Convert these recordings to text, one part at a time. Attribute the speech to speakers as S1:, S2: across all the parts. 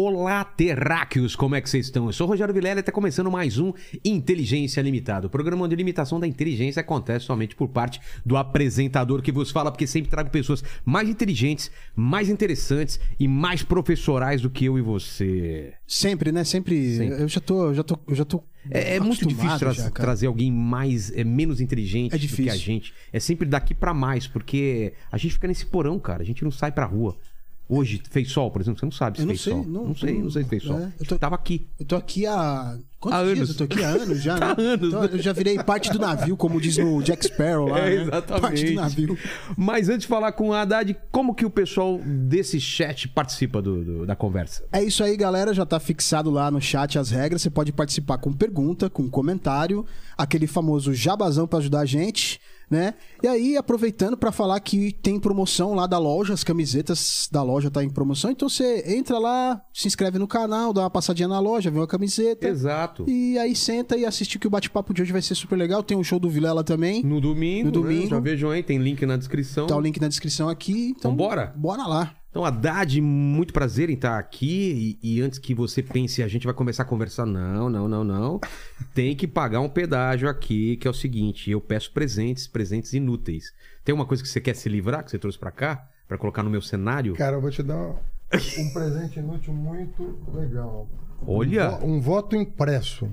S1: Olá, terráqueos! Como é que vocês estão? Eu sou o Rogério Vilela e está começando mais um Inteligência Limitada. O programa onde a limitação da inteligência acontece somente por parte do apresentador que vos fala, porque sempre trago pessoas mais inteligentes, mais interessantes e mais professorais do que eu e você.
S2: Sempre, né? Sempre.
S1: Sempre.
S2: Eu já tô. Já tô, já tô
S1: É, é muito difícil tra-
S2: já,
S1: trazer alguém mais, é, menos inteligente
S2: É
S1: do que a gente. É sempre daqui pra mais, porque a gente fica nesse porão, cara. A gente não sai pra rua. Hoje fez sol, por exemplo, você não sabe se
S2: Eu não
S1: fez
S2: sei,
S1: sol.
S2: não-
S1: sei, não sei se fez sol.
S2: É, eu tô-
S1: Tava aqui.
S2: Eu tô aqui há. Quantos
S1: Há
S2: dias?
S1: anos.
S2: Eu tô aqui há anos já.
S1: Há
S2: né?
S1: anos.
S2: Então, eu já virei parte do navio, como diz no Jack Sparrow lá.
S1: É,
S2: né?
S1: exatamente.
S2: Parte do navio.
S1: Mas antes de falar com a Haddad, como que o pessoal desse chat participa do- do- da conversa?
S2: É isso aí, galera. Já tá fixado lá no chat as regras. Você pode participar com pergunta, com comentário, aquele famoso jabazão pra ajudar a gente, né? E aí, aproveitando pra falar que tem promoção lá da loja, as camisetas da loja tá em promoção. Então você entra lá, se inscreve no canal, dá uma passadinha na loja, vê uma camiseta.
S1: Exato.
S2: E aí senta e assiste que o bate-papo de hoje vai ser super legal. Tem um show do Vilela também.
S1: No domingo,
S2: No domingo.
S1: né? já vejam aí, tem link na descrição.
S2: Tá o link na descrição aqui. Então,
S1: Então bora?
S2: Bora lá.
S1: Então, Haddad, muito prazer em estar aqui. E, e antes que você pense, a gente vai começar a conversar. Não, não, não, não. Tem que pagar um pedágio aqui, que é o seguinte: eu peço presentes, presentes inúteis. Tem uma coisa que você quer se livrar, que você trouxe pra cá, Pra colocar no meu cenário?
S3: Cara, eu vou te dar um presente inútil muito legal.
S1: Olha,
S3: Um Um voto impresso.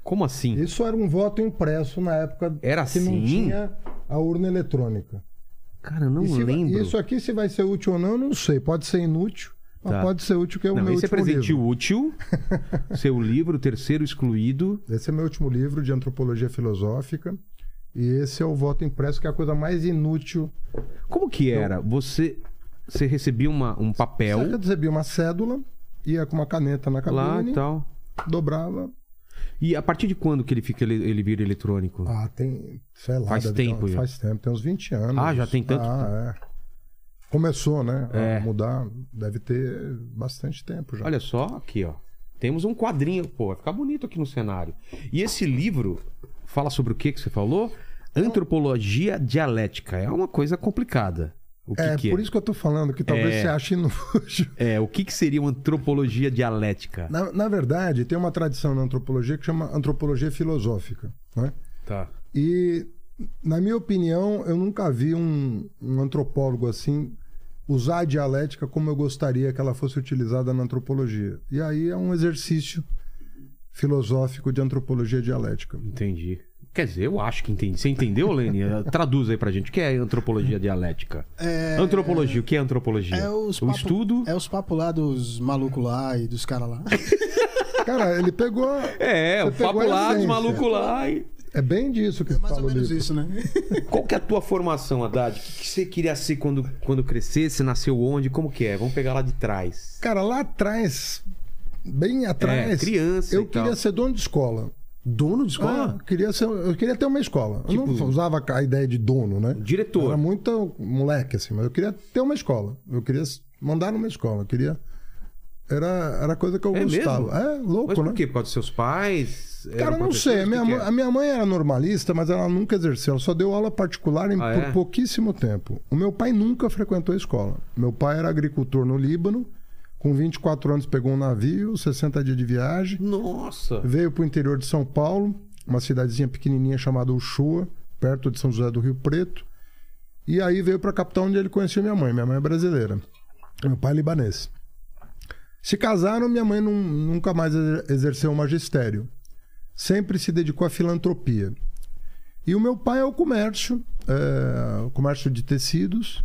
S1: como assim?
S3: Isso era um voto impresso na época
S1: Era
S3: que não
S1: assim?
S3: tinha a urna eletrônica.
S1: Cara, eu não
S3: se-
S1: lembro.
S3: Isso aqui, se vai ser útil ou não, eu não sei. Pode ser inútil, mas
S1: Tá.
S3: pode ser útil, que é o
S1: Não,
S3: meu
S1: esse é presente
S3: livro.
S1: útil. seu livro, terceiro excluído.
S3: Esse é meu último livro de antropologia filosófica. E esse é o voto impresso, que é a coisa mais inútil.
S1: Como que era? Você, você recebia uma, um papel
S3: Você recebia uma cédula, ia com uma caneta na
S1: lá
S3: cabine,
S1: e tal.
S3: dobrava.
S1: E a partir de quando que ele fica ele, ele vira eletrônico?
S3: Ah, tem. Sei lá.
S1: Faz
S3: ter-
S1: tempo já.
S3: faz tempo, tem uns 20 anos.
S1: Ah, já tem tanto
S3: Ah, é. Começou, né?
S1: É.
S3: A mudar. Deve ter bastante tempo já.
S1: Olha só, aqui, ó. Temos um quadrinho, pô, vai ficar bonito aqui no cenário. E esse livro fala sobre o que que você falou? Antropologia dialética. É uma coisa complicada. O que
S3: é,
S1: que
S3: por isso que eu tô falando que talvez
S1: É.
S3: você ache inútil.
S1: é? O que que seria uma antropologia dialética?
S3: Na, na verdade, tem uma tradição na antropologia que chama antropologia filosófica. Né?
S1: Tá.
S3: E, na minha opinião, eu nunca vi um, um antropólogo assim usar a dialética como eu gostaria que ela fosse utilizada na antropologia. E aí é um exercício filosófico de antropologia dialética.
S1: Entendi. Quer dizer, eu acho que entendi. Você entendeu, Lene? Traduz aí pra gente. O que é antropologia dialética?
S2: É,
S1: Antropologia. O que é antropologia?
S2: é os
S1: o
S2: papo-
S1: estudo.
S2: É os papos lá dos malucos lá e dos caras lá.
S3: Cara, ele pegou.
S1: É, o
S3: Você
S1: papo lá, dos malucos lá. E...
S3: É bem disso que
S2: É mais
S3: fala
S2: ou
S3: o
S2: menos
S3: livro.
S2: isso, né?
S1: Qual que é a tua formação, Haddad? O que, você queria ser quando, quando crescesse? Nasceu onde? Como que é? Vamos pegar lá de trás.
S3: Cara, lá atrás, bem atrás,
S1: É, criança
S3: eu
S1: e tal.
S3: queria ser dono de escola.
S1: Dono de escola?
S3: Ah, queria ser, eu queria ter uma escola. Eu
S1: Tipo-
S3: não usava a ideia de dono, né?
S1: Diretor.
S3: Era muito moleque, assim, mas eu queria ter uma escola. Eu queria mandar numa escola. Eu queria. Era, era coisa que eu
S1: É
S3: gostava.
S1: mesmo?
S3: É, louco,
S1: Mas por
S3: né?
S1: quê? Por causa dos seus pais?
S3: Cara, não sei. A minha,
S1: é?
S3: a minha mãe era normalista, mas ela nunca exerceu. Ela só deu aula particular em-
S1: Ah,
S3: por
S1: é?
S3: pouquíssimo tempo. O meu pai nunca frequentou a escola. Meu pai era agricultor no Líbano. Com 24 anos pegou um navio, 60 dias de viagem.
S1: Nossa!
S3: Veio para o interior de São Paulo, uma cidadezinha pequenininha chamada Uchoa, perto de São José do Rio Preto. E aí veio para a capital onde ele conheceu minha mãe. Minha mãe é brasileira. Meu pai é libanês. Se casaram, minha mãe nun- nunca mais exer- exerceu o magistério. Sempre se dedicou à filantropia. E o meu pai é o comércio, é, o comércio de tecidos.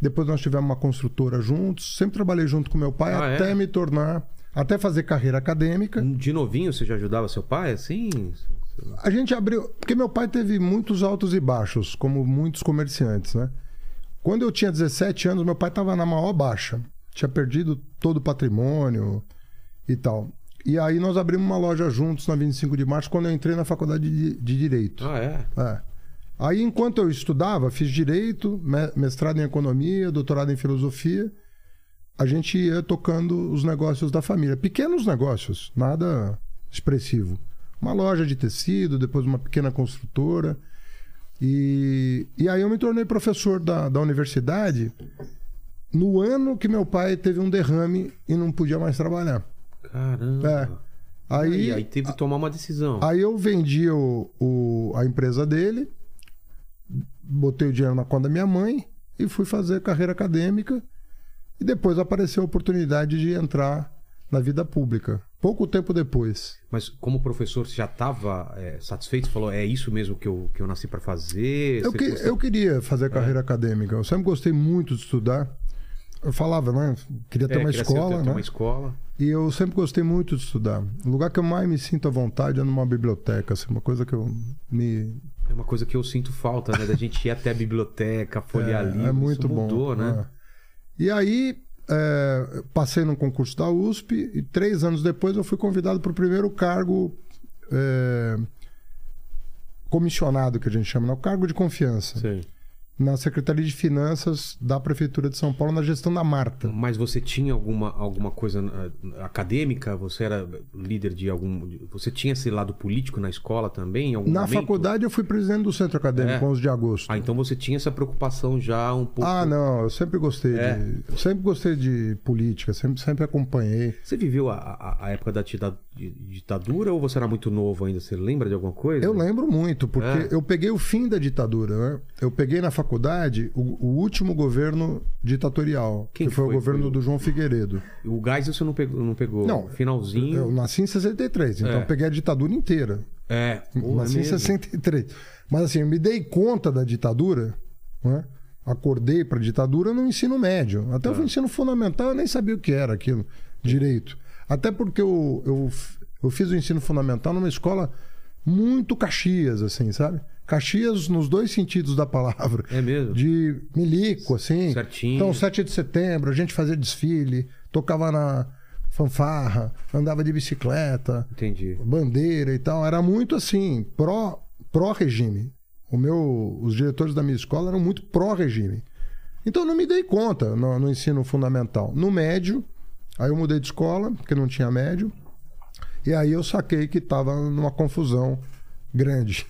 S3: Depois nós tivemos uma construtora juntos. Sempre trabalhei junto com meu pai
S1: Ah, é?
S3: até me tornar, até fazer carreira acadêmica.
S1: De novinho você já ajudava seu pai, assim?
S3: A gente abriu. Porque meu pai teve muitos altos e baixos, como muitos comerciantes, né? Quando eu tinha 17 anos, meu pai estava na maior baixa. Tinha perdido todo o patrimônio e tal. E aí nós abrimos uma loja juntos na 25 de março, quando eu entrei na faculdade de, de Direito.
S1: Ah, é?
S3: É. Aí, enquanto eu estudava, fiz direito, me- mestrado em economia, doutorado em filosofia. A gente ia tocando os negócios da família. Pequenos negócios, nada expressivo. Uma loja de tecido, depois uma pequena construtora. E, e aí eu me tornei professor da, da universidade no ano que meu pai teve um derrame e não podia mais trabalhar.
S1: Caramba.
S3: É. Aí,
S1: Aí, aí teve que tomar uma decisão.
S3: Aí eu vendi o, o- a empresa dele, botei o dinheiro na conta da minha mãe e fui fazer carreira acadêmica. E depois apareceu a oportunidade de entrar na vida pública. Pouco tempo depois.
S1: Mas como professor, você já estava satisfeito? Você falou, é isso mesmo que eu, que eu nasci para fazer?
S3: Eu, que- eu queria fazer carreira acadêmica. Eu sempre gostei muito de estudar. Eu falava, né? Queria ter
S1: É,
S3: uma
S1: queria
S3: escola,
S1: ter
S3: né?
S1: uma escola.
S3: E eu sempre gostei muito de estudar. O lugar que eu mais me sinto à vontade é numa biblioteca. Assim, uma coisa que eu me
S1: É uma coisa que eu sinto falta, né? Da gente ir até a biblioteca, folhear
S3: É,
S1: livros.
S3: é muito
S1: Isso mudou,
S3: bom.
S1: né?
S3: é. E aí, é, passei no concurso da USP e três anos depois eu fui convidado para o primeiro cargo é, comissionado, que a gente chama, né? o cargo de confiança,
S1: Sei.
S3: Na Secretaria de Finanças da Prefeitura de São Paulo, na gestão da Marta.
S1: Mas você tinha alguma, alguma coisa ah, acadêmica? Você era líder de algum. Você tinha esse lado político na escola também?
S3: Na
S1: momento?
S3: faculdade eu fui presidente do Centro Acadêmico,
S1: É.
S3: 11 de agosto.
S1: Ah, então você tinha essa preocupação já um pouco.
S3: Ah, não, eu sempre gostei
S1: É.
S3: de. eu sempre gostei de política, sempre, sempre acompanhei.
S1: Você viveu a, a- a época da ditadura ou você era muito novo ainda? Você lembra de alguma coisa?
S3: Eu lembro muito, porque
S1: É.
S3: eu peguei o fim da ditadura, né? Eu peguei na faculdade o, o último governo ditatorial,
S1: Quem
S3: que foi,
S1: foi?
S3: o governo
S1: Foi o-
S3: do João Figueiredo.
S1: O gás você não pegou? Não pegou.
S3: Não,
S1: Finalzinho.
S3: Eu nasci em 63, então
S1: É.
S3: eu peguei a ditadura inteira.
S1: É. Pô,
S3: nasci
S1: é
S3: em
S1: mesmo?
S3: 63. Mas assim, eu me dei conta da ditadura, né? Acordei para ditadura no ensino médio. Até
S1: Tá.
S3: o ensino fundamental eu nem sabia o que era aquilo direito. Até porque eu, eu, eu fiz o ensino fundamental numa escola muito Caxias, assim, sabe? Caxias nos dois sentidos da palavra.
S1: É mesmo?
S3: De milico, assim.
S1: Certinho.
S3: Então, 7 de setembro, a gente fazia desfile, tocava na fanfarra, andava de bicicleta
S1: Entendi.
S3: bandeira e tal, era muito assim, pró pró regime. O meu, os diretores da minha escola eram muito pró regime. Então eu não me dei conta no, no ensino fundamental. No médio, aí eu mudei de escola, porque não tinha médio. E aí eu saquei que estava numa confusão grande.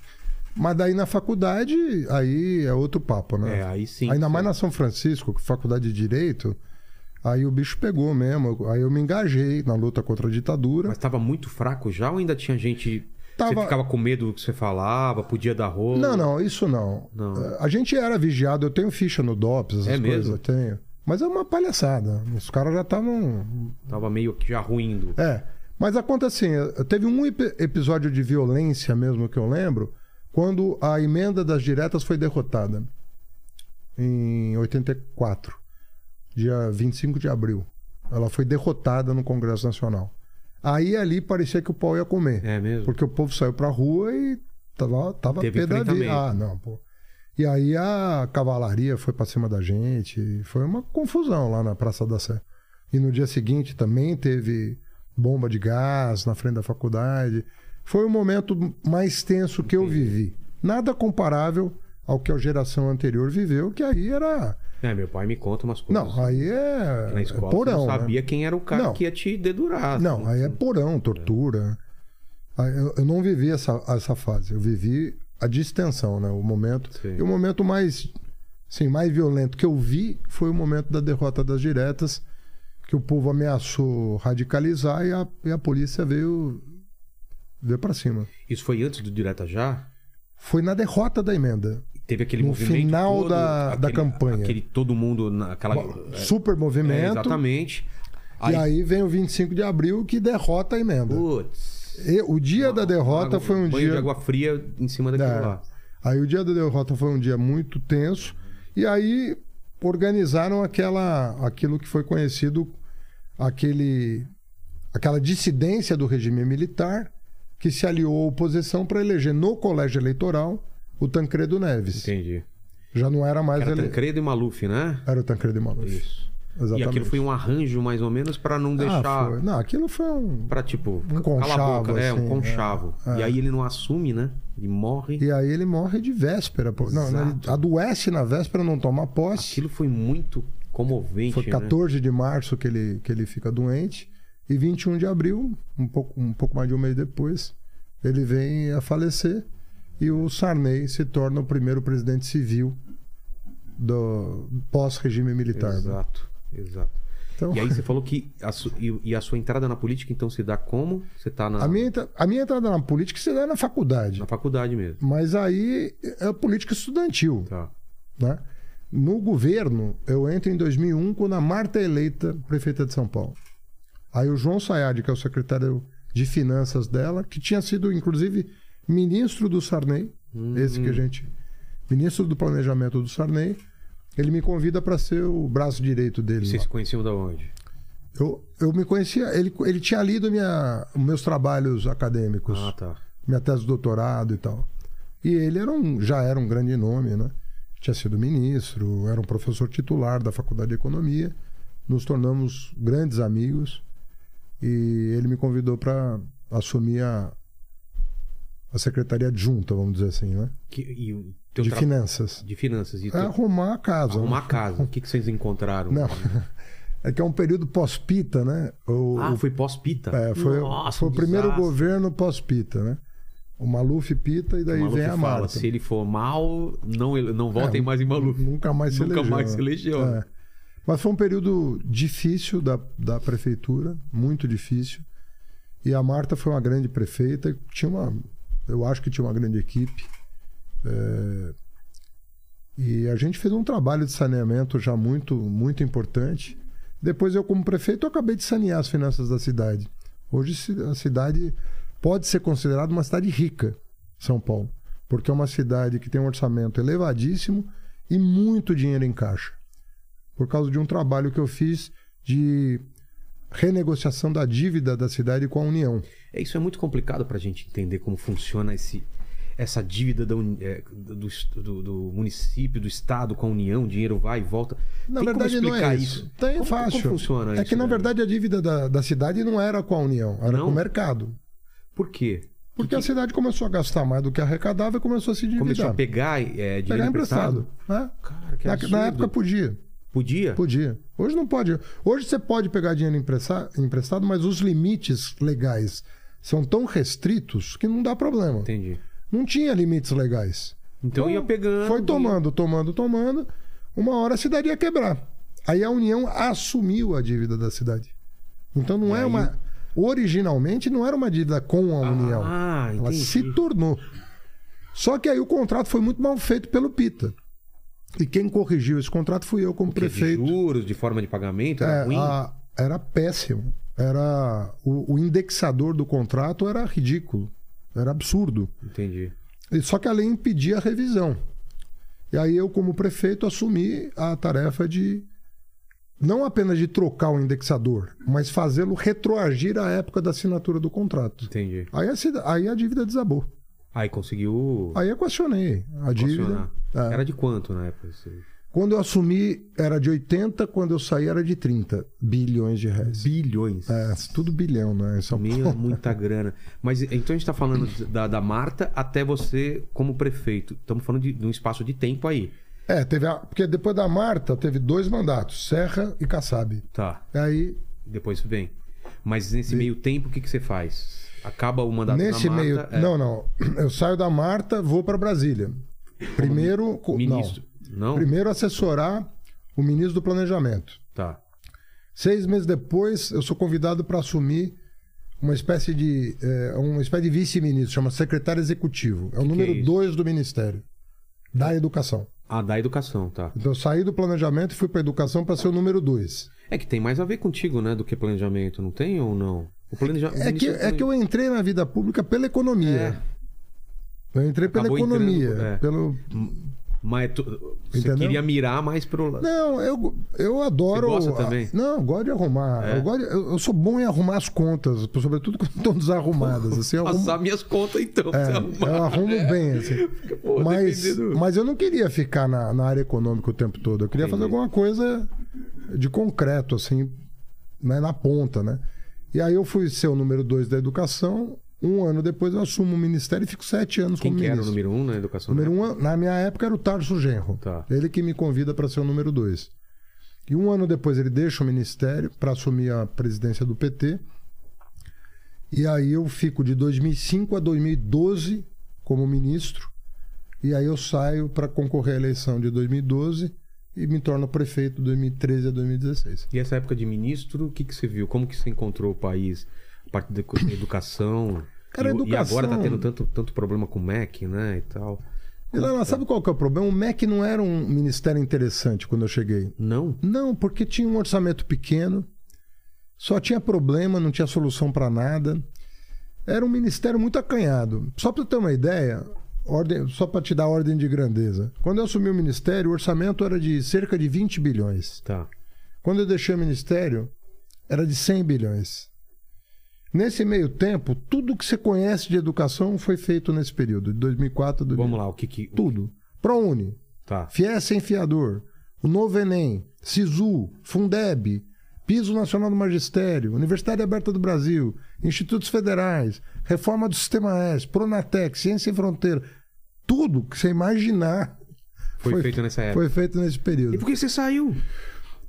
S3: Mas daí na faculdade, aí é outro papo, né?
S1: É, aí sim.
S3: Ainda mais
S1: sim.
S3: na São Francisco, faculdade de Direito, aí o bicho pegou mesmo. Aí eu me engajei na luta contra a ditadura.
S1: Mas estava muito fraco já ou ainda tinha gente.
S3: Tava-
S1: Você ficava com medo do que você falava, podia dar rolo?
S3: Não, não, isso não.
S1: Não.
S3: A gente era vigiado, eu tenho ficha no DOPS, essas
S1: É
S3: coisas,
S1: mesmo?
S3: eu tenho. Mas é uma palhaçada. Os caras já estavam.
S1: Tava meio que já ruindo.
S3: É. Mas acontece assim: teve um ep- episódio de violência mesmo que eu lembro, quando a emenda das diretas foi derrotada. Em 84, dia 25 de abril. Ela foi derrotada no Congresso Nacional. Aí ali parecia que o pau ia comer.
S1: É mesmo?
S3: Porque o povo saiu pra rua e tava, tava
S1: Teve
S3: pé da vida.
S1: enfrentamento.
S3: Ah, não, pô. E aí a cavalaria foi pra cima da gente. Foi uma confusão lá na Praça da Sé. E no dia seguinte também teve bomba de gás na frente da faculdade. Foi o momento mais tenso que eu vivi. Nada comparável ao que a geração anterior viveu, que aí era.
S1: É, meu pai me conta umas coisas.
S3: Não, aí é,
S1: Na
S3: é
S1: escola
S3: porão.
S1: você não
S3: né?
S1: sabia quem era o cara
S3: Não.
S1: que ia te dedurar.
S3: Não,
S1: assim.
S3: aí é porão, tortura. Eu, não vivi essa, essa fase. Eu vivi a distensão, né? O momento.
S1: Sim.
S3: E o momento mais, assim, mais violento que eu vi foi o momento da derrota das diretas, que o povo ameaçou radicalizar e a, e a polícia veio, veio para cima.
S1: Isso foi antes do Direta Já?
S3: Foi na derrota da emenda.
S1: Teve aquele
S3: No
S1: movimento
S3: final
S1: todo,
S3: da- da
S1: aquele-
S3: campanha.
S1: Aquele todo mundo naquela... é,
S3: Super
S1: é,
S3: movimento.
S1: exatamente.
S3: e aí vem o 25 de abril que derrota a emenda.
S1: Putz.
S3: E o dia da derrota
S1: Água-
S3: foi um
S1: banho
S3: dia.
S1: de água fria em cima daquilo
S3: É.
S1: lá.
S3: Aí o dia da derrota foi um dia muito tenso e aí organizaram aquela aquilo que foi conhecido aquele aquela dissidência do regime militar que se aliou à oposição para eleger no colégio eleitoral o Tancredo Neves.
S1: Entendi.
S3: Já não era mais
S1: Era
S3: ele...
S1: Tancredo e Maluf, né?
S3: era o Tancredo Maluf.
S1: Isso. E
S3: exatamente.
S1: aquilo foi um arranjo, mais ou menos, pra não
S3: Ah,
S1: deixar.
S3: foi. Não, aquilo foi um.
S1: Pra, tipo,
S3: Um conchavo,
S1: boca. É, um
S3: assim,
S1: conchavo.
S3: é,
S1: E
S3: é.
S1: aí ele não assume, né? Ele morre.
S3: E aí ele morre de véspera. pô. Não,
S1: Exato.
S3: adoece na véspera, não toma posse.
S1: Aquilo foi muito comovente.
S3: Foi
S1: né?
S3: 14 de março que ele, que ele fica doente. E 21 de abril, um pouco, um pouco mais de um mês depois, ele vem a falecer. E o Sarney se torna o primeiro presidente civil do pós-regime militar. né?
S1: Exato, exato.
S3: Então,
S1: E aí você falou que a, su- e, a sua entrada na política, então, se dá como? Você tá na,
S3: a, minha, a minha entrada na política se dá na faculdade.
S1: na faculdade mesmo.
S3: Mas aí é política estudantil.
S1: Tá.
S3: né? No governo, eu entro em 2001 quando a Marta é eleita prefeita de São Paulo. Aí o João Sayad, que é o secretário de finanças dela, que tinha sido inclusive ministro do Sarney, esse que a gente, ministro do planejamento do Sarney, ele me convida para ser o braço direito dele.
S1: Vocês se conheciam da onde?
S3: Eu, eu me conhecia, ele, ele tinha lido minha, meus trabalhos acadêmicos
S1: Ah, tá.
S3: minha tese de doutorado e tal. E ele era um, já era um grande nome, né? Tinha sido ministro, era um professor titular da Faculdade de Economia. Nos tornamos grandes amigos e ele me convidou para assumir a, a secretaria adjunta, vamos dizer assim, né?
S1: Que, e
S3: De
S1: tra-
S3: finanças.
S1: De finanças. E
S3: É
S1: teu...
S3: arrumar a casa.
S1: Arrumar
S3: né?
S1: a casa. O que, que vocês encontraram?
S3: Não. É que é um período pós-pita, né? O,
S1: Ah, foi pós-pita.
S3: é, foi,
S1: Nossa,
S3: foi o primeiro governo pós-pita, né? O Maluf pita e daí vem a
S1: fala,
S3: Marta.
S1: se ele for mal, não, não votem
S3: É,
S1: mais em Maluf.
S3: Nunca mais se
S1: Nunca
S3: elegeu.
S1: mais se
S3: né?
S1: elegeu.
S3: É. Mas foi um período difícil da, da prefeitura, muito difícil. E a Marta foi uma grande prefeita, tinha uma, eu acho que tinha uma grande equipe. É, E a gente fez um trabalho de saneamento já muito, muito importante. Depois eu, como prefeito, eu acabei de sanear as finanças da cidade. Hoje a cidade pode ser considerada uma cidade rica, São Paulo, porque é uma cidade que tem um orçamento elevadíssimo e muito dinheiro em caixa. Por causa de um trabalho que eu fiz de renegociação da dívida da cidade com a União.
S1: É, isso é muito complicado pra gente entender como funciona esse, essa dívida da é, do, do- do município, do estado com a União, o dinheiro vai e volta.
S3: Na
S1: Tem
S3: verdade, não é isso. Tem,
S1: Como,
S3: fácil.
S1: Como funciona
S3: é
S1: isso?
S3: que, na
S1: né?
S3: verdade, a dívida da, da cidade não era com a União, era
S1: Não?
S3: com o mercado.
S1: Por quê?
S3: Porque a cidade começou a gastar mais do que arrecadava e começou a se endividar.
S1: Começou a pegar é, dinheiro
S3: Pegar
S1: emprestado?
S3: emprestado. né?
S1: Cara, que
S3: Na, na época podia.
S1: Podia?
S3: Podia. Hoje não pode. Hoje você pode pegar dinheiro empresta- emprestado, mas os limites legais são tão restritos que não dá problema.
S1: Entendi.
S3: Não tinha limites legais.
S1: Então, ia pegando.
S3: Foi tomando, tomando, tomando. Uma hora a cidade ia quebrar. Aí a União assumiu a dívida da cidade. Então não
S1: E
S3: é
S1: aí-
S3: uma. Originalmente não era uma dívida com a União.
S1: Ah,
S3: Ela
S1: entendi.
S3: se tornou. Só que aí o contrato foi muito mal feito pelo Pita. E quem corrigiu esse contrato fui eu como
S1: Porque de
S3: prefeito.
S1: juros, de forma de pagamento, era
S3: É,
S1: ruim?
S3: a- era péssimo. Era o, o indexador do contrato era ridículo. Era absurdo.
S1: Entendi.
S3: E Só que a lei impedia a revisão. E aí eu, como prefeito, assumi a tarefa de não apenas de trocar o indexador, mas fazê-lo retroagir à época da assinatura do contrato.
S1: Entendi.
S3: Aí a, aí a dívida desabou.
S1: Aí conseguiu
S3: Aí eu questionei a dívida. É.
S1: Era de quanto na época?
S3: Quando eu assumi, era de 80, quando eu saí, era de 30 bilhões de reais.
S1: Bilhões.
S3: É, tudo bilhão, né? São
S1: Meu, muita grana. Mas então a gente tá falando da, da Marta até você como prefeito. Estamos falando de, de um espaço de tempo aí.
S3: É, teve a... porque depois da Marta teve dois mandatos, Serra e Kassab.
S1: Tá.
S3: Aí,
S1: Depois vem. Mas nesse meio tempo, o que, que você faz? Acaba o mandato
S3: nesse
S1: da Marta.
S3: meio.
S1: é,
S3: Não, não. Eu saio da Marta, vou para Brasília. Primeiro.
S1: Ministro. Não?
S3: Não. Primeiro assessorar o ministro do Planejamento.
S1: Tá.
S3: Seis meses depois, eu sou convidado para assumir uma espécie de é, uma espécie de vice-ministro, chama secretário executivo. É o
S1: que
S3: número
S1: é isso?
S3: dois do ministério da educação.
S1: Ah, da educação, tá.
S3: Então eu saí do planejamento e fui para educação para ser o número dois.
S1: É que tem mais a ver contigo, né, do que planejamento, não tem ou não? O planejamento.
S3: É que, é que eu entrei na vida pública pela economia. Eu entrei pela
S1: Acabou
S3: economia.
S1: entrando, é.
S3: Pelo...
S1: Mas tu, você
S3: Entendeu?
S1: queria mirar mais pro lado.
S3: Não, eu, eu adoro.
S1: Você gosta também?
S3: Não, eu gosto de arrumar.
S1: É?
S3: Eu, gosto de- eu, eu sou bom em arrumar as contas, sobretudo quando estão desarrumadas. Assim, eu arrumo-
S1: Passar minhas contas então.
S3: É,
S1: arrumar.
S3: eu arrumo bem, assim.
S1: Pô,
S3: mas,
S1: dependendo-
S3: mas eu não queria ficar na, na área econômica o tempo todo. Eu queria
S1: Entendi.
S3: fazer alguma coisa de concreto, assim, né, na ponta, né? E aí eu fui ser o número dois da educação. Um ano depois eu assumo o ministério e fico sete anos
S1: Quem
S3: como
S1: que era o
S3: ministro.
S1: número um na educação?
S3: Número um, na minha época, era o Tarso Genro.
S1: Tá.
S3: Ele que me convida para ser o número dois. E um ano depois ele deixa o ministério para assumir a presidência do PT. E aí eu fico de 2005 a 2012 como ministro. E aí eu saio para concorrer à eleição de 2012 e me torno prefeito de 2013 a 2016.
S1: E essa época de ministro, o que, que você viu? Como que você encontrou o país? A parte da edu- educação.
S3: Cara,
S1: e, o- e
S3: educação-
S1: agora tá tendo tanto, tanto problema com o MEC, né? E tal.
S3: E lá, sabe qual que é o problema? O MEC não era um ministério interessante quando eu cheguei.
S1: Não?
S3: Não, porque tinha um orçamento pequeno, só tinha problema, não tinha solução para nada. Era um ministério muito acanhado. Só para ter uma ideia, ordem, só para te dar ordem de grandeza. Quando eu assumi o ministério, o orçamento era de cerca de 20 bilhões.
S1: Tá.
S3: Quando eu deixei o ministério, era de 100 bilhões. Nesse meio tempo, tudo que você conhece de educação foi feito nesse período, de 2004 a 2000.
S1: Vamos lá, o que que.
S3: Tudo. ProUni,
S1: Tá.
S3: FIES sem fiador, o Novo Enem, SISU, Fundeb, Piso Nacional do Magistério, Universidade Aberta do Brasil, Institutos Federais, Reforma do Sistema S, Pronatec, Ciência Sem Fronteira, tudo que você imaginar
S1: Foi feito nessa época.
S3: foi feito nesse
S1: E
S3: período.
S1: por que você saiu?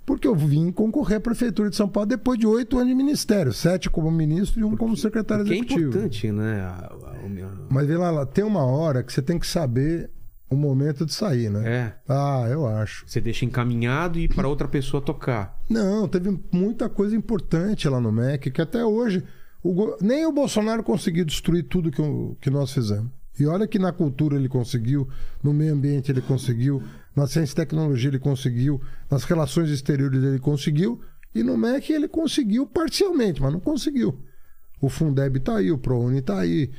S3: Porque eu vim concorrer à Prefeitura de São Paulo depois de oito anos de ministério, sete como ministro e um como secretário
S1: Porque é
S3: executivo.
S1: importante, né? A- a- a-
S3: Mas vê lá, lá, tem uma hora que você tem que saber o momento de sair, né?
S1: É.
S3: Ah, eu acho.
S1: Você deixa encaminhado e para outra pessoa tocar.
S3: Não, teve muita coisa importante lá no MEC que até hoje o nem o Bolsonaro conseguiu destruir tudo que, que nós fizemos. E olha que na cultura ele conseguiu, no meio ambiente ele conseguiu, na ciência e tecnologia ele conseguiu, nas relações exteriores ele conseguiu, e no MEC ele conseguiu parcialmente, mas não conseguiu. O Fundeb tá aí, o ProUni tá aí,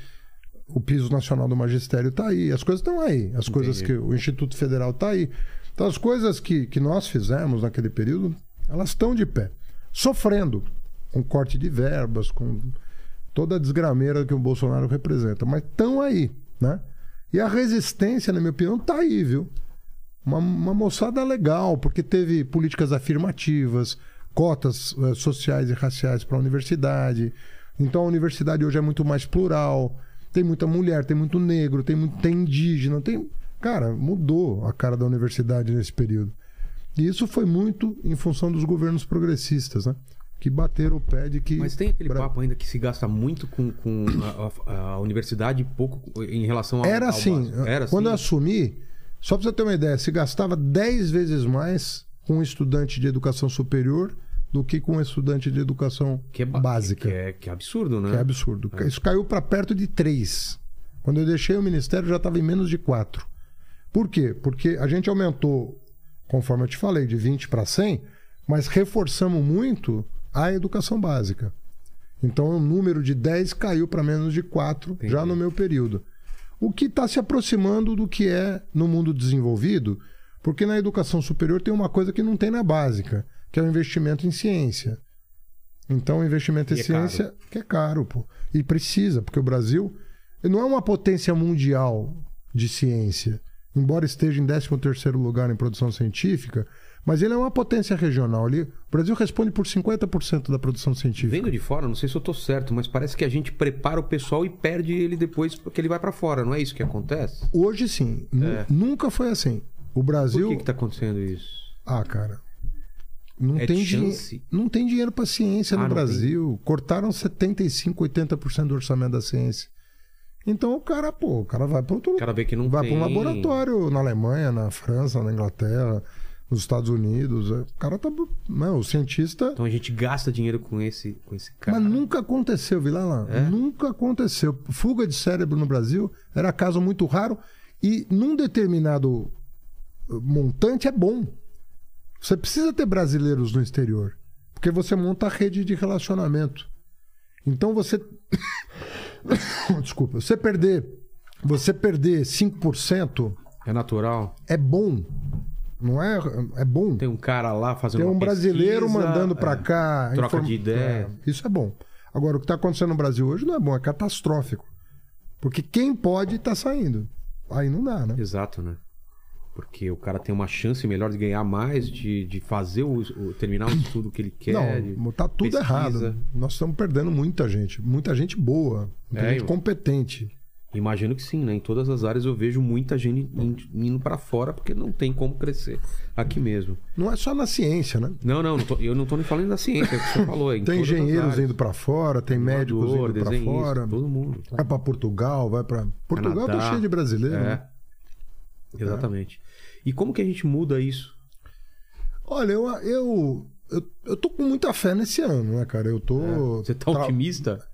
S3: o piso nacional do magistério tá aí, as coisas estão aí, as coisas que o Instituto Federal tá aí. Então as coisas que, que nós fizemos naquele período, elas estão de pé, sofrendo com corte de verbas, com toda a desgrameira que o Bolsonaro representa, mas estão aí, né? E a resistência, na minha opinião, tá aí, viu? Uma, uma moçada legal, porque teve políticas afirmativas, cotas eh, sociais e raciais para a universidade. Então a universidade hoje é muito mais plural. Tem muita mulher, tem muito negro, tem muito tem indígena, tem. Cara, mudou a cara da universidade nesse período. E isso foi muito em função dos governos progressistas, né? Que bateram o pé de que.
S1: Mas tem aquele
S3: Bra-
S1: papo ainda que se gasta muito com, com a, a- a universidade pouco em relação ao.
S3: Era
S1: ao
S3: assim.
S1: básico. Era assim.
S3: Quando eu assumi, só para você ter uma ideia, se gastava 10 vezes mais com um estudante de educação superior do que com um estudante de educação
S1: que é ba-
S3: básica.
S1: Que é, que é absurdo, né?
S3: Que é absurdo. Isso caiu para perto de 3. Quando eu deixei o ministério, já estava em menos de 4. Por quê? Porque a gente aumentou, conforme eu te falei, de 20 para 100, mas reforçamos muito a educação básica. Então o número de 10 caiu para menos de 4
S1: Entendi.
S3: já no meu período. O que está se aproximando do que é no mundo desenvolvido, porque na educação superior tem uma coisa que não tem na básica, que é o investimento em ciência. Então, o investimento em
S1: E é
S3: ciência que é caro, pô. E precisa, porque o Brasil não é uma potência mundial de ciência, embora esteja em 13º lugar em produção científica, mas ele é uma potência regional. Ele, o Brasil responde por 50% da produção científica.
S1: Vendo de fora, não sei se eu tô certo, mas parece que a gente prepara o pessoal e perde ele depois porque ele vai pra fora, não é isso que acontece?
S3: Hoje sim,
S1: É.
S3: nunca foi assim. O
S1: Por
S3: Brasil,
S1: que que tá acontecendo isso?
S3: ah, cara, não
S1: É
S3: tem dinheiro, não tem dinheiro para ciência
S1: Ah,
S3: no Brasil. Cortaram 75, 80% do orçamento da ciência. Então o cara, pô, o cara vai para outro
S1: O cara vê que não
S3: vai
S1: tem...
S3: para um laboratório na Alemanha, na França, na Inglaterra, nos Estados Unidos. O cara tá, não, o cientista
S1: Então a gente gasta dinheiro com esse, com esse cara.
S3: mas nunca aconteceu, Vilela.
S1: É?
S3: Nunca aconteceu. Fuga de cérebro no Brasil era caso muito raro e num determinado eh, montante é bom. Você precisa ter brasileiros no exterior, porque você monta a rede de relacionamento. Então você Desculpa, você perder você perder 5%
S1: É natural.
S3: é bom. Não é? É bom.
S1: Tem um cara lá fazendo
S3: Tem um brasileiro
S1: pesquisa,
S3: mandando pra
S1: é.
S3: cá.
S1: troca de ideia.
S3: É, isso é bom. Agora, o que está acontecendo no Brasil hoje não é bom, é catastrófico. Porque quem pode está saindo. Aí não dá, né?
S1: Exato, né? Porque o cara tem uma chance melhor de ganhar mais, de, de fazer o, o- terminar o estudo que ele quer.
S3: Não, tá tudo
S1: pesquisa.
S3: errado. Nós estamos perdendo muita gente. Muita gente boa. Muita
S1: É,
S3: gente
S1: eu-
S3: competente.
S1: Imagino que sim, né? Em todas as áreas eu vejo muita gente in- indo pra fora porque não tem como crescer aqui mesmo.
S3: Não é só na ciência, né?
S1: Não, não, não tô- eu não tô nem falando da ciência, é o que você falou. é em
S3: Tem engenheiros indo pra fora, tem médicos indo pra
S1: desenhista,
S3: fora.
S1: Todo mundo.
S3: Vai pra Portugal, vai pra. Portugal tá cheio de brasileiro.
S1: É.
S3: né?
S1: Exatamente. E como que a gente muda isso?
S3: Olha, eu, eu, eu, eu tô com muita fé nesse ano, né, cara? Eu tô.
S1: É. Você tá otimista?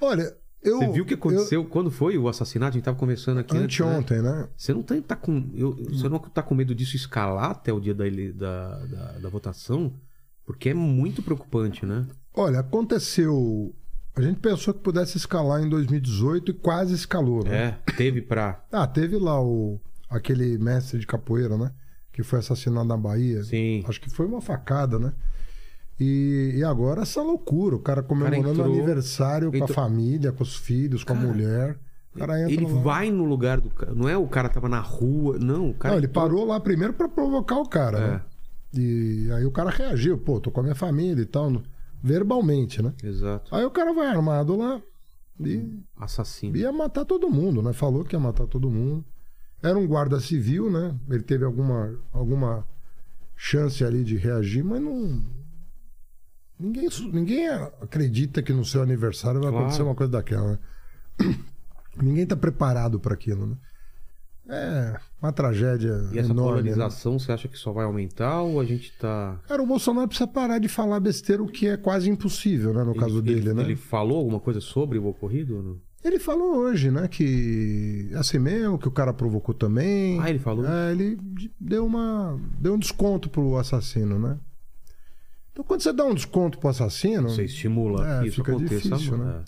S3: Olha, eu.
S1: Você viu o que aconteceu? Quando foi o assassinato? A gente tava conversando aqui
S3: Eu,
S1: antes, né?
S3: anteontem, né?
S1: Você não tá, tá com. eu- você não tá com medo disso escalar até o dia da, da, da, da votação? Porque é muito preocupante, né?
S3: Olha, aconteceu. A gente pensou que pudesse escalar em 2018 e quase escalou, né?
S1: É, teve pra.
S3: Ah, teve lá o aquele mestre de capoeira, né? Que foi assassinado na Bahia.
S1: Sim.
S3: Acho que foi uma facada, né? E, e agora essa loucura, o cara comemorando
S1: entrou-
S3: o aniversário com a
S1: entrou-
S3: família, com os filhos, com a mulher. O cara entra
S1: Ele
S3: lá.
S1: vai no lugar do cara. Não é o cara tava na rua. Não, o cara.
S3: Não, ele
S1: entrou-
S3: parou lá primeiro pra provocar o cara,
S1: É.
S3: né? E aí o cara reagiu, pô, tô com a minha família e tal, verbalmente, né?
S1: Exato.
S3: Aí o cara vai armado lá e
S1: Assassino.
S3: ia matar todo mundo, né? Falou que ia matar todo mundo. Era um guarda civil, né? Ele teve alguma, alguma chance ali de reagir, mas não. Ninguém, ninguém acredita que no seu aniversário vai
S1: Claro.
S3: acontecer uma coisa daquela, né? Ninguém tá preparado para aquilo, né? É uma tragédia
S1: E essa
S3: enorme. né?
S1: polarização, você acha que só vai aumentar ou a gente tá.
S3: Cara, o Bolsonaro precisa parar de falar besteira, o que é quase impossível, né? No caso
S1: ele,
S3: dele,
S1: ele,
S3: né?
S1: Ele falou alguma coisa sobre o ocorrido?
S3: Ele falou hoje, né, que assim mesmo, que o cara provocou também.
S1: Ah, ele falou?
S3: É, ele deu uma deu um desconto pro assassino, né? Então quando você dá um desconto pro assassino,
S1: Você estimula
S3: É,
S1: que isso
S3: fica
S1: aconteça.
S3: difícil, né?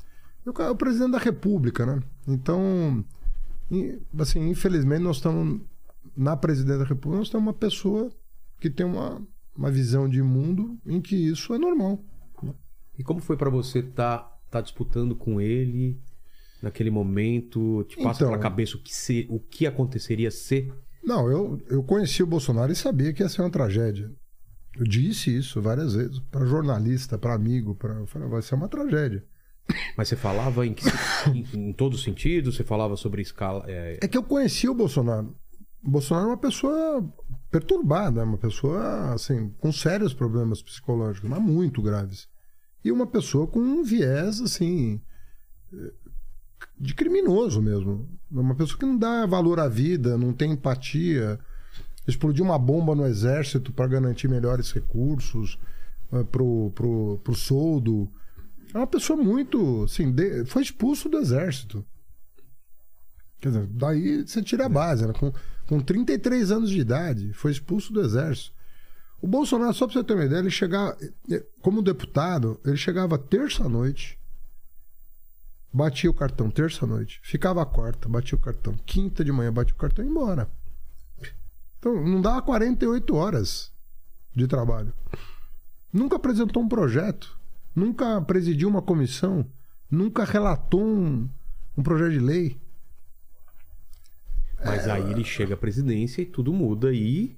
S3: o cara é o presidente da República, né? Então, assim, infelizmente nós estamos na presidência da República, nós temos uma pessoa que tem uma, uma visão de mundo em que isso é normal.
S1: E como foi pra você tá, tá disputando com ele naquele momento? Te passa
S3: Então-
S1: pela cabeça o que, se, o que aconteceria se.
S3: Não, eu, eu conheci o Bolsonaro e sabia que ia ser uma tragédia. Eu disse isso várias vezes para jornalista, para amigo, para eu falei, vai ser uma tragédia.
S1: Mas você falava em, que, em, em todos os sentidos? Você falava sobre escala. é,
S3: É que eu conheci o Bolsonaro. O Bolsonaro é uma pessoa perturbada, uma pessoa assim com sérios problemas psicológicos, mas muito graves. E uma pessoa com um viés assim de criminoso mesmo. Uma pessoa que não dá valor à vida, não tem empatia. Explodiu uma bomba no exército para garantir melhores recursos eh, pro, pro, pro soldo. É uma pessoa muito. Assim, de- foi expulso do exército. Quer dizer, daí você tira a base, né? Com, com 33 anos de idade, foi expulso do exército. O Bolsonaro, só pra você ter uma ideia, ele chegava. eh, Como deputado, ele chegava terça-noite, batia o cartão terça-noite, ficava quarta, batia o cartão, quinta de manhã, batia o cartão e ia embora. Então, não dava 48 horas de trabalho. Nunca apresentou um projeto, nunca presidiu uma comissão, nunca relatou um, um projeto de lei.
S1: Mas aí ele chega à presidência e tudo muda e.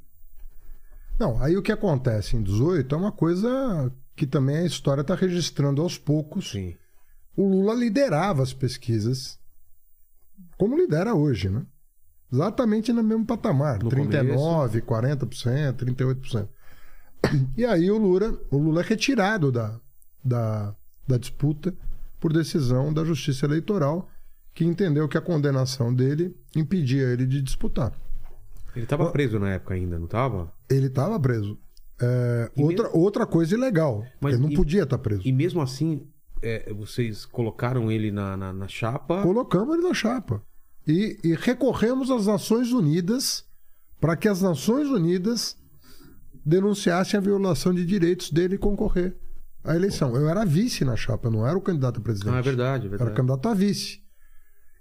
S3: Não, aí o que acontece em 18 é uma coisa que também a história está registrando aos poucos.
S1: Sim.
S3: O Lula liderava as pesquisas, como lidera hoje, né? Exatamente no mesmo patamar,
S1: No
S3: 39, 40%, 38%. E aí o Lula, o Lula é retirado da, da, da disputa por decisão da Justiça Eleitoral, que entendeu que a condenação dele impedia ele de disputar.
S1: Ele tava preso na época ainda, não tava?
S3: Ele estava preso. É, outra, outra coisa ilegal.
S1: Mas
S3: ele não
S1: e-
S3: podia estar preso.
S1: E mesmo assim, é, vocês colocaram ele na, na, na chapa.
S3: Colocamos ele na chapa. E, e recorremos às Nações Unidas para que as Nações Unidas denunciassem a violação de direitos dele concorrer à eleição. Eu era vice na chapa, eu não era o candidato a presidente.
S1: Ah, é verdade, é
S3: Era
S1: verdade.
S3: candidato a vice.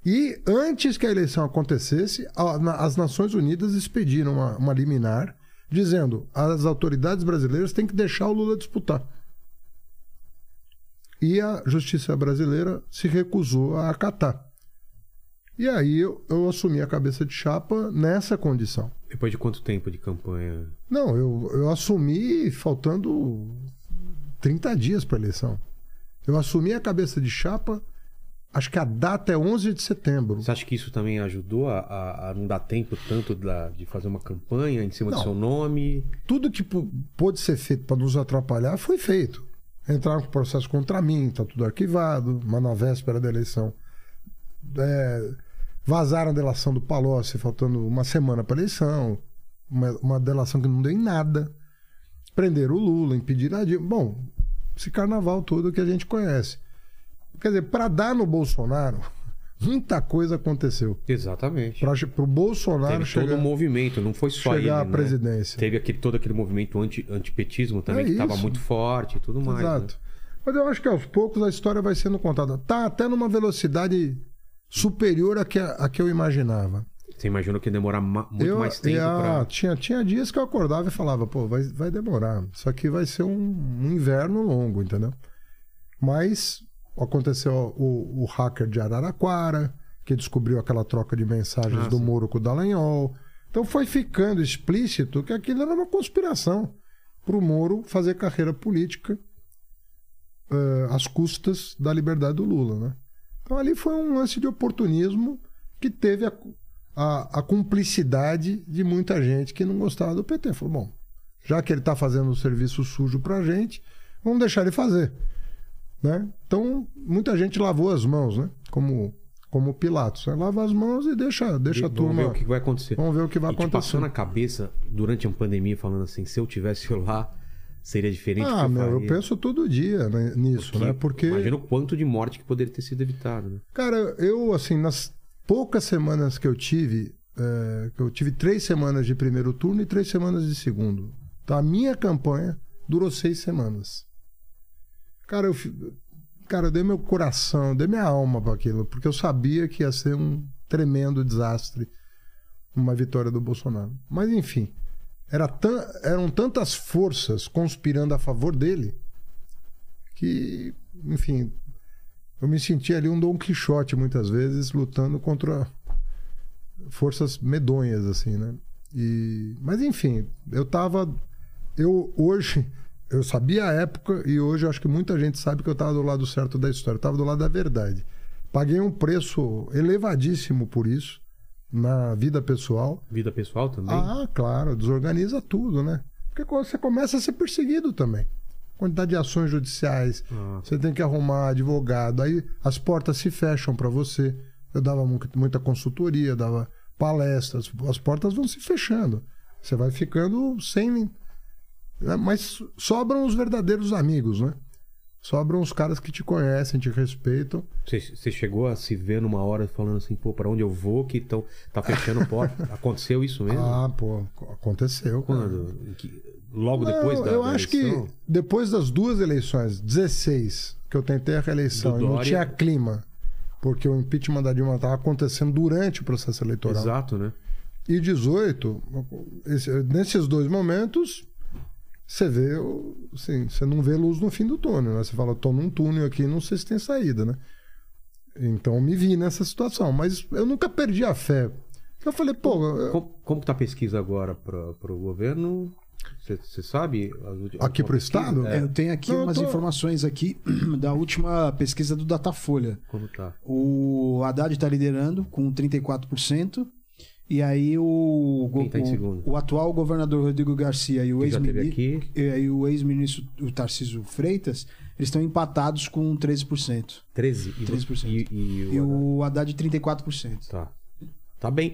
S3: E antes que a eleição acontecesse, as Nações Unidas expediram uma, uma liminar dizendo as autoridades brasileiras têm que deixar o Lula disputar. E a justiça brasileira se recusou a acatar. E aí eu, eu assumi a cabeça de chapa nessa condição.
S1: Depois de quanto tempo de campanha?
S3: Não, eu, eu assumi faltando 30 dias para eleição. Eu assumi a cabeça de chapa, acho que a data é 11 de setembro.
S1: Você acha que isso também ajudou a, a- a não dar tempo tanto da- de fazer uma campanha em cima do
S3: Não.
S1: seu nome?
S3: Tudo que pô- pôde ser feito para nos atrapalhar foi feito. Entraram com processo contra mim, tá tudo arquivado, mas na véspera da eleição. É, vazaram a delação do Palocci, faltando uma semana para eleição. Uma, uma delação que não deu em nada. Prenderam o Lula, impediram a Dilma. Bom, esse carnaval todo que a gente conhece. Quer dizer, para dar no Bolsonaro, muita coisa aconteceu.
S1: Exatamente.
S3: Para o Bolsonaro
S1: Teve
S3: chegar,
S1: todo um movimento, não foi só ele,
S3: chegar à
S1: né?
S3: presidência.
S1: Teve aquele, todo aquele movimento anti, antipetismo também,
S3: É
S1: que estava muito forte e tudo mais.
S3: Exato.
S1: né?
S3: Mas eu acho que aos poucos a história vai sendo contada. Tá até numa velocidade superior à que, à que eu imaginava.
S1: Você imaginou que ia demorar ma- muito
S3: eu,
S1: mais tempo
S3: a-
S1: pra...
S3: tinha, tinha dias que eu acordava e falava, pô, vai, vai demorar. Isso aqui vai ser um, um inverno longo, entendeu? Mas aconteceu o, o hacker de Araraquara, que descobriu aquela troca de mensagens
S1: Ah,
S3: do
S1: sim.
S3: Moro com o Dallagnol. Então foi ficando explícito que aquilo era uma conspiração para o Moro fazer carreira política eh, às custas da liberdade do Lula, né? Então ali foi um lance de oportunismo que teve a, a, a cumplicidade de muita gente que não gostava do PT. Falou, bom, já que ele está fazendo o serviço sujo pra gente, vamos deixar ele fazer. Né? Então, muita gente lavou as mãos, né? Como, como Pilatos. Né? Lava as mãos e deixa, deixa a
S1: Vamos
S3: turma.
S1: ver o que vai acontecer.
S3: Vamos ver o que vai
S1: e te passou
S3: acontecer.
S1: na cabeça, durante a pandemia, falando assim, se eu tivesse lá, seria diferente
S3: Ah, meu, eu penso todo dia né, nisso, né? Porque.
S1: Imagina o quanto de morte que poderia ter sido evitado, né?
S3: Cara, eu, assim, nas poucas semanas que eu tive, é, eu tive três semanas de primeiro turno e três semanas de segundo. Então, a minha campanha durou seis semanas. Cara, eu, cara, eu dei meu coração, eu dei minha alma para aquilo, porque eu sabia que ia ser um tremendo desastre uma vitória do Bolsonaro. Mas, enfim, era tan- eram tantas forças conspirando a favor dele que, enfim, eu me senti ali um Dom Quixote muitas vezes lutando contra forças medonhas assim, né? E mas enfim, eu tava eu hoje eu sabia a época e hoje acho que muita gente sabe que eu tava do lado certo da história, eu tava do lado da verdade. Paguei um preço elevadíssimo por isso na vida pessoal.
S1: Vida pessoal também?
S3: Ah, claro, desorganiza tudo, né? Porque você começa a ser perseguido também. Quantidade de ações judiciais,
S1: Ah.
S3: você tem que arrumar advogado, aí as portas se fecham para você. Eu dava mu- muita consultoria, dava palestras, as portas vão se fechando. Você vai ficando sem. né? Mas sobram os verdadeiros amigos, né? Sobram os caras que te conhecem, te respeitam.
S1: Você, chegou a se ver numa hora falando assim, pô, pra onde eu vou que tão, tá fechando porta? Aconteceu isso mesmo?
S3: Ah, pô, aconteceu.
S1: Quando? Que- Logo
S3: Não,
S1: depois da
S3: eu
S1: da
S3: acho
S1: eleição?
S3: que depois das duas eleições, 16, que eu tentei a reeleição
S1: Do
S3: e não
S1: Dória.
S3: tinha clima, porque o impeachment da Dilma estava acontecendo durante o processo eleitoral.
S1: Exato, né?
S3: E 18, esse- nesses dois momentos, você vê, o- assim, você não vê luz no fim do túnel, né? Você fala, tô num túnel aqui, não sei se tem saída, né? Então me vi nessa situação, mas eu nunca perdi a fé. Eu falei, pô, eu-
S1: Como, como que tá a pesquisa agora para o governo? Você sabe?
S3: Aqui
S1: a
S3: pro
S1: pesquisa?
S3: estado?
S1: É,
S2: Eu tenho aqui
S3: Não,
S2: umas
S3: tô-
S2: informações aqui da última pesquisa do Datafolha.
S1: como tá?
S2: O Haddad está liderando com 34%. E aí o,
S1: tá
S2: o- o atual governador Rodrigo Garcia e o ex-ministro e o ex-ministro o Tarcísio Freitas, eles estão empatados com 13%.
S1: 13? E,
S2: 13%.
S1: E, e,
S2: E
S1: o...
S2: o Haddad 34%.
S1: Tá. Tá bem.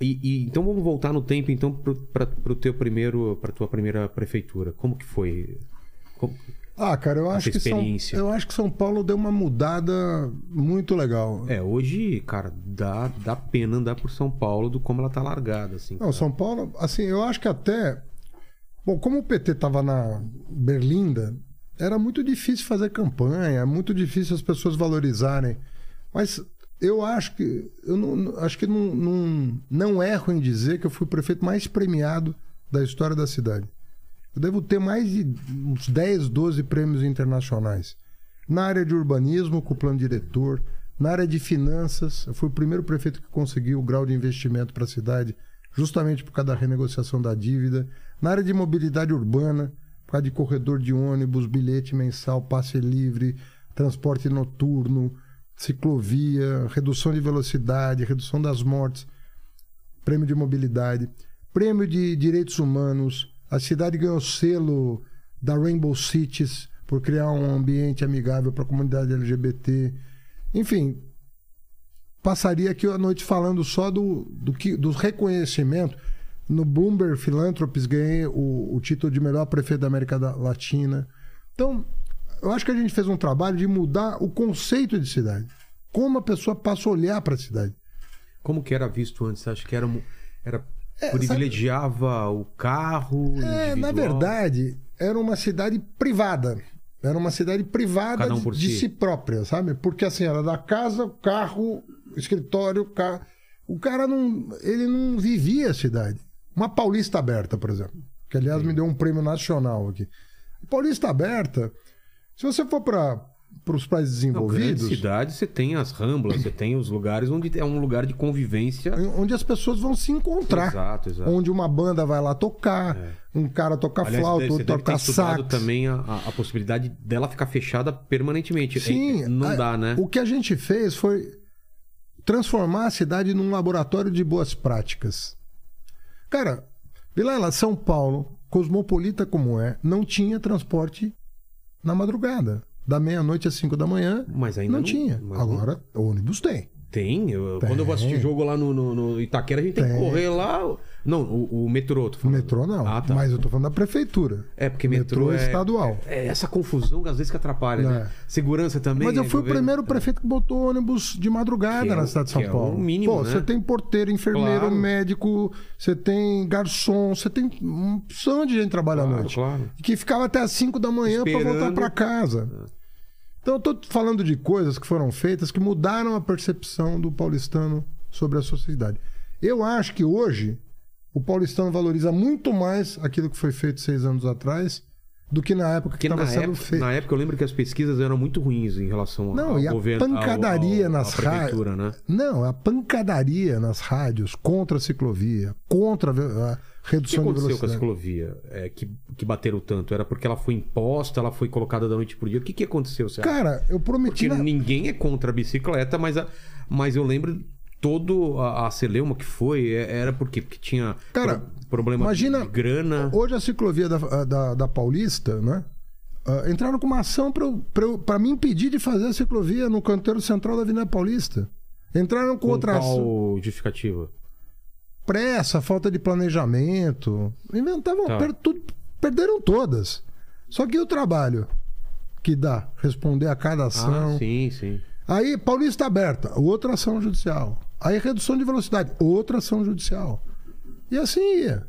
S1: E, e- então vamos voltar no tempo então para pro teu primeiro para tua primeira prefeitura. Como que foi? Como-
S3: Ah, cara, eu acho, que São, eu acho que São Paulo deu uma mudada muito legal.
S1: É, hoje, cara, dá, dá pena andar por São Paulo do como ela tá largada, assim.
S3: Não,
S1: cara.
S3: São Paulo, assim, eu acho que até. Bom, como o PT tava na Berlinda, era muito difícil fazer campanha, muito difícil as pessoas valorizarem. Mas eu acho que. Eu não- acho que não, não, não erro em dizer que eu fui o prefeito mais premiado da história da cidade. Eu devo ter mais de uns 10, 12 prêmios internacionais. Na área de urbanismo, com o plano diretor, Na área de finanças, eu fui o primeiro prefeito que conseguiu o grau de investimento para a cidade, justamente por causa da renegociação da dívida. Na área de mobilidade urbana, por causa de corredor de ônibus, bilhete mensal, passe livre, transporte noturno, ciclovia, redução de velocidade, redução das mortes, prêmio de mobilidade, prêmio de direitos humanos. A cidade ganhou selo da Rainbow Cities por criar um ambiente amigável para a comunidade LGBT. Enfim, passaria aqui a noite falando só do, do, que, do reconhecimento. No Bloomberg Philanthropies ganhei o, o título de melhor prefeito da América Latina. Então, eu acho que a gente fez um trabalho de mudar o conceito de cidade. Como a pessoa passa a olhar para a cidade.
S1: Como que era visto antes? Acho que era, era é, privilegiava sabe? o carro.
S3: É, na verdade, era uma cidade privada. Era uma cidade privada
S1: um
S3: de, si. de, si. própria, sabe? Porque assim, era da casa, carro, escritório, carro. O cara não. Ele não vivia a cidade. Uma Paulista Aberta, por exemplo. Que aliás Sim. me deu um prêmio nacional aqui. Paulista Aberta se você for para para os países desenvolvidos.
S1: Na cidade você tem as ramblas, você tem os lugares onde é um lugar de convivência.
S3: Onde as pessoas vão se encontrar.
S1: Exato, exato.
S3: Onde uma banda vai lá tocar, é. um cara toca Aliás, flauta, outro toca sax.
S1: também a, a, possibilidade dela ficar fechada permanentemente.
S3: Sim.
S1: É, não a, dá, né?
S3: O que a gente fez foi transformar a cidade num laboratório de boas práticas. Cara, Vilela, São Paulo, cosmopolita como é, não tinha transporte na madrugada. Da meia-noite às 5 da manhã.
S1: Mas ainda
S3: não, não tinha. Agora, não... ônibus tem.
S1: Tem. Eu, tem. Quando eu vou assistir jogo lá no, no, no Itaquera, a gente tem, tem, que correr lá. Não, o, o metrô,
S3: O metrô não. Ah, tá. Mas eu tô falando da prefeitura.
S1: É, porque metrô, metrô é,
S3: é estadual.
S1: É, essa confusão às vezes que atrapalha, né? é. né? Segurança também.
S3: Mas eu fui o primeiro prefeito que botou ônibus de madrugada que na é cidade de São Paulo. É o
S1: mínimo,
S3: Pô,
S1: né?
S3: você tem porteiro, enfermeiro, claro. médico, você tem garçom, você tem uma opção de gente trabalhar claro, à noite.
S1: Claro.
S3: Que ficava até as 5 da manhã para voltar para casa. É. Então eu tô falando de coisas que foram feitas que mudaram a percepção do paulistano sobre a sociedade. Eu acho que hoje o paulistano valoriza muito mais aquilo que foi feito seis anos atrás do que na época que estava sendo feito.
S1: Na época eu lembro que as pesquisas eram muito ruins em relação
S3: não,
S1: ao
S3: e a
S1: governo.
S3: pancadaria ao, ao, nas rádios.
S1: Né?
S3: Não, a pancadaria nas rádios contra a ciclovia, contra a redução
S1: de velocidade. O que
S3: aconteceu
S1: com a ciclovia é, que, que bateram tanto? Era porque ela foi imposta, ela foi colocada da noite por dia? O que, que aconteceu?
S3: Cara, eu prometi.
S1: Porque na... ninguém é contra a bicicleta, mas, a, mas eu lembro todo a, a Celeuma que foi, é, era porque, porque tinha
S3: Cara,
S1: pro, problema
S3: imagina,
S1: de grana.
S3: Hoje a ciclovia da, da, da Paulista, né? Uh, entraram com uma ação para me impedir de fazer a ciclovia no canteiro central da Avenida Paulista. Entraram com, com outra
S1: ação. justificativa?
S3: Pressa, falta de planejamento. Inventavam, tá. per, tudo, perderam todas. Só que o trabalho que dá responder a cada ação.
S1: Ah, sim, sim.
S3: Aí, Paulista aberta, outra ação judicial. Aí redução de velocidade, outra ação judicial. E assim ia.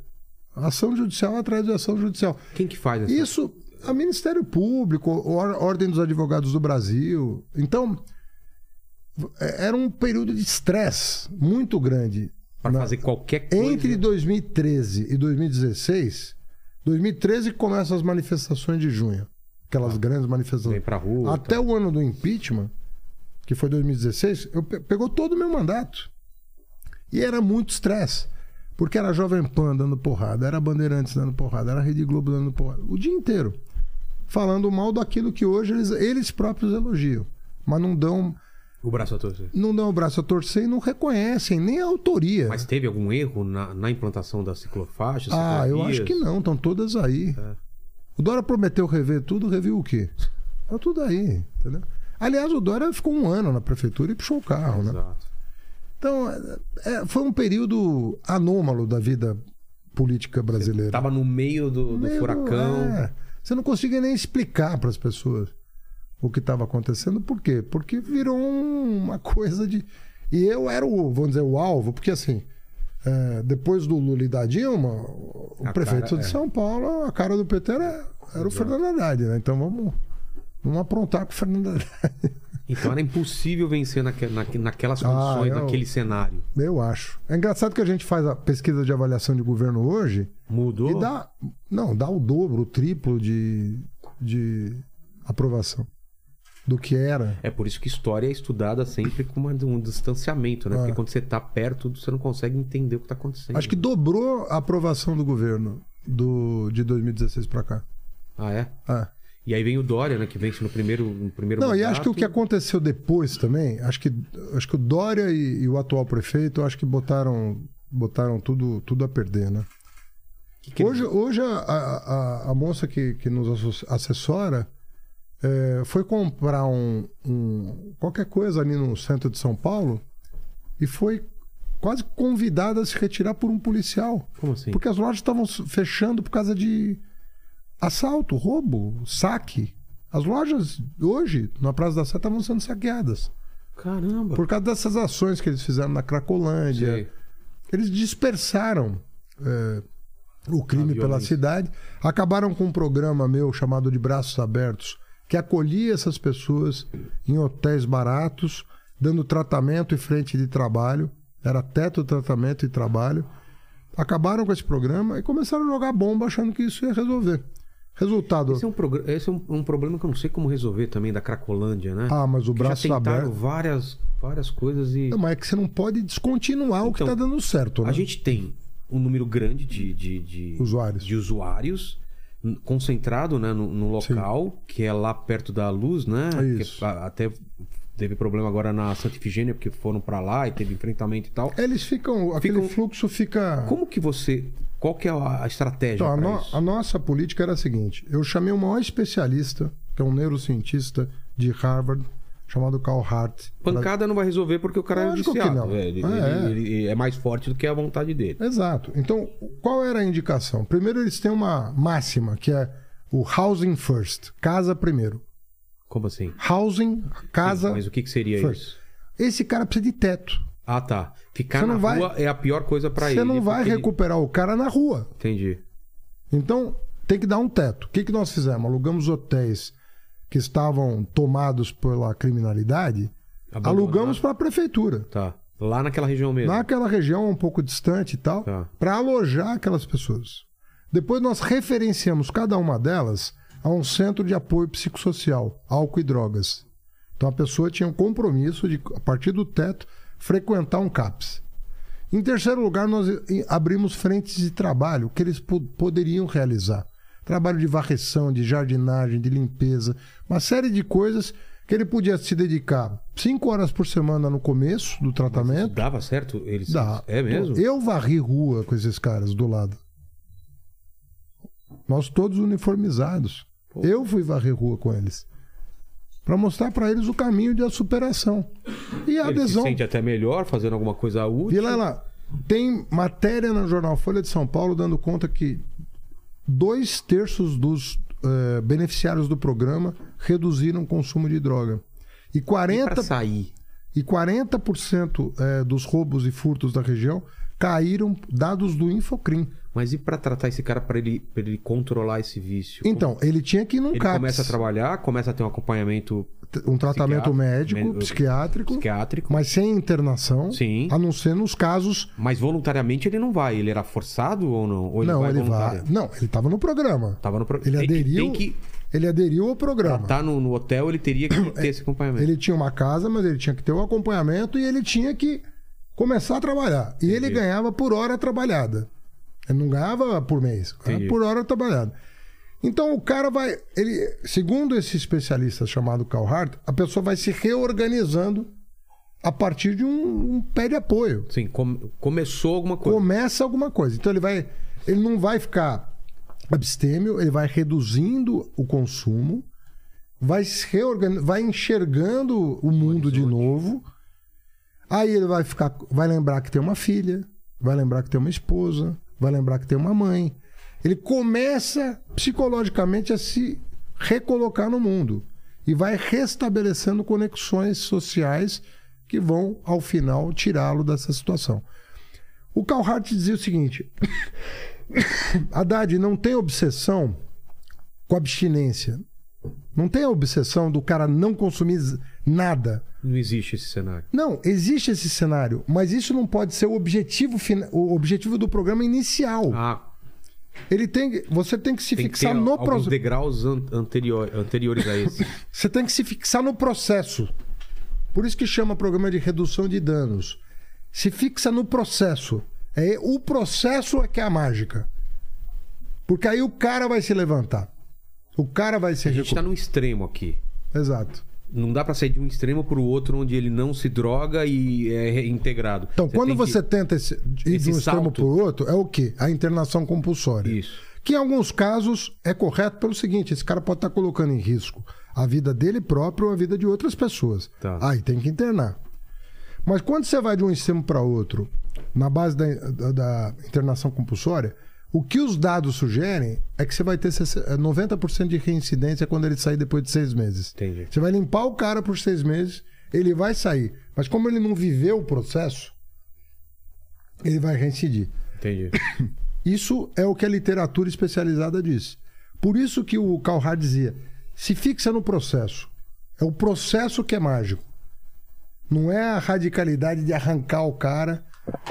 S3: Ação judicial atrás de ação judicial.
S1: Quem que faz essa?
S3: Isso, a Ministério Público, a Ordem dos Advogados do Brasil. Então, é, era um período de estresse muito grande.
S1: Para fazer qualquer coisa.
S3: Entre 2013 e 2016, 2013 começam as manifestações de junho. Aquelas ah, grandes manifestações.
S1: Vem pra rua.
S3: Até tá. o ano do impeachment, que foi 2016, eu pe pegou todo o meu mandato. E era muito estresse. Porque era Jovem Pan dando porrada, era Bandeirantes dando porrada, era Rede Globo dando porrada. O dia inteiro. Falando mal daquilo que hoje eles, eles próprios elogiam. Mas não dão.
S1: O braço a torcer.
S3: Não dão o braço a torcer e não reconhecem nem a autoria.
S1: Mas teve algum erro na, na implantação da ciclofaixa?
S3: Ah, eu acho que não, estão todas aí. É. O Dora prometeu rever tudo, reviu o quê? Tá tudo aí, entendeu? Aliás, o Dória ficou um ano na prefeitura e puxou o carro, né?
S1: Exato.
S3: Então, é, foi um período anômalo da vida política brasileira.
S1: Estava no meio do, do furacão. É,
S3: você não conseguia nem explicar para as pessoas o que estava acontecendo. Por quê? Porque virou uma coisa de. E eu era o, vamos dizer, o alvo, porque assim, é, depois do Lula e da Dilma, o a prefeito de é. São Paulo, a cara do PT era, era o Fernando Haddad, né? Então vamos Vamos aprontar com o Fernando Haddad.
S1: Então era impossível vencer naque, naque, naquelas ah, condições, ah, eu, naquele cenário.
S3: Eu acho. É engraçado que a gente faz a pesquisa de avaliação de governo hoje.
S1: Mudou?
S3: E dá. Não, dá o dobro, o triplo de, de aprovação. do que era.
S1: É por isso que história é estudada sempre com uma- um distanciamento, né? Porque
S3: É.
S1: quando você tá perto, você não consegue entender o que tá acontecendo.
S3: Acho que dobrou a aprovação do governo do, de 2016 pra cá.
S1: Ah, é?
S3: É.
S1: E aí vem o Dória, né? Que vence no primeiro, no primeiro
S3: Não, e
S1: mandato.
S3: acho que o que aconteceu depois também, acho que, acho que o Dória e, e o atual prefeito, acho que botaram, botaram tudo, tudo a perder, né?
S1: Que que
S3: Hoje, hoje a, a, a- moça que, que nos assessora é, foi comprar um, um- qualquer coisa ali no centro de São Paulo e foi quase convidada a se retirar por um policial.
S1: Como assim?
S3: Porque as lojas estavam fechando por causa de assalto, roubo, saque. As lojas hoje, na Praça da Sé, estavam sendo saqueadas.
S1: Caramba.
S3: Por causa dessas ações que eles fizeram na Cracolândia.
S1: Sei.
S3: Eles dispersaram é, o crime pela cidade. Acabaram com um programa meu chamado de Braços Abertos, que acolhia essas pessoas em hotéis baratos, dando tratamento e frente de trabalho. Era teto, tratamento e trabalho. Acabaram com esse programa e começaram a jogar bomba achando que isso ia resolver. Resultado.
S1: Esse é, um, progr- esse é um, um problema que eu não sei como resolver também da Cracolândia, né?
S3: Ah, mas o
S1: já
S3: braço
S1: tentaram
S3: aberto.
S1: várias, várias coisas e.
S3: Não, mas é que você não pode descontinuar o que
S1: Então,
S3: está dando certo, né?
S1: A gente tem um número grande de, de, de,
S3: Usuários.
S1: de usuários concentrado né, no, no local, que é lá perto da luz, né? A- até teve problema agora na Santa Ifigênia, porque foram pra lá e teve enfrentamento e tal.
S3: Eles ficam. Aquele
S1: Ficam-
S3: fluxo fica.
S1: Como que você. Qual que é a estratégia
S3: Então, a,
S1: pra
S3: no-
S1: isso?
S3: a nossa política era a seguinte: eu chamei o maior especialista, que é um neurocientista de Harvard, chamado Carl Hart.
S1: Pancada não vai resolver porque o cara
S3: Lógico
S1: é
S3: que
S1: viciado.
S3: não.
S1: É, Ele,
S3: É.
S1: ele- ele é mais forte do que a vontade dele.
S3: Exato. Então, qual era a indicação? Primeiro, eles têm uma máxima, que é o housing first casa primeiro.
S1: Como assim?
S3: Housing, casa.
S1: Mas o que, que seria
S3: first.
S1: isso?
S3: Esse cara precisa de teto.
S1: Ah, tá. Ficar
S3: Você
S1: na
S3: vai-
S1: rua é a pior coisa pra ele.
S3: Você não vai
S1: porque ele-
S3: recuperar o cara na rua.
S1: Entendi.
S3: Então, tem que dar um teto. O que, que nós fizemos? Alugamos hotéis que estavam tomados pela criminalidade,
S1: Abandonar.
S3: alugamos para a prefeitura.
S1: Tá. Lá naquela região mesmo.
S3: Naquela região um pouco distante e tal,
S1: Tá.
S3: para alojar aquelas pessoas. Depois nós referenciamos cada uma delas a um centro de apoio psicossocial, álcool e drogas. Então a pessoa tinha um compromisso de, a partir do teto, frequentar um CAPS. Em terceiro lugar, nós abrimos frentes de trabalho que eles po- poderiam realizar. Trabalho de varreção, de jardinagem, de limpeza, uma série de coisas que ele podia se dedicar cinco horas por semana no começo do tratamento.
S1: Dava certo? Eles...
S3: Dá.
S1: É mesmo?
S3: Eu varri rua com esses caras do lado. Nós todos uniformizados. Eu fui varrer rua com eles. Pra mostrar pra eles o caminho de superação. E a
S1: Ele se
S3: adesão.
S1: sente até melhor fazendo alguma coisa útil.
S3: Vila lá, tem matéria no jornal Folha de São Paulo dando conta que dois terços dos eh, beneficiários do programa reduziram o consumo de droga. E
S1: E
S3: 40%,
S1: pra sair.
S3: e 40% eh, dos roubos e furtos da região caíram dados do Infocrim.
S1: Mas e pra tratar esse cara pra ele, pra ele controlar esse vício?
S3: Então, ele tinha que ir num
S1: Ele
S3: CAPS,
S1: começa a trabalhar, começa a ter um acompanhamento
S3: um tratamento médico, psiquiátrico,
S1: psiquiátrico,
S3: mas sem internação,
S1: Sim.
S3: a não ser nos casos.
S1: mas voluntariamente ele não vai. Ele era forçado ou não? Ou ele
S3: não,
S1: vai
S3: ele vai. Não, ele estava no programa.
S1: Tava no pro...
S3: Ele aderiu-
S1: Tem que
S3: Ele aderiu ao programa.
S1: estar no, no hotel, ele teria que ter esse acompanhamento.
S3: Ele tinha uma casa, mas ele tinha que ter o acompanhamento e ele tinha que começar a trabalhar. E ele
S1: Entendi.
S3: ganhava por hora trabalhada. Ele não ganhava por mês, ganhava
S1: Entendi.
S3: por hora trabalhada. Então o cara vai, ele, segundo esse especialista chamado Carl Hart, a pessoa vai se reorganizando a partir de um, um pé de apoio.
S1: Sim, com- começou alguma coisa.
S3: Começa alguma coisa. Então ele vai, ele não vai ficar abstêmio, ele vai reduzindo o consumo, vai se reorgan... vai enxergando o mundo de novo. Aí ele vai ficar, vai lembrar que tem uma filha, vai lembrar que tem uma esposa, vai lembrar que tem uma mãe. Ele começa psicologicamente a se recolocar no mundo e vai restabelecendo conexões sociais que vão ao final tirá-lo dessa situação. O Carl Hart dizia o seguinte: Haddad não tem obsessão com abstinência. Não tem a obsessão do cara não consumir nada.
S1: Não existe esse cenário.
S3: Não, existe esse cenário, mas isso não pode ser o objetivo, fina- o objetivo do programa inicial.
S1: Ah,
S3: Ele tem, que- você tem que se
S1: Tem que
S3: fixar
S1: ter
S3: no processo.
S1: degraus an- anterior, anteriores a esse.
S3: Você tem que se fixar no processo. Por isso que chama programa de redução de danos. Se fixa no processo. É o processo é que é a mágica. Porque aí o cara vai se levantar. O cara vai se
S1: A gente tá
S3: recuperar.
S1: num extremo aqui.
S3: Exato.
S1: Não dá pra sair de um extremo pro outro onde ele não se droga e é reintegrado.
S3: Então, quando
S1: tem que-
S3: você tenta esse- ir
S1: esse
S3: de um extremo
S1: salto.
S3: para o outro, é o quê? A internação compulsória.
S1: Isso.
S3: Que em alguns casos é correto pelo seguinte: esse cara pode estar colocando em risco a vida dele próprio ou a vida de outras pessoas.
S1: Tá.
S3: Aí tem que internar. Mas quando você vai de um extremo para outro, na base da, da- da internação compulsória, o que os dados sugerem é que você vai ter 60 90% de reincidência quando ele sair depois de seis meses.
S1: Entendi.
S3: Você vai limpar o cara por seis meses, ele vai sair. Mas como ele não viveu o processo, ele vai reincidir.
S1: Entendi.
S3: Isso é o que a literatura especializada diz. Por isso que o Calhar dizia: se fixa no processo. É o processo que é mágico. Não é a radicalidade de arrancar o cara.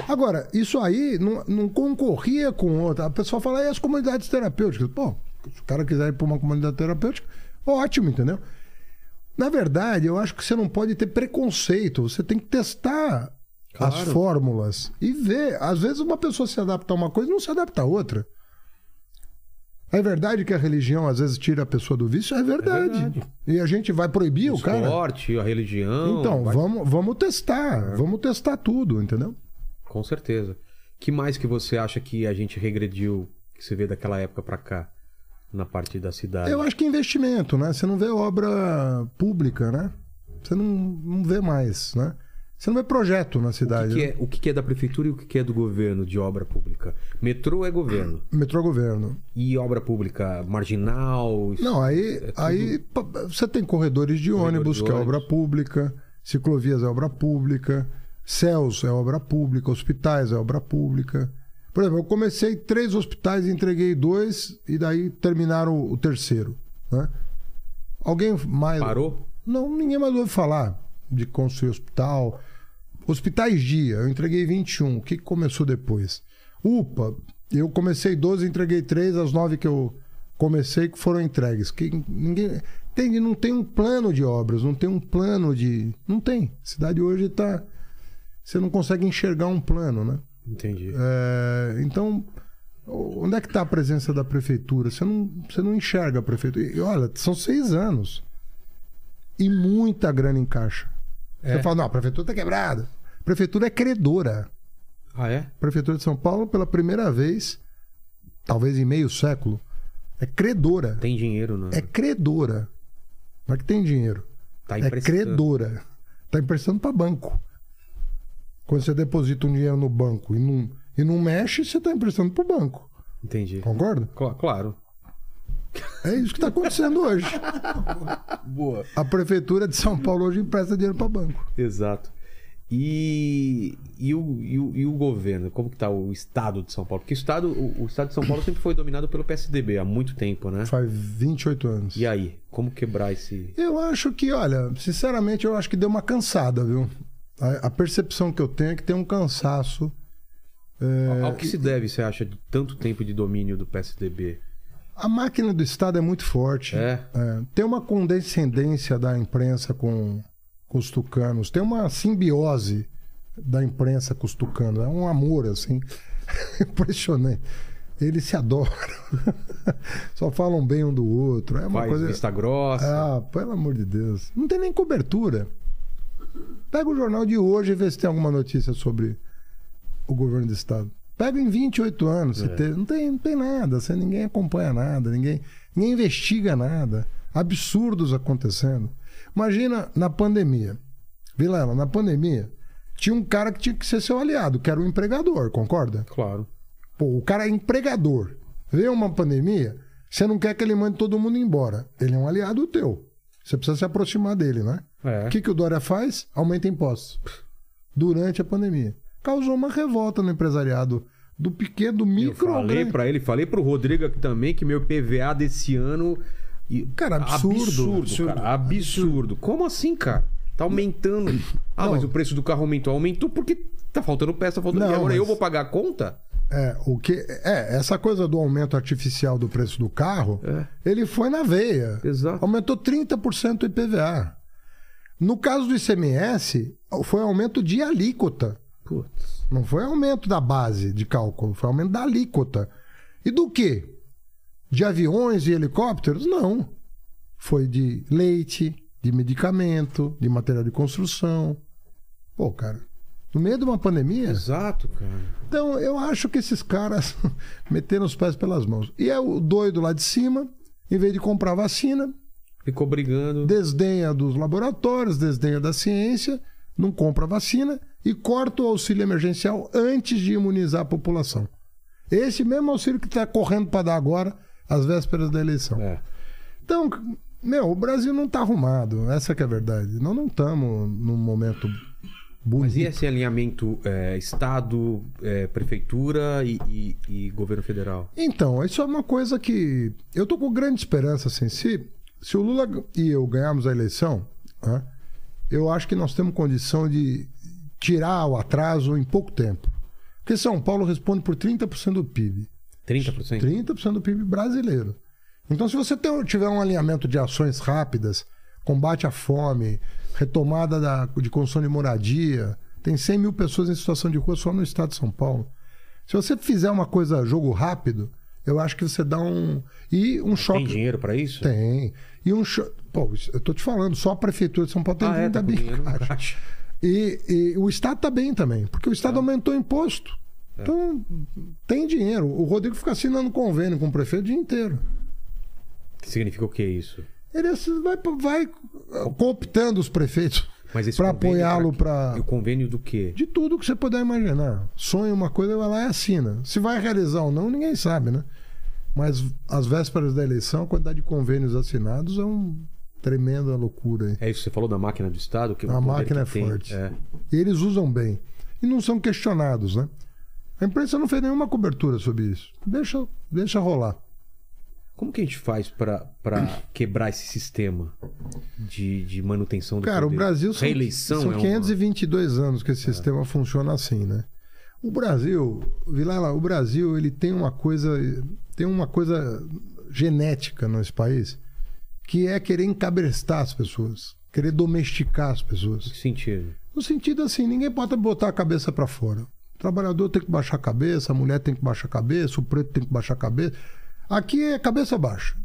S3: Agora, isso aí não, não concorria com outra. A pessoa fala, e as comunidades terapêuticas? Pô, se o cara quiser ir para uma comunidade terapêutica, ótimo, entendeu? Na verdade, eu acho que você não pode ter preconceito. Você tem que testar as
S1: Claro.
S3: fórmulas e ver. Às vezes uma pessoa se adapta a uma coisa e não se adapta a outra. É verdade que a religião às vezes tira a pessoa do vício? É verdade.
S1: verdade.
S3: E a gente vai proibir
S1: o
S3: o cara?
S1: esporte, a religião.
S3: Então,
S1: vai-
S3: vamos, vamos testar. Vamos testar tudo, entendeu?
S1: Com certeza. que mais que você acha que a gente regrediu, que você vê daquela época pra cá, na parte da cidade?
S3: Eu acho que é investimento, né? Você não vê obra pública, né? Você não, não vê mais, né? Você não vê projeto na
S1: O
S3: cidade.
S1: que, que
S3: né?
S1: é, o que é da prefeitura e o que é do governo de obra pública? Metrô é governo.
S3: Metrô governo.
S1: E obra pública marginal?
S3: Não, aí,
S1: é
S3: aí você tem corredores de
S1: Corredor
S3: ônibus,
S1: de
S3: que é
S1: ônibus.
S3: obra pública, ciclovias é obra pública, céus é obra pública, hospitais é obra pública. Por exemplo, eu comecei três hospitais, entreguei dois e daí terminaram o terceiro. Né? Alguém mais.
S1: Parou?
S3: Não, ninguém mais ouve falar de construir hospital. Hospitais dia, eu entreguei 21. O que que começou depois? UPA, eu comecei 12, entreguei 3, as 9 que eu comecei que foram entregues. Que ninguém tem, não tem um plano de obras, não tem um plano de. Não tem. A cidade hoje está. Você não consegue enxergar um plano, né?
S1: Entendi.
S3: É, então, onde é que está a presença da prefeitura? Você não, você não enxerga a prefeitura. E olha, são seis anos. E muita grana em caixa.
S1: É.
S3: Você fala, não, a prefeitura está quebrada. A prefeitura é credora.
S1: Ah, é?
S3: A prefeitura de São Paulo, pela primeira vez, talvez em meio século, é credora.
S1: Tem dinheiro, não?
S3: É credora. Não é que tem dinheiro.
S1: Tá
S3: é credora. Está emprestando para banco. Quando você deposita um dinheiro no banco e não, e não mexe, você está emprestando para o banco.
S1: Entendi.
S3: Concorda?
S1: Cla- Claro.
S3: É isso que está acontecendo hoje.
S1: Boa.
S3: A prefeitura de São Paulo hoje empresta dinheiro para banco.
S1: Exato. E, e, o, e, o, e o governo? Como que tá o estado de São Paulo? Porque o estado, o, o estado de São Paulo sempre foi dominado pelo PSDB há muito tempo, né?
S3: Faz 28 anos.
S1: E aí? Como quebrar esse...
S3: Eu acho que, olha, sinceramente, eu acho que deu uma cansada, viu? A, a percepção que eu tenho é que tem um cansaço. É,
S1: Ao que se deve, você acha, de tanto tempo de domínio do PSDB?
S3: A máquina do Estado é muito forte.
S1: É?
S3: É, tem uma condescendência da imprensa com, com os tucanos. Tem uma simbiose da imprensa com os tucanos. É um amor, assim. Impressionante. Eles se adoram. Só falam bem um do outro. É uma
S1: Faz
S3: coisa.
S1: vista grossa?
S3: Ah, pelo amor de Deus. Não tem nem cobertura. Pega o jornal de hoje e vê se tem alguma notícia sobre o governo do Estado. Pega em 28 anos.
S1: É.
S3: Tem- não, tem, não tem nada. Você, ninguém acompanha nada. Ninguém, ninguém investiga nada. Absurdos acontecendo. Imagina na pandemia. Vilela, na pandemia, tinha um cara que tinha que ser seu aliado, que era o empregador, concorda?
S1: Claro.
S3: Pô, o cara é empregador. Veio uma pandemia, você não quer que ele mande todo mundo embora. Ele é um aliado teu. Você precisa se aproximar dele, né?
S1: É.
S3: O que, que o Dória faz? Aumenta impostos. Durante a pandemia. Causou uma revolta no empresariado do pequeno, do
S1: Eu
S3: micro. ao
S1: falei pra ele, falei pro Rodrigo aqui também que meu PVA desse ano. e-
S3: Cara, absurdo,
S1: Absurdo,
S3: absurdo.
S1: cara. Absurdo. Como assim, cara? Tá aumentando. Ah,
S3: Não.
S1: mas o preço do carro aumentou. Aumentou porque tá faltando peça, tá faltando.
S3: Não,
S1: e agora eu
S3: mas-
S1: vou pagar a conta?
S3: É, o que é essa coisa do aumento artificial do preço do carro,
S1: É.
S3: ele foi na veia.
S1: Exato.
S3: Aumentou 30% o IPVA. No caso do ICMS, foi aumento de alíquota.
S1: Putz.
S3: Não foi aumento da base de cálculo, foi aumento da alíquota. E do quê? De aviões e helicópteros? Não. Foi de leite, de medicamento, de material de construção. Pô, cara, no meio de uma pandemia.
S1: Exato, cara.
S3: Então, eu acho que esses caras meteram os pés pelas mãos. E é o doido lá de cima, em vez de comprar vacina,
S1: Ficou brigando.
S3: desdenha dos laboratórios, desdenha da ciência, não compra vacina e corta o auxílio emergencial antes de imunizar a população. Esse mesmo auxílio que está correndo para dar agora, às vésperas da eleição.
S1: É.
S3: Então, meu, o Brasil não está arrumado, essa que é a verdade. Nós não estamos num momento bonito.
S1: Mas e esse alinhamento é, Estado, é, Prefeitura e, e- e governo federal?
S3: Então, isso é uma coisa que eu tô com grande esperança, assim, se, se o Lula e eu ganharmos a eleição, né, eu acho que nós temos condição de tirar o atraso em pouco tempo. Porque São Paulo responde por 30% do PIB.
S1: 30%?
S3: 30% do PIB brasileiro. Então, se você tiver um alinhamento de ações rápidas, combate à fome, retomada da- de construção de moradia, tem 100 mil pessoas em situação de rua só no estado de São Paulo. Se você fizer uma coisa jogo rápido, eu acho que você dá um. E um
S1: Tem
S3: choque.
S1: dinheiro pra isso?
S3: Tem. E um choque. Pô, eu tô te falando, só a Prefeitura de São Paulo tem
S1: Ah, é,
S3: 30
S1: tá com
S3: bi
S1: dinheiro no
S3: caixa.
S1: caixa.
S3: E, e o Estado está bem também, porque o
S1: Tá.
S3: Estado aumentou o imposto. Então, tem dinheiro. O Rodrigo fica assinando convênio com o prefeito o dia inteiro.
S1: Que significa o que isso?
S3: Ele vai, vai cooptando os prefeitos para apoiá-lo para.
S1: E o convênio do quê?
S3: De tudo que você puder imaginar. Sonha uma coisa, vai lá e assina. Se vai realizar ou não, ninguém sabe, né? Mas às vésperas da eleição, a quantidade de convênios assinados é uma tremenda loucura. aí.
S1: É isso que você falou da máquina do Estado? Que
S3: A
S1: o poder
S3: máquina é
S1: tem.
S3: forte.
S1: É.
S3: E eles usam bem. E não são questionados, né? A imprensa não fez nenhuma cobertura sobre isso. Deixa, deixa rolar.
S1: Como que a gente faz pra quebrar esse sistema de, de manutenção do
S3: Cara, o
S1: poder?
S3: Brasil são,
S1: Reeleição
S3: são
S1: é uma-
S3: 522 anos que esse sistema funciona assim, né? O Brasil, Vilela, o Brasil, ele tem uma coisa, tem uma coisa genética nesse país, que é querer encabrestar as pessoas, querer domesticar as pessoas.
S1: Que sentido?
S3: No sentido assim, ninguém pode botar a cabeça para fora. O trabalhador tem que baixar a cabeça, a mulher tem que baixar a cabeça, o preto tem que baixar a cabeça. Aqui é cabeça baixa.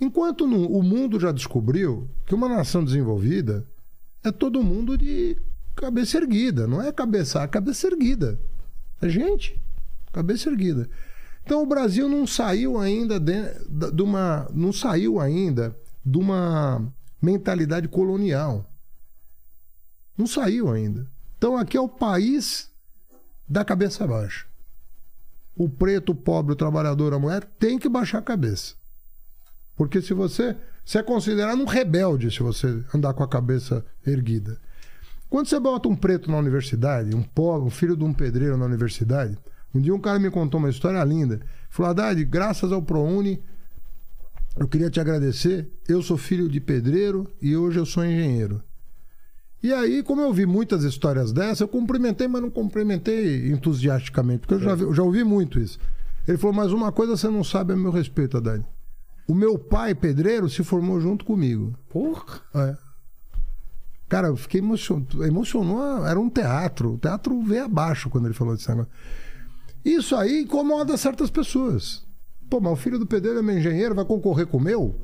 S3: Enquanto no- o mundo já descobriu que uma nação desenvolvida é todo mundo de cabeça erguida, não é cabeça, é cabeça erguida. É gente, cabeça erguida. Então o Brasil não saiu ainda de, de uma, não saiu ainda de uma mentalidade colonial. Não saiu ainda. Então aqui é o país da cabeça baixa. O preto, o pobre, o trabalhador, a mulher tem que baixar a cabeça. Porque se você. Você é considerado um rebelde se você andar com a cabeça erguida. Quando você bota um preto na universidade, um pobre, um filho de um pedreiro na universidade, um dia um cara me contou uma história linda. Falou, Haddad, graças ao ProUni, eu queria te agradecer. Eu sou filho de pedreiro e hoje eu sou engenheiro. E aí, como eu vi muitas histórias dessas, eu cumprimentei, mas não cumprimentei entusiasticamente, porque eu já, vi- eu já ouvi muito isso. Ele falou, mas uma coisa você não sabe a meu respeito, Haddad. O meu pai, pedreiro, se formou junto comigo.
S1: Porra!
S3: É. Cara, eu fiquei emocionado. Emocionou, era um teatro. O teatro veio abaixo quando ele falou desse negócio. Isso aí incomoda certas pessoas. Pô, mas o filho do pedreiro é meu engenheiro, vai concorrer com o meu?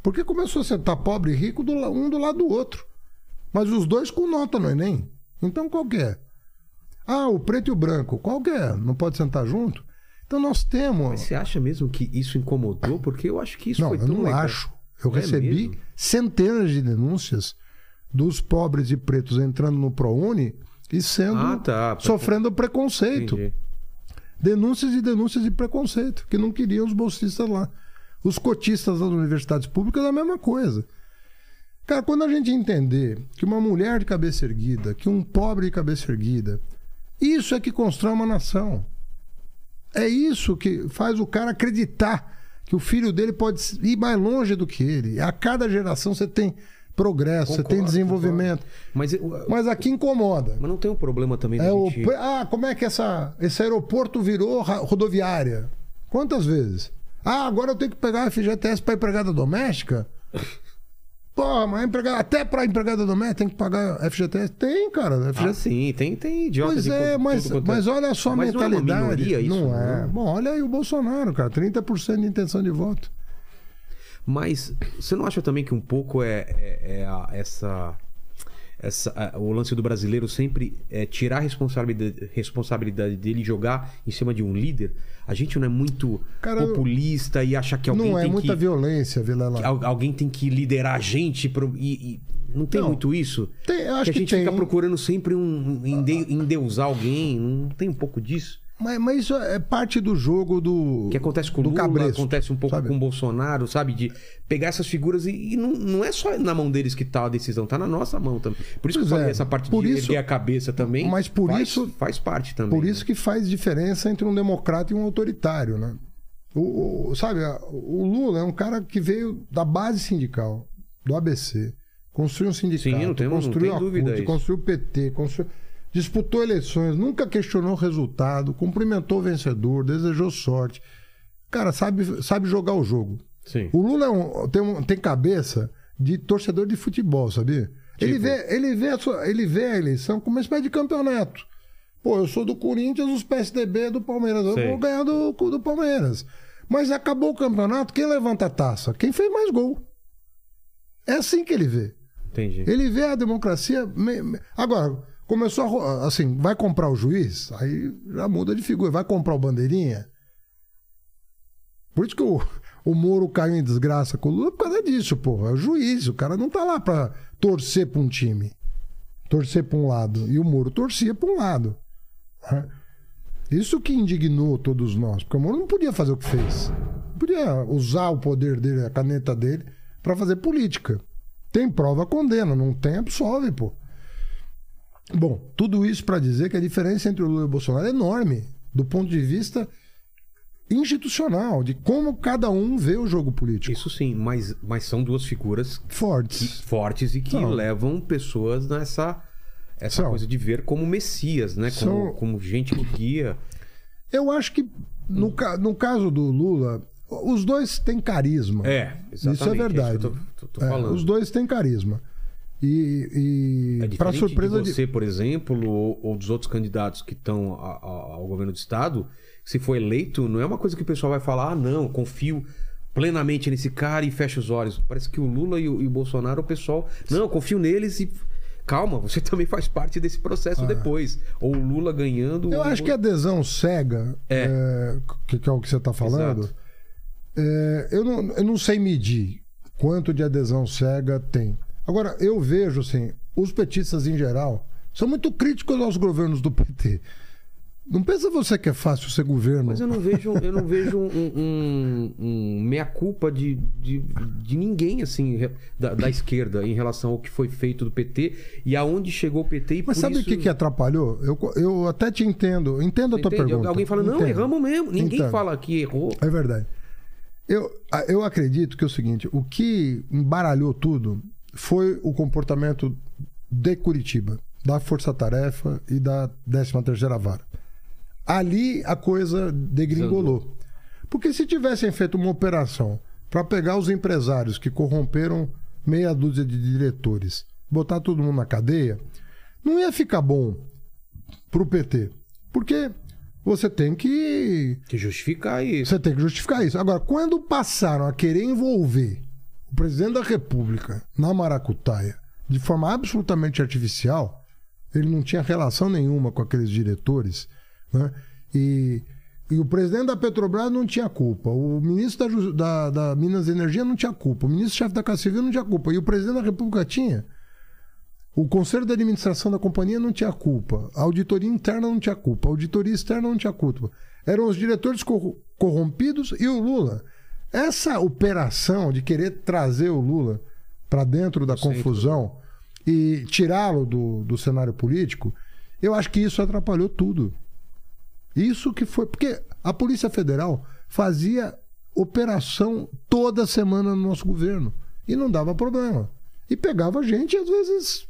S3: Porque começou a sentar pobre e rico um do lado do outro. Mas os dois com nota no Enem. Então qual é? Ah, o preto e o branco. Qual é? Não pode sentar junto? Então nós temos.
S1: Mas você acha mesmo que isso incomodou? Porque eu acho que isso
S3: Não,
S1: foi
S3: eu
S1: tão
S3: não
S1: legal.
S3: acho. Eu
S1: É
S3: recebi centenas de denúncias dos pobres e pretos entrando no ProUni e sendo
S1: Ah, tá.
S3: sofrendo preconceito.
S1: Entendi.
S3: Denúncias e denúncias de preconceito, que não queriam os bolsistas lá. Os cotistas das universidades públicas a mesma coisa. Cara, quando a gente entender que uma mulher de cabeça erguida, que um pobre de cabeça erguida, isso é que constrói uma nação. É isso que faz o cara acreditar que o filho dele pode ir mais longe do que ele. A cada geração você tem progresso, você tem
S1: Concordo,
S3: desenvolvimento.
S1: Mas,
S3: Mas aqui incomoda.
S1: mas não tem um problema também
S3: É o,
S1: gente...
S3: ah, como é que essa, esse aeroporto virou rodoviária? Quantas vezes? Ah, agora eu tenho que pegar a FGTS para empregada doméstica? Porra, mas empregada, até para empregada doméstica tem que pagar FGTS? Tem, cara.
S1: Ah,
S3: FGTS.
S1: sim, tem, tem idiota
S3: Pois é,
S1: tudo
S3: mas,
S1: quanto é-
S3: mas olha só a
S1: Mas não é uma
S3: mentalidade.
S1: minoria isso,
S3: não é.
S1: não?
S3: Bom, olha aí o Bolsonaro, cara. 30% de intenção de voto.
S1: Mas você não acha também que um pouco é, é- é a- essa, essa o lance do brasileiro sempre é tirar a responsabilidade, responsabilidade dele e jogar em cima de um líder? A gente não é muito
S3: Cara,
S1: populista e acha que alguém
S3: não é
S1: tem
S3: muita
S1: que,
S3: violência, Vilela.
S1: que al- alguém tem que liderar a gente pro- e, e não tem
S3: Não.
S1: muito isso?
S3: Tem- acho
S1: que a
S3: que
S1: gente fica
S3: tem.
S1: procurando sempre um ende- endeusar alguém, não tem um pouco disso?
S3: Mas, mas isso é parte do jogo do.
S1: que acontece com o Lula,
S3: cabresto,
S1: acontece um pouco
S3: sabe?
S1: com o Bolsonaro, sabe? De pegar essas figuras e, e não, não é só na mão deles que tá a decisão, tá na nossa mão também. Por isso que
S3: Pois
S1: eu falei
S3: é,
S1: essa parte
S3: por
S1: de
S3: isso-
S1: erguer a cabeça também.
S3: Mas por
S1: faz,
S3: isso-
S1: faz parte também.
S3: Por
S1: né?
S3: isso que faz diferença entre um democrata e um autoritário, né? O, o- sabe, o Lula é um cara que veio da base sindical, do ABC, construiu um sindicato,
S1: Sim, não tem- não
S3: construiu
S1: tem
S3: a
S1: dúvida
S3: CUT, construiu o PT, construiu- disputou eleições, nunca questionou o resultado, cumprimentou o vencedor, desejou sorte. Cara, sabe, sabe jogar o jogo.
S1: Sim.
S3: O Lula é um- tem, um- tem cabeça de torcedor de futebol, sabia? Ele,
S1: Tipo?
S3: vê, ele, vê a ele vê a eleição como uma espécie de campeonato. Pô, eu sou do Corinthians, os PSDB do Palmeiras. Eu
S1: Sei.
S3: vou ganhar do, do Palmeiras. Mas acabou o campeonato, quem levanta a taça? Quem fez mais gol. É assim que ele vê.
S1: Entendi.
S3: Ele vê a democracia. Agora, começou a. Assim, vai comprar o juiz, aí já muda de figura. Vai comprar o bandeirinha. Por isso que o, o Moro caiu em desgraça com o Lula, por causa disso, pô. É o juiz. O cara não tá lá pra torcer pra um time. Torcer pra um lado. E o Moro torcia pra um lado. né? Isso que indignou todos nós. Porque o Moro não podia fazer o que fez. Não podia usar o poder dele, a caneta dele, pra fazer política. Tem prova, condena. Não tem, absolve, pô. Bom, tudo isso pra dizer que a diferença entre o Lula e o Bolsonaro é enorme. Do ponto de vista institucional, de como cada um vê o jogo político.
S1: Isso sim, mas, mas são duas figuras que-
S3: Fortes.
S1: fortes e que
S3: São.
S1: levam pessoas nessa essa
S3: São.
S1: coisa de ver como messias, né? Como,
S3: São.
S1: como gente que guia.
S3: Eu acho que no, no caso do Lula, os dois têm carisma.
S1: É, exatamente.
S3: Isso é verdade.
S1: isso que eu tô, tô- tô
S3: É, os dois têm carisma. E,
S1: É
S3: e para
S1: diferente
S3: surpresa
S1: de você, por exemplo, ou, ou dos outros candidatos que estão ao governo do estado, se for eleito, não é uma coisa que o pessoal vai falar, ah, não, confio plenamente nesse cara e fecha os olhos. Parece que o Lula e o, e o Bolsonaro, o pessoal, não, eu confio neles e calma, você também faz parte desse processo depois. Ou o Lula ganhando.
S3: Ah. Eu
S1: ou-
S3: acho que a adesão cega,
S1: É.
S3: é, que, que é o que você está falando, é, eu, não, eu não sei medir quanto de adesão cega tem. Agora, eu vejo assim, os petistas em geral são muito críticos aos governos do PT. Não pensa você que é fácil ser governo.
S1: Mas eu não vejo, eu não vejo um, um, um meia-culpa de, de, de ninguém, assim, da, da esquerda, em relação ao que foi feito do PT e aonde chegou o PT. E
S3: Mas sabe o
S1: isso...
S3: que, que atrapalhou? Eu, eu até te entendo, entendo a tua
S1: Entende?
S3: pergunta.
S1: Alguém fala, não,
S3: Entendo.
S1: erramos mesmo. Ninguém
S3: Entendo.
S1: fala que errou.
S3: É verdade. Eu, eu acredito que é o seguinte: o que embaralhou tudo foi o comportamento de Curitiba, da Força Tarefa e da 13ª Vara. Ali a coisa degringolou. Porque se tivessem feito uma operação para pegar os empresários que corromperam meia dúzia de diretores, botar todo mundo na cadeia, não ia ficar bom pro PT. Porque você tem que
S1: Que justificar isso.
S3: você tem que justificar isso. Agora, quando passaram a querer envolver o presidente da República na maracutaia de forma absolutamente artificial, ele não tinha relação nenhuma com aqueles diretores, né? E, e o presidente da Petrobras não tinha culpa, o ministro da, da, da Minas e Energia não tinha culpa, o ministro-chefe da Casa Civil não tinha culpa, e o presidente da República tinha. O Conselho de Administração da companhia não tinha culpa. A auditoria interna não tinha culpa. A auditoria externa não tinha culpa. Eram os diretores corro- corrompidos e o Lula. Essa operação de querer trazer o Lula para dentro da confusão e tirá-lo do, do cenário político, eu acho que isso atrapalhou tudo. Isso que foi. Porque a Polícia Federal fazia operação toda semana no nosso governo. E não dava problema. e pegava gente, às vezes,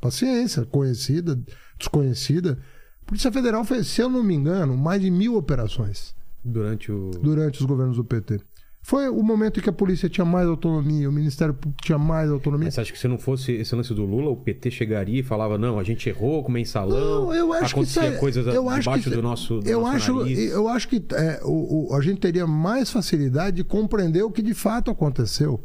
S3: paciência, conhecida, desconhecida. A Polícia Federal fez, se eu não me engano, mais de mil operações
S1: Durante o.
S3: durante os governos do PT. Foi o momento em que a polícia tinha mais autonomia, o Ministério Público tinha mais autonomia.
S1: Mas você acha que se não fosse esse lance do Lula, o PT chegaria e falava, não, a gente errou com mensalão,
S3: Não, eu acho
S1: acontecia
S3: que é-
S1: coisas
S3: eu
S1: debaixo
S3: que-
S1: do nosso, do
S3: eu
S1: nosso
S3: acho,
S1: nariz.
S3: eu acho que é, o, o- a gente teria mais facilidade de compreender o que de fato aconteceu.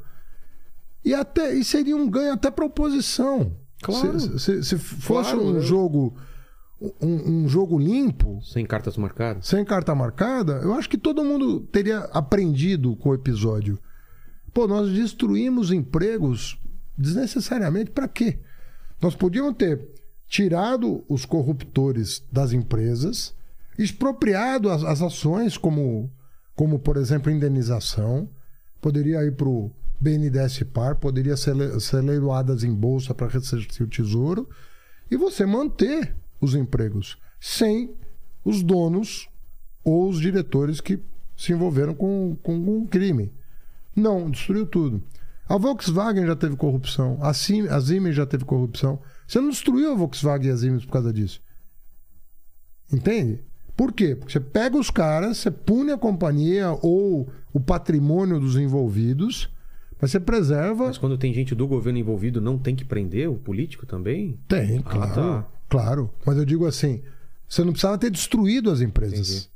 S3: E até e seria um ganho até para a oposição.
S1: Claro.
S3: Se, se- se fosse
S1: Claro,
S3: um
S1: eu-
S3: jogo um, um jogo limpo,
S1: Sem cartas marcadas?
S3: sem carta marcada, eu acho que todo mundo teria aprendido com o episódio. Pô, nós destruímos empregos desnecessariamente para quê? Nós podíamos ter tirado os corruptores das empresas, expropriado as, as ações, como, como, por exemplo, indenização, poderia ir para o BNDES Par, poderia ser, ser leiloadas em bolsa para ressarcir o tesouro, e você manter os empregos sem os donos ou os diretores que se envolveram com, com, um crime. Não, destruiu tudo. A Volkswagen já teve corrupção, a, Sim, a Siemens já teve corrupção. Você não destruiu a Volkswagen e a Siemens por causa disso. Entende? Por quê? Porque você pega os caras, você pune a companhia ou o patrimônio dos envolvidos, mas você preserva.
S1: Mas quando tem gente do governo envolvido, não tem que prender o político também?
S3: Tem,
S1: Ah,
S3: claro.
S1: tá.
S3: Claro. Mas eu digo assim: você não precisava ter destruído as empresas.
S1: Entendi.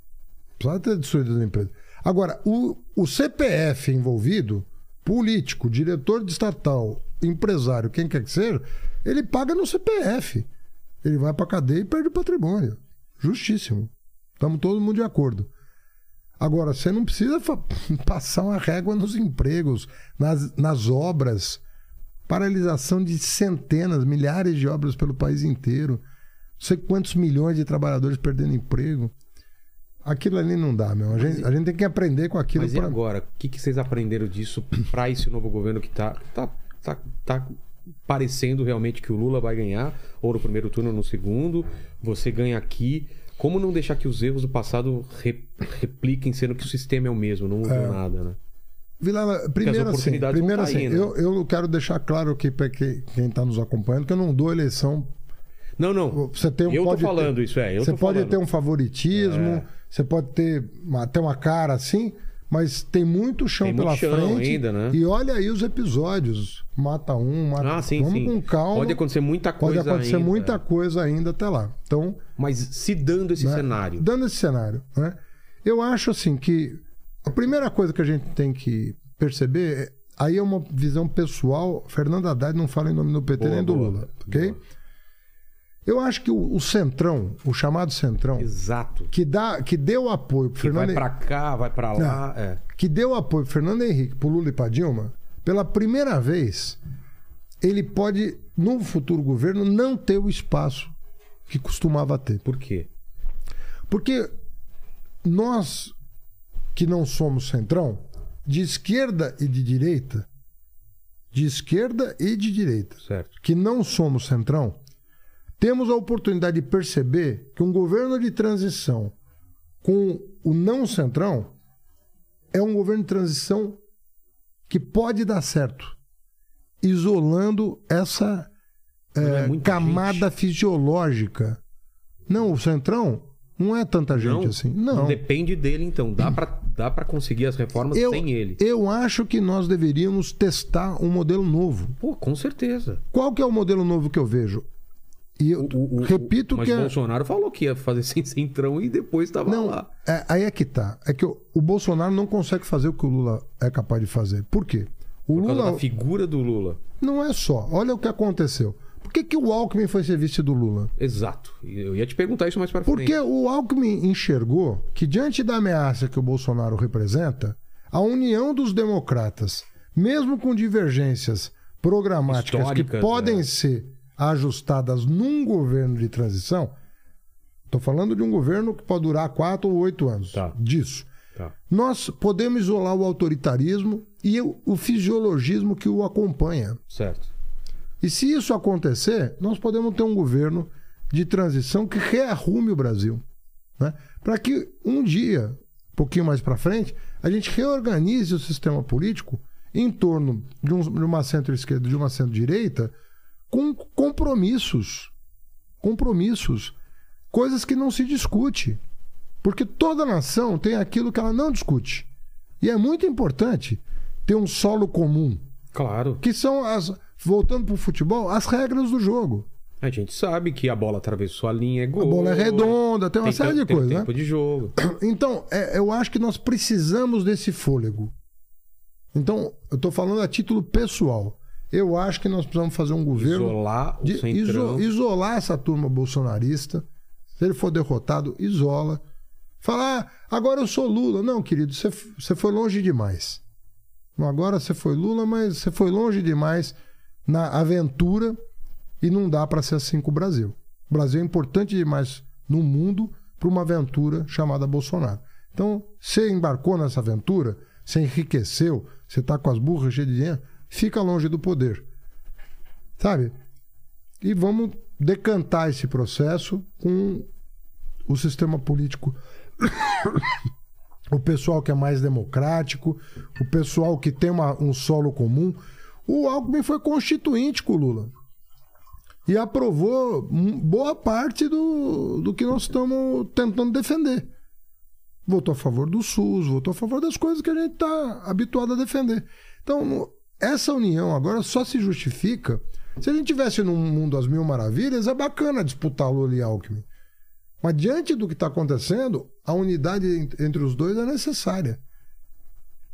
S3: Precisava ter destruído as empresas. Agora, o, o CPF envolvido, político, diretor de estatal, empresário, quem quer que seja, ele paga no CPF. Ele vai pra cadeia e perde o patrimônio. Justíssimo. Estamos todo mundo de acordo. Agora, você não precisa passar uma régua nos empregos, nas, nas obras. Paralisação de centenas, milhares de obras pelo país inteiro. Não sei quantos milhões de trabalhadores perdendo emprego. Aquilo ali não dá, meu. A gente, a gente tem que aprender com aquilo.
S1: Mas e
S3: pra-
S1: agora? O que, que vocês aprenderam disso para esse novo governo que tá, tá, tá, tá parecendo realmente que o Lula vai ganhar, ou no primeiro turno ou no segundo, você ganha aqui. Como não deixar que os erros do passado re- repliquem, sendo que o sistema é o mesmo, não mudou nada, né?
S3: Vilela, primeiro assim, primeiro assim
S1: aí, né?
S3: eu, eu quero deixar claro aqui para quem está nos acompanhando que eu não dou eleição.
S1: Não, não.
S3: Você tem, um-
S1: eu tô
S3: pode
S1: falando
S3: ter,
S1: isso, é. Eu
S3: você pode
S1: falando.
S3: ter um favoritismo,
S1: É.
S3: você pode ter uma, até uma cara assim, mas tem muito chão
S1: Tem
S3: pela
S1: muito chão
S3: frente.
S1: ainda, né?
S3: E olha aí os episódios. Mata um, mata
S1: Ah, sim,
S3: Vamos
S1: sim.
S3: com calma.
S1: Pode acontecer muita
S3: Pode
S1: coisa
S3: acontecer
S1: ainda.
S3: muita coisa ainda até lá. Então,
S1: Mas se dando esse
S3: né?
S1: cenário.
S3: Dando esse cenário, né? Eu acho assim que a primeira coisa que a gente tem que perceber, é- aí é uma visão pessoal. Fernando Haddad não fala em nome do PT
S1: Boa,
S3: nem do
S1: boa,
S3: Lula, ok?
S1: boa.
S3: Eu acho que o, o centrão, o chamado centrão,
S1: Exato.
S3: que dá, que deu apoio pro
S1: Que vai
S3: Fernando,
S1: pra cá, vai pra lá. É.
S3: que deu apoio pro Fernando Henrique, pro Lula e pra Dilma, pela primeira vez, ele pode no futuro governo não ter o espaço que costumava ter.
S1: Por quê?
S3: Porque nós que não somos centrão, de esquerda e de direita, de esquerda e de direita,
S1: Certo.
S3: que não somos centrão, temos a oportunidade de perceber que um governo de transição com o não centrão é um governo de transição que pode dar certo, isolando essa é,
S1: é
S3: camada fisiológica. Não, o centrão não é tanta gente assim. Não.
S1: Depende dele, então. Dá pra, dá pra conseguir as reformas
S3: Eu,
S1: sem ele.
S3: eu acho que nós deveríamos testar um modelo novo.
S1: Pô, com certeza.
S3: Qual que é o modelo novo que eu vejo? E eu
S1: O, o-
S3: repito
S1: o, mas
S3: que é...
S1: Bolsonaro falou que ia fazer sem centrão e depois tava
S3: Não,
S1: lá.
S3: é, aí é que tá. É que o, o Bolsonaro não consegue fazer o que o Lula é capaz de fazer. Por quê? O
S1: Por
S3: Lula
S1: da figura do Lula.
S3: não é só. Olha o que aconteceu. Por que, que o Alckmin foi ser vice do Lula?
S1: Exato. Eu ia te perguntar isso mais
S3: Porque
S1: frente.
S3: o Alckmin enxergou que, diante da ameaça que o Bolsonaro representa, a união dos democratas, mesmo com divergências programáticas
S1: Históricas,
S3: que podem
S1: é.
S3: ser ajustadas num governo de transição, estou falando de um governo que pode durar quatro ou oito anos.
S1: Tá.
S3: Disso.
S1: Tá.
S3: Nós podemos isolar o autoritarismo e o fisiologismo que o acompanha.
S1: Certo.
S3: E se isso acontecer, nós podemos ter um governo de transição que rearrume o Brasil. Né? Para que um dia, um pouquinho mais para frente, a gente reorganize o sistema político em torno de, um- de uma centro-esquerda e de uma centro-direita com compromissos. Compromissos. Coisas que não se discute. Porque toda nação tem aquilo que ela não discute. E é muito importante ter um solo comum,
S1: Claro.
S3: que são as. Voltando para o futebol, as regras do jogo.
S1: A gente sabe que a bola atravessou a linha, é gol.
S3: A bola é redonda, tem uma série de
S1: tem
S3: coisas, né?
S1: tempo de jogo.
S3: Então, é, eu acho que nós precisamos desse fôlego. Então, eu estou falando a título pessoal. Eu acho que nós precisamos fazer um governo
S1: Isolar o
S3: de iso- isolar essa turma bolsonarista. Se ele for derrotado, isola. Falar, ah, agora eu sou Lula. Não, querido, você, foi longe demais. Agora você foi Lula, mas você foi longe demais na aventura e não dá para ser assim com o Brasil. O Brasil é importante demais no mundo para uma aventura chamada Bolsonaro. Então, você embarcou nessa aventura, você enriqueceu, você está com as burras cheias de dinheiro, fica longe do poder. Sabe? E vamos decantar esse processo com o sistema político. o pessoal que é mais democrático, o pessoal que tem uma- um solo comum. O Alckmin foi constituinte com o Lula. E aprovou boa parte do, do que nós estamos tentando defender. Votou a favor do SUS, votou a favor das coisas que a gente está habituado a defender. Então, essa união agora só se justifica. Se a gente tivesse num mundo das mil maravilhas, é bacana disputar Lula e Alckmin. Mas diante do que está acontecendo, a unidade ent- entre os dois é necessária.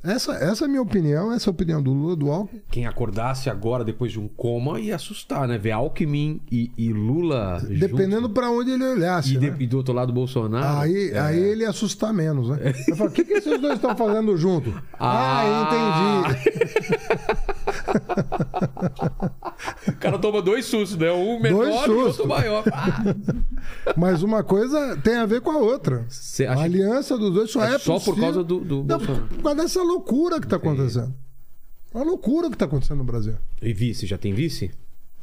S3: Essa, essa é a minha opinião, essa é a opinião do Lula, do Alckmin.
S1: Quem acordasse agora, depois de um coma, ia assustar, né? Ver Alckmin e, e Lula
S3: Dependendo para onde ele olhasse.
S1: E,
S3: né?
S1: de- e do outro lado, Bolsonaro.
S3: Aí,
S1: É.
S3: aí ele ia assustar menos, né? Eu falo, o que, que esses dois estão fazendo junto?
S1: Ah.
S3: entendi.
S1: O cara toma dois sustos, né? Um menor
S3: Dois
S1: e outro maior. Ah,
S3: Mas uma coisa tem a ver com a outra. A aliança dos dois só é,
S1: é só por causa do, do
S3: Não,
S1: Bolsonaro.
S3: por causa dessa loucura que está acontecendo. Uma loucura que está acontecendo no Brasil.
S1: E vice, já tem vice?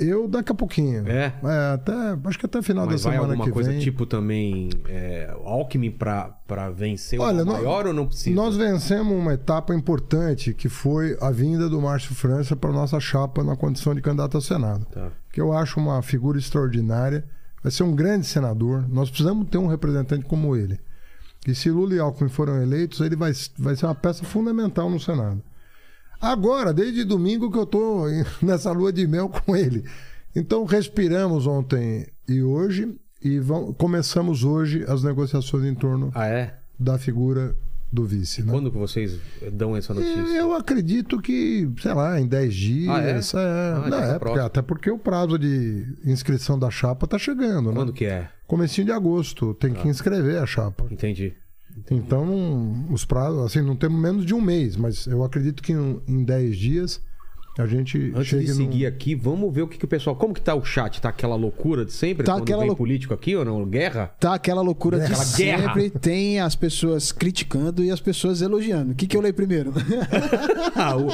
S3: Eu daqui a pouquinho.
S1: É?
S3: até, acho que até final
S1: Mas
S3: da
S1: vai
S3: semana
S1: alguma
S3: que
S1: coisa
S3: vem.
S1: tipo também é, Alckmin pra vencer
S3: Olha,
S1: o
S3: nó-
S1: maior ou não precisa?
S3: Nós vencemos uma etapa importante que foi a vinda do Márcio França para nossa chapa na condição de candidato ao Senado.
S1: Tá.
S3: que eu acho uma figura extraordinária. Vai ser um grande senador. Nós precisamos ter um representante como ele. E se Lula e Alckmin foram eleitos, ele vai, vai ser uma peça fundamental no Senado. Agora, desde domingo que eu estou nessa lua de mel com ele. Então, respiramos ontem e hoje e vamos, começamos hoje as negociações em torno
S1: Ah, é?
S3: da figura do vice. Né?
S1: Quando que vocês dão essa notícia?
S3: Eu acredito que, sei lá, em 10 dias.
S1: Ah, é?
S3: é,
S1: Ah,
S3: não,
S1: tá
S3: é
S1: próximo.
S3: até porque o prazo de inscrição da chapa tá chegando, né?
S1: Quando que é?
S3: Comecinho de agosto, tem que inscrever a chapa.
S1: Entendi.
S3: Então, os prazos, assim, não temos menos de um mês, mas eu acredito que em, em 10 dias a gente
S1: Antes
S3: chegue
S1: de
S3: no-
S1: seguir aqui, vamos ver o que, que o pessoal. Como que tá o chat? Tá aquela loucura de sempre?
S2: Tá
S1: quando
S2: aquela
S1: vem
S2: lou-
S1: político aqui ou não? Guerra?
S2: Tá aquela loucura de
S1: Aquela guerra.
S2: sempre. Tem as pessoas criticando e as pessoas elogiando. O que, que eu leio primeiro?
S1: Ah, o,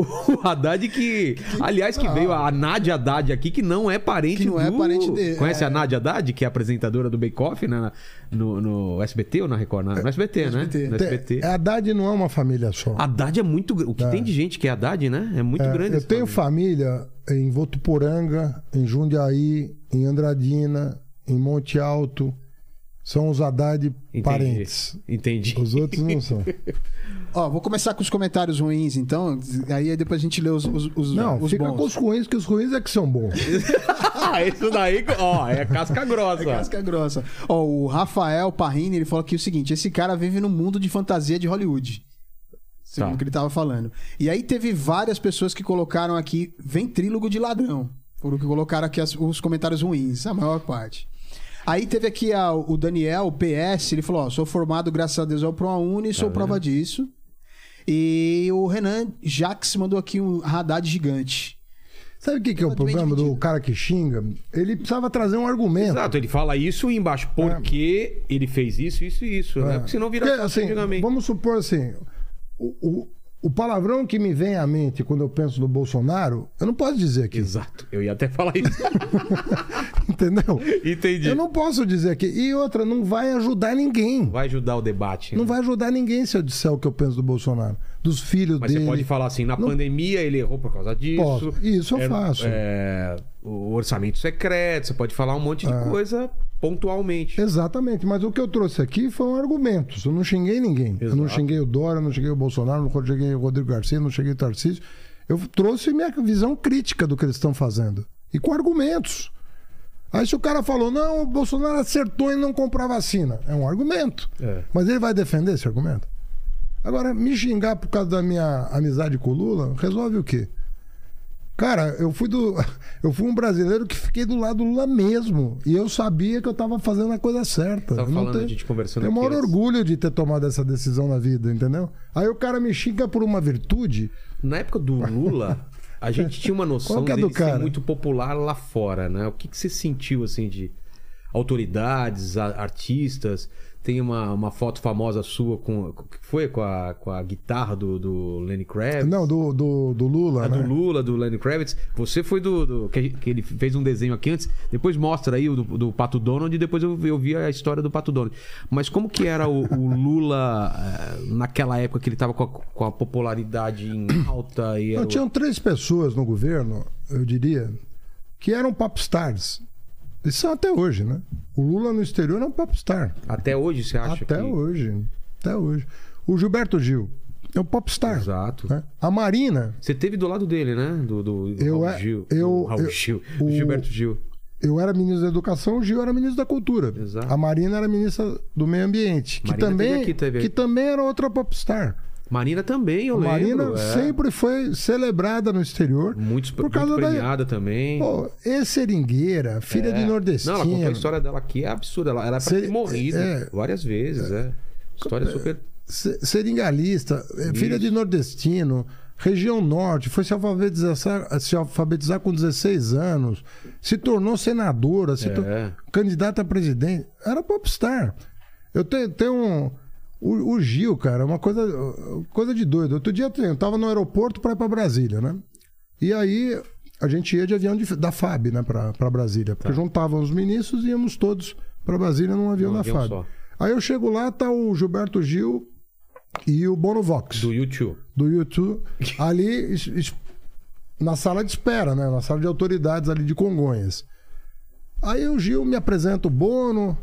S1: o, Haddad que. Aliás, que veio a Nádia Haddad aqui, que não é parente
S2: Que não é
S1: do-
S2: parente dele,
S1: Conhece
S2: é.
S1: a Nádia Haddad, que é apresentadora do Bake Off né? No, no SBT ou na Record? Na- No SBT, né?
S2: SBT.
S1: No
S3: Tem-
S1: SBT.
S3: A Haddad não é uma família só.
S1: Haddad é muito. O que tem de gente que é Haddad, né? É muito
S3: É,
S1: grande.
S3: eu tenho
S1: família.
S3: família em Votuporanga, em Jundiaí, em Andradina, em Monte Alto. São os Haddad
S1: Entendi.
S3: parentes.
S1: Entendi.
S3: Os outros não são.
S2: Ó, vou começar com os comentários ruins, então. Aí depois a gente lê os, os, os,
S3: Não,
S2: os
S3: fica
S2: bons.
S3: com os ruins, que os ruins é que são bons.
S1: ah, isso daí, ó, é casca grossa.
S2: Casca grossa. Ó, o Rafael Parrini, ele falou aqui o seguinte: esse cara vive num mundo de fantasia de Hollywood. Segundo
S1: Tá.
S2: o que ele tava falando. E aí teve várias pessoas que colocaram aqui ventrílogo de ladrão. Foram que colocaram aqui as- os comentários ruins, a maior parte. Aí teve aqui a- o Daniel, o PS, ele falou: ó, sou formado, graças a Deus, ao ProUni, sou
S1: Tá
S2: prova disso. E o Renan Jax mandou aqui um Haddad gigante.
S3: Sabe o que, que é o problema do
S2: dividido.
S3: cara que xinga? Ele precisava trazer um argumento.
S1: Exato, ele fala isso e embaixo, porque ele fez isso, isso e isso, né? Porque senão vira
S3: Porque, assim,
S1: antigamente.
S3: Vamos supor assim: o, o- o palavrão que me vem à mente quando eu penso no Bolsonaro, eu não posso dizer aqui.
S1: Exato. Eu ia até falar isso.
S3: Entendeu?
S1: Entendi.
S3: Eu não posso dizer aqui. E outra, não vai ajudar ninguém.
S1: Vai ajudar o debate.
S3: Não
S1: né?
S3: vai ajudar ninguém se eu disser o que eu penso do Bolsonaro. Dos filhos
S1: Mas
S3: dele.
S1: você pode falar assim, na
S3: Não-
S1: pandemia ele errou por causa disso.
S3: Posso. Isso eu
S1: É,
S3: faço.
S1: é, o orçamento secreto, você pode falar um monte de
S3: Ah.
S1: coisa pontualmente.
S3: Exatamente, mas o que eu trouxe aqui foram argumentos. Eu não xinguei ninguém. Eu não
S1: Exato.
S3: xinguei o Dória, não xinguei o Bolsonaro, não xinguei o Rodrigo Garcia, não xinguei o Tarcísio. Eu trouxe minha visão crítica do que eles estão fazendo. E com argumentos. Aí se o cara falou, não, o Bolsonaro acertou em não comprar vacina. É um argumento.
S1: É.
S3: Mas ele vai defender esse argumento? Agora, me xingar por causa da minha amizade com o Lula, resolve o quê? Cara, eu fui do. Eu fui um brasileiro que fiquei do lado do Lula mesmo. E eu sabia que eu tava fazendo a coisa certa.
S1: Tava falando,
S3: tenho-
S1: a gente conversando
S3: Tenho o maior orgulho de ter tomado essa decisão na vida, entendeu? Aí o cara me xinga por uma virtude.
S1: Na época do Lula, a gente tinha uma noção
S3: é do
S1: ser muito popular lá fora, né? O que, que você sentiu, assim, de autoridades, artistas? Tem uma, uma foto famosa sua com... Que foi? Com a, com a guitarra do, do Lenny Kravitz?
S3: Não, do, do, do Lula,
S1: A
S3: né?
S1: do Lula, do Lenny Kravitz. Você foi do. do- que, que ele fez um desenho aqui antes. Depois mostra aí o do, do Pato Donald e depois eu, eu vi a história do Pato Donald. Mas como que era o, o Lula eh, naquela época que ele tava com a, com a popularidade em alta e
S3: Não,
S1: o-
S3: tinham três pessoas no governo, eu diria, que eram popstars. São até hoje, né? O Lula no exterior é um popstar.
S1: Até hoje você acha
S3: Até
S1: que.
S3: hoje. Até hoje. O Gilberto Gil é um popstar.
S1: Exato.
S3: né? A Marina,
S1: Você teve do lado dele, né? Do, do
S3: Eu
S1: Raul
S3: é-
S1: Gil.
S3: eu-
S1: do Raul
S3: eu-
S1: Gil.
S3: o-
S1: do Gilberto Gil.
S3: eu era ministro da Educação, o Gil era ministro da Cultura.
S1: Exato.
S3: A Marina era ministra do Meio Ambiente, que
S1: Marina
S3: também,
S1: teve aqui, teve
S3: que também era outra popstar.
S1: Marina também, eu
S3: Marina
S1: lembro. é.
S3: sempre foi celebrada no exterior.
S1: Muito,
S3: por causa
S1: muito
S3: da-
S1: premiada também.
S3: Pô, é seringueira, filha
S1: É.
S3: de nordestino.
S1: Não, ela contou a história dela aqui, é absurda. Ela era pra
S3: Cê-
S1: ter morrido
S3: é.
S1: várias vezes, é. História super.
S3: Se- Seringalista, é, filha de nordestino, região norte, foi se alfabetizar, se alfabetizar com 16 anos, se tornou senadora, se
S1: É.
S3: tor- candidata a presidente. Era popstar. Eu tenho, tenho um. O, o Gil, cara, é uma coisa, coisa de doido. Outro dia eu tava no aeroporto para ir para Brasília, né? E aí a gente ia de avião de- da FAB, né, para Brasília. Porque juntavam os ministros e íamos todos para Brasília num avião
S1: Num
S3: da
S1: avião
S3: FAB.
S1: só.
S3: Aí eu chego lá, tá o Gilberto Gil e o Bono Vox,
S1: Do
S3: do,
S1: YouTube.
S3: YouTube, ali es- es- na sala de espera, né? Na sala de autoridades ali de Congonhas. Aí o Gil me apresenta o Bono,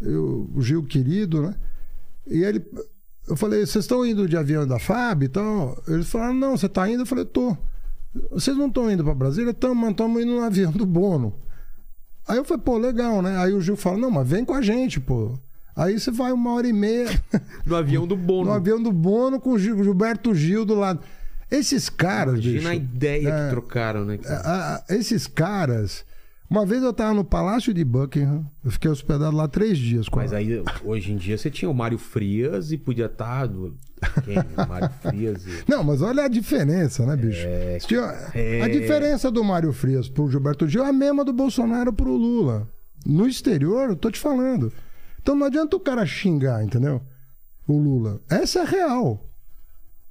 S3: eu- o Gil querido, né? E ele. Eu falei, vocês estão indo de avião da FAB e tal? Eles falaram, não, você está indo? Eu falei, tô. Vocês não estão indo para Brasília? Estamos, estamos indo no avião do Bono. Aí eu falei, pô, legal, né? Aí o Gil fala, não, mas vem com a gente, pô. Aí você vai uma hora e meia
S1: No avião do Bono.
S3: no avião do Bono com o Gil- Gilberto Gil do lado. Esses caras,
S1: Imagina
S3: bicho,
S1: a ideia
S3: é,
S1: que trocaram, né? cara?
S3: a- a- esses caras. Uma vez eu tava no Palácio de Buckingham, eu fiquei hospedado lá três dias
S1: Mas
S3: ela.
S1: aí, hoje em dia, você tinha o Mário Frias e podia estar. Do... Quem? O Mário Frias e.
S3: Não, mas olha a diferença, né, bicho? Tinha-
S1: é.
S3: A diferença do Mário Frias pro Gilberto Gil é a mesma do Bolsonaro pro Lula. No exterior, eu tô te falando. Então não adianta o cara xingar, entendeu? O Lula. Essa é real.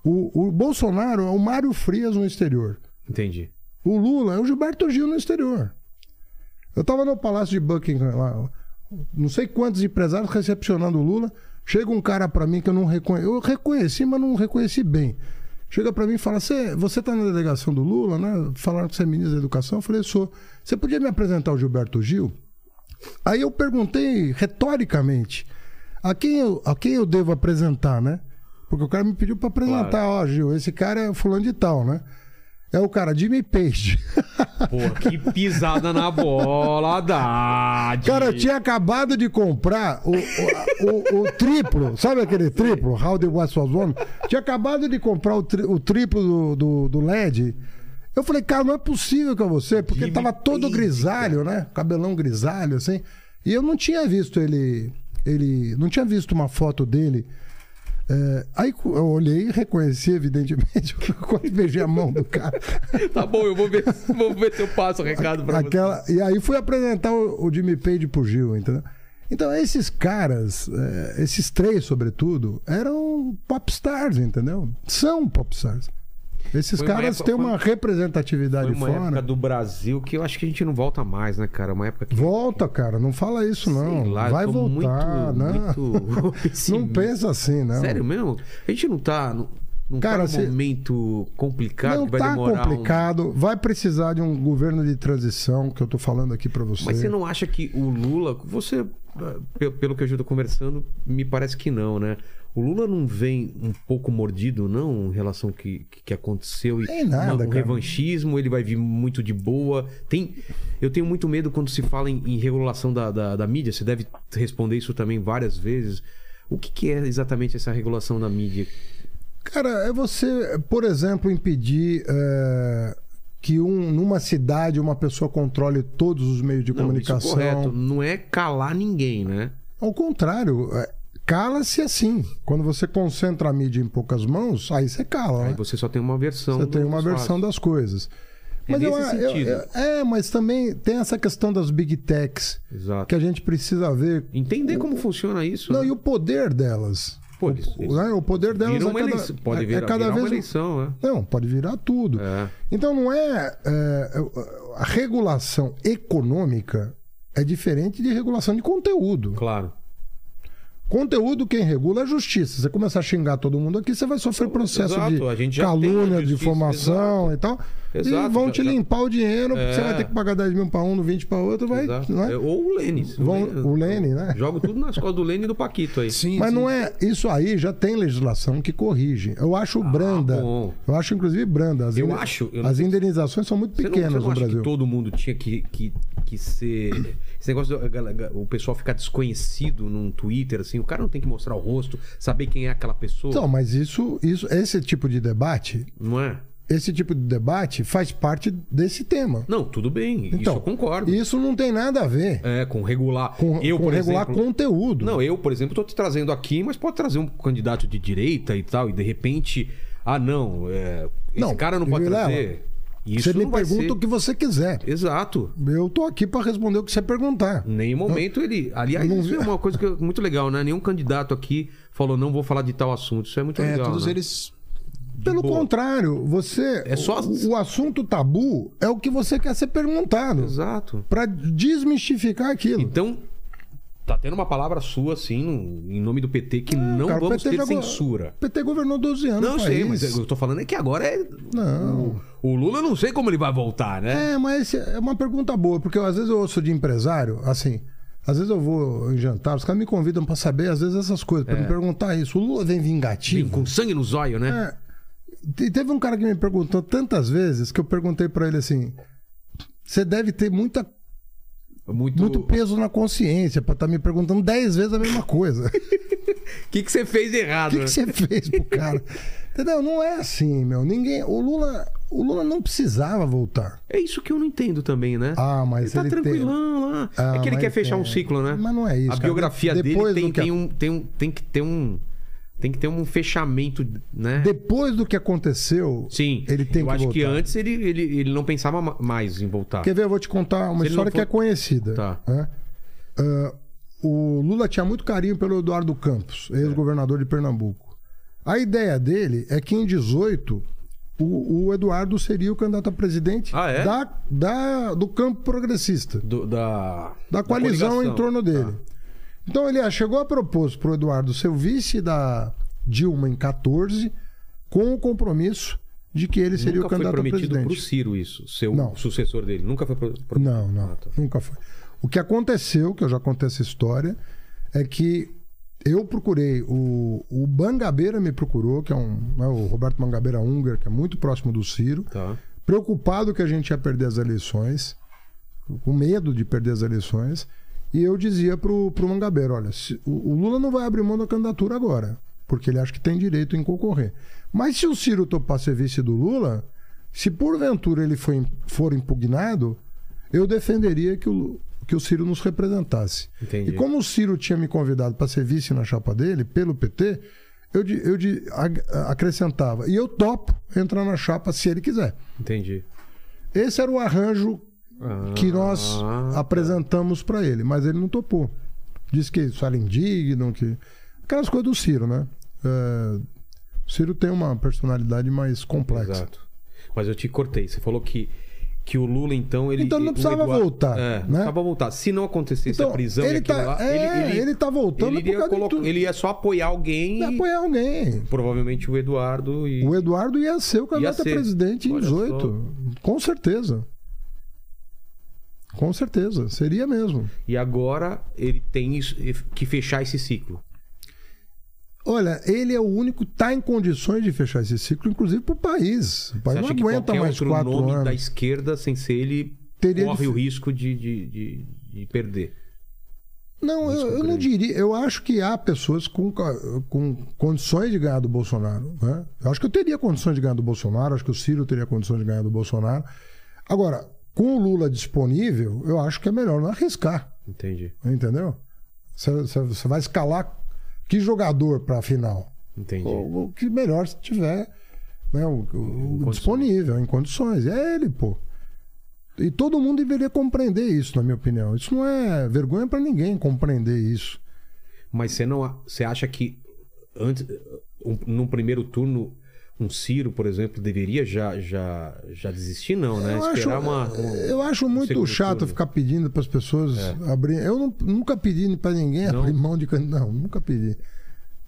S3: O, o Bolsonaro é o Mário Frias no exterior.
S1: Entendi.
S3: O Lula é o Gilberto Gil no exterior. Eu tava no Palácio de Buckingham lá, não sei quantos empresários recepcionando o Lula. Chega um cara pra mim que eu não reconheci. Eu reconheci, mas não reconheci bem. Chega pra mim e fala: "Cê- Você tá na delegação do Lula, né? Falaram que você é ministro da Educação. Eu falei: Sou. Você podia me apresentar o Gilberto Gil? Aí eu perguntei retoricamente: a quem eu, a quem eu devo apresentar, né? Porque o cara me pediu pra apresentar: Ó, Gil, esse cara é fulano de tal, né? É o cara Jimmy Page.
S1: Porra, que pisada na bola, Haddad.
S3: Cara, eu tinha acabado de comprar o, o, o- o triplo, sabe aquele triplo? How the West Was Won? Tinha acabado de comprar o, tri- o triplo do, do, do LED. Eu falei, cara, não é possível com você, porque
S1: Jimmy
S3: tava todo
S1: Page,
S3: grisalho, né? Cabelão grisalho, assim. E eu não tinha visto ele. ele não tinha visto uma foto dele. É, aí eu olhei e reconheci, evidentemente, quando beijei a mão do cara.
S1: Tá bom, eu vou ver, vou ver se eu passo o recado pra
S3: Aquela, e aí fui apresentar o, o Jimmy Page pro Gil, entendeu? Então, esses caras, é, esses três, sobretudo, eram popstars, entendeu? São popstars. Esses
S1: Foi
S3: caras têm uma representatividade
S1: Foi uma
S3: fora.
S1: época do Brasil que eu acho que a gente não volta mais, né, cara? Uma época que.
S3: Volta, cara, não fala isso, não.
S1: Lá,
S3: Vai
S1: tô
S3: voltar,
S1: muito,
S3: não.
S1: muito
S3: Não pensa assim, não.
S1: Sério mesmo? A gente não tá. Não, não
S3: Cara,
S1: tá num
S3: cê-
S1: momento complicado
S3: Não
S1: que vai
S3: tá
S1: demorar. um-
S3: complicado. Vai precisar de um governo de transição, que eu tô falando aqui pra você.
S1: Mas você não acha que o Lula. Você, pe- pelo que eu estou conversando, me parece que não, né? O Lula não vem um pouco mordido, não, em relação ao que, que aconteceu? E
S3: Tem nada,
S1: um
S3: cara.
S1: revanchismo, ele vai vir muito de boa. Tem, eu tenho muito medo quando se fala em, em regulação da, da, da mídia. Você deve responder isso também várias vezes. O que, que é exatamente essa regulação da mídia?
S3: Cara, é você, por exemplo, impedir é, que um, numa cidade uma pessoa controle todos os meios de
S1: Não, isso
S3: comunicação.
S1: correto. Não é calar ninguém, né?
S3: Ao contrário, é, cala-se assim. Quando você concentra a mídia em poucas mãos, aí você cala.
S1: Aí
S3: né?
S1: você só tem uma versão.
S3: Você tem uma versão das coisas.
S1: É
S3: Mas eu, eu-
S1: sentido.
S3: eu- é, mas também tem essa questão das big techs
S1: Exato.
S3: que a gente precisa ver.
S1: Entender como funciona isso.
S3: Não,
S1: né?
S3: e o poder delas.
S1: Pô, isso-
S3: o,
S1: isso
S3: né, o poder delas
S1: Vira
S3: é
S1: uma
S3: cada,
S1: eleição. Pode virar,
S3: é cada
S1: virar
S3: vez
S1: uma
S3: um-
S1: eleição, né?
S3: Não, pode virar tudo.
S1: É.
S3: Então não é, é, a regulação econômica é diferente de regulação de conteúdo.
S1: Claro.
S3: Conteúdo quem regula é a justiça. Você começar a xingar todo mundo aqui, você vai sofrer processo
S1: Exato, a gente
S3: de
S1: já
S3: calúnia, de
S1: justiça,
S3: difamação e tal. e
S1: Exato,
S3: vão
S1: já-
S3: te
S1: já-
S3: limpar o dinheiro, porque
S1: É.
S3: você vai ter que pagar 10 mil para um, 20 para outro, vai.
S1: Exato.
S3: Não é?
S1: É, Ou o Lênis.
S3: Vão- o Lene, né?
S1: Jogo tudo nas costas do Lênin e do Paquito aí.
S2: Sim,
S3: Mas
S2: sim.
S3: não é. Isso aí já tem legislação que corrige. Eu acho branda.
S1: Ah, bom.
S3: Eu acho, inclusive, branda. As,
S1: Eu
S3: inde-
S1: acho, eu
S3: as indenizações são muito
S1: Você não,
S3: pequenas
S1: você não
S3: no
S1: acha
S3: Brasil.
S1: que todo mundo tinha que, que, que ser. Esse negócio do o pessoal ficar desconhecido num Twitter, assim, o cara não tem que mostrar o rosto, saber quem é aquela pessoa.
S3: Então, mas isso, isso, esse tipo de debate,
S1: Não é?
S3: esse tipo de debate faz parte desse tema.
S1: Não, tudo bem. isso
S3: Então,
S1: eu concordo.
S3: Isso não tem nada a ver
S1: É, com regular.
S3: com,
S1: eu,
S3: com regular
S1: exemplo,
S3: conteúdo.
S1: Não, eu, por exemplo, estou te trazendo aqui, mas pode trazer um candidato de direita e tal, e de repente, ah, não, é, esse
S3: Não,
S1: cara não pode
S3: Vilela,
S1: trazer. Isso
S3: você me pergunta
S1: ser-
S3: o que você quiser.
S1: Exato.
S3: Eu tô aqui para responder o que você perguntar.
S1: Em nenhum momento ele. Aliás,
S3: não
S1: isso é uma coisa que é muito legal, né? Nenhum candidato aqui falou, não vou falar de tal assunto. Isso é muito
S2: É,
S1: legal.
S2: todos
S1: né?
S2: eles.
S3: Pelo
S1: boa.
S3: contrário, você.
S1: É só-
S3: o assunto tabu é o que você quer ser perguntado.
S1: Exato.
S3: Para desmistificar aquilo.
S1: Então, tá tendo uma palavra sua, assim, no- em nome do PT, que não
S3: Cara, o
S1: vamos
S3: PT
S1: ter
S3: já
S1: censura.
S3: O PT governou 12 anos.
S1: Não sei, mas eu tô falando é que agora é.
S3: Não.
S1: O, o Lula não sei como ele vai voltar, né?
S3: É, mas é uma pergunta boa, porque eu, às vezes eu ouço de empresário, assim, às vezes eu vou em jantar, os caras me convidam pra saber, às vezes, essas coisas, pra me perguntar isso. O Lula vem
S1: Vem
S3: vingativo?
S1: com sangue no zóio, né?
S3: É. E teve um cara que me perguntou tantas vezes que eu perguntei pra ele assim: você deve ter muita,
S1: Muito.
S3: muito peso na consciência pra estar me perguntando 10 vezes a mesma coisa.
S1: O que, que você fez
S3: O
S1: errado?
S3: que,
S1: né?
S3: que você fez pro cara? Entendeu? Não é assim, meu. Ninguém. O Lula, o Lula não precisava voltar.
S1: É isso que eu não entendo também, né?
S3: Ah, mas
S1: ele tá
S3: ele tem-
S1: tranquilão lá.
S3: Ah,
S1: é que ele quer fechar
S3: tem.
S1: um ciclo, né?
S3: Mas não é isso,
S1: A
S3: cara.
S1: biografia
S3: Depois
S1: dele tem,
S3: que-
S1: tem, um, tem, um, tem que ter um. Tem que ter um fechamento, né?
S3: Depois do que aconteceu,
S1: Sim.
S3: ele tem
S1: eu
S3: que
S1: acho que
S3: voltar.
S1: antes ele, ele, ele não pensava ma- mais em voltar.
S3: Quer ver? Eu vou te contar uma
S1: Se
S3: história
S1: não
S3: que é
S1: for-
S3: conhecida.
S1: Tá.
S3: né? Ah, o Lula tinha muito carinho pelo Eduardo Campos, ex-governador de Pernambuco. A ideia dele é que em 18 o, o Eduardo seria o candidato a presidente
S1: Ah, é?
S3: da, da- do campo progressista,
S1: Do- da,
S3: da coalizão
S1: coligação.
S3: em torno dele.
S1: Tá.
S3: Então ele ah, chegou a propor para o Eduardo ser o vice da Dilma em 14, com o compromisso de que ele seria
S1: Nunca
S3: o
S1: foi
S3: candidato a
S1: prometido
S3: presidente.
S1: pro Ciro isso, ser o
S3: Não.
S1: sucessor dele. Nunca foi pro, pro-
S3: Não, não,
S1: Ah, tá.
S3: nunca foi. O que aconteceu, que eu já contei essa história, é que eu procurei, o, o Bangabeira me procurou, que é um, né, o Roberto Bangabeira Unger, que é muito próximo do Ciro,
S1: Tá.
S3: preocupado que a gente ia perder as eleições, com medo de perder as eleições, e eu dizia pro, pro Mangabeira, olha, se- o, o Lula não vai abrir mão da candidatura agora, porque ele acha que tem direito em concorrer. Mas se o Ciro topar ser vice do Lula, se porventura ele for, for impugnado, eu defenderia que o, que o Ciro nos representasse.
S1: Entendi.
S3: E como o Ciro tinha me convidado para ser vice na chapa dele, pelo PT, eu, di- eu di- ag- acrescentava, e eu topo entrar na chapa se ele quiser.
S1: Entendi.
S3: Esse era o arranjo que nós
S1: Ah, tá.
S3: apresentamos para ele, mas ele não topou. Disse que isso era indigno, que. Aquelas coisas do Ciro, né? É, o Ciro tem uma personalidade mais complexa.
S1: Exato. Mas eu te cortei. Você falou que, que o Lula, então, ele.
S3: Então não precisava voltar,
S1: É,
S3: né?
S1: não precisava voltar. Se não acontecesse a prisão
S3: ele tá,
S1: lá,
S3: é, ele, tá voltando
S1: ele
S3: por
S1: iria,
S3: causa de
S1: colocar- ele ia só apoiar alguém.
S3: Ia apoiar alguém.
S1: Provavelmente o Eduardo e.
S3: O Eduardo ia ser o candidato a presidente em
S1: Olha
S3: 18. Com certeza. Com certeza. Seria mesmo.
S1: E agora ele tem isso- que fechar esse ciclo.
S3: Olha, ele é o único que está em condições de fechar esse ciclo, inclusive para o país. O país não aguenta mais quatro
S1: nome
S3: anos.
S1: da esquerda, sem ser ele,
S3: Teria
S1: corre
S3: de-
S1: o risco de, de, de, de perder?
S3: Não, eu, eu não diria. Eu acho que há pessoas com, com condições de ganhar do Bolsonaro. Né? Eu acho que eu teria condições de ganhar do Bolsonaro, acho que o Ciro teria condições de ganhar do Bolsonaro. Agora, com o Lula disponível, eu acho que é melhor não arriscar.
S1: Entendi.
S3: Entendeu? Você, vai escalar que jogador para a final?
S1: Entendi.
S3: O, o que melhor se tiver né, o, o- disponível, em condições. É ele, pô. E todo mundo deveria compreender isso, na minha opinião. Isso não é vergonha para ninguém compreender isso.
S1: Mas você não, você acha que antes, um, num primeiro turno, um Ciro, por exemplo, deveria já, já, já desistir, não, né?
S3: eu, acho,
S1: Esperar uma, um-
S3: eu acho muito
S1: segundo
S3: chato
S1: turno.
S3: ficar pedindo para as pessoas abrir. Eu não- nunca pedi para ninguém
S1: Não?
S3: abrir mão de candidato. Não, nunca pedi.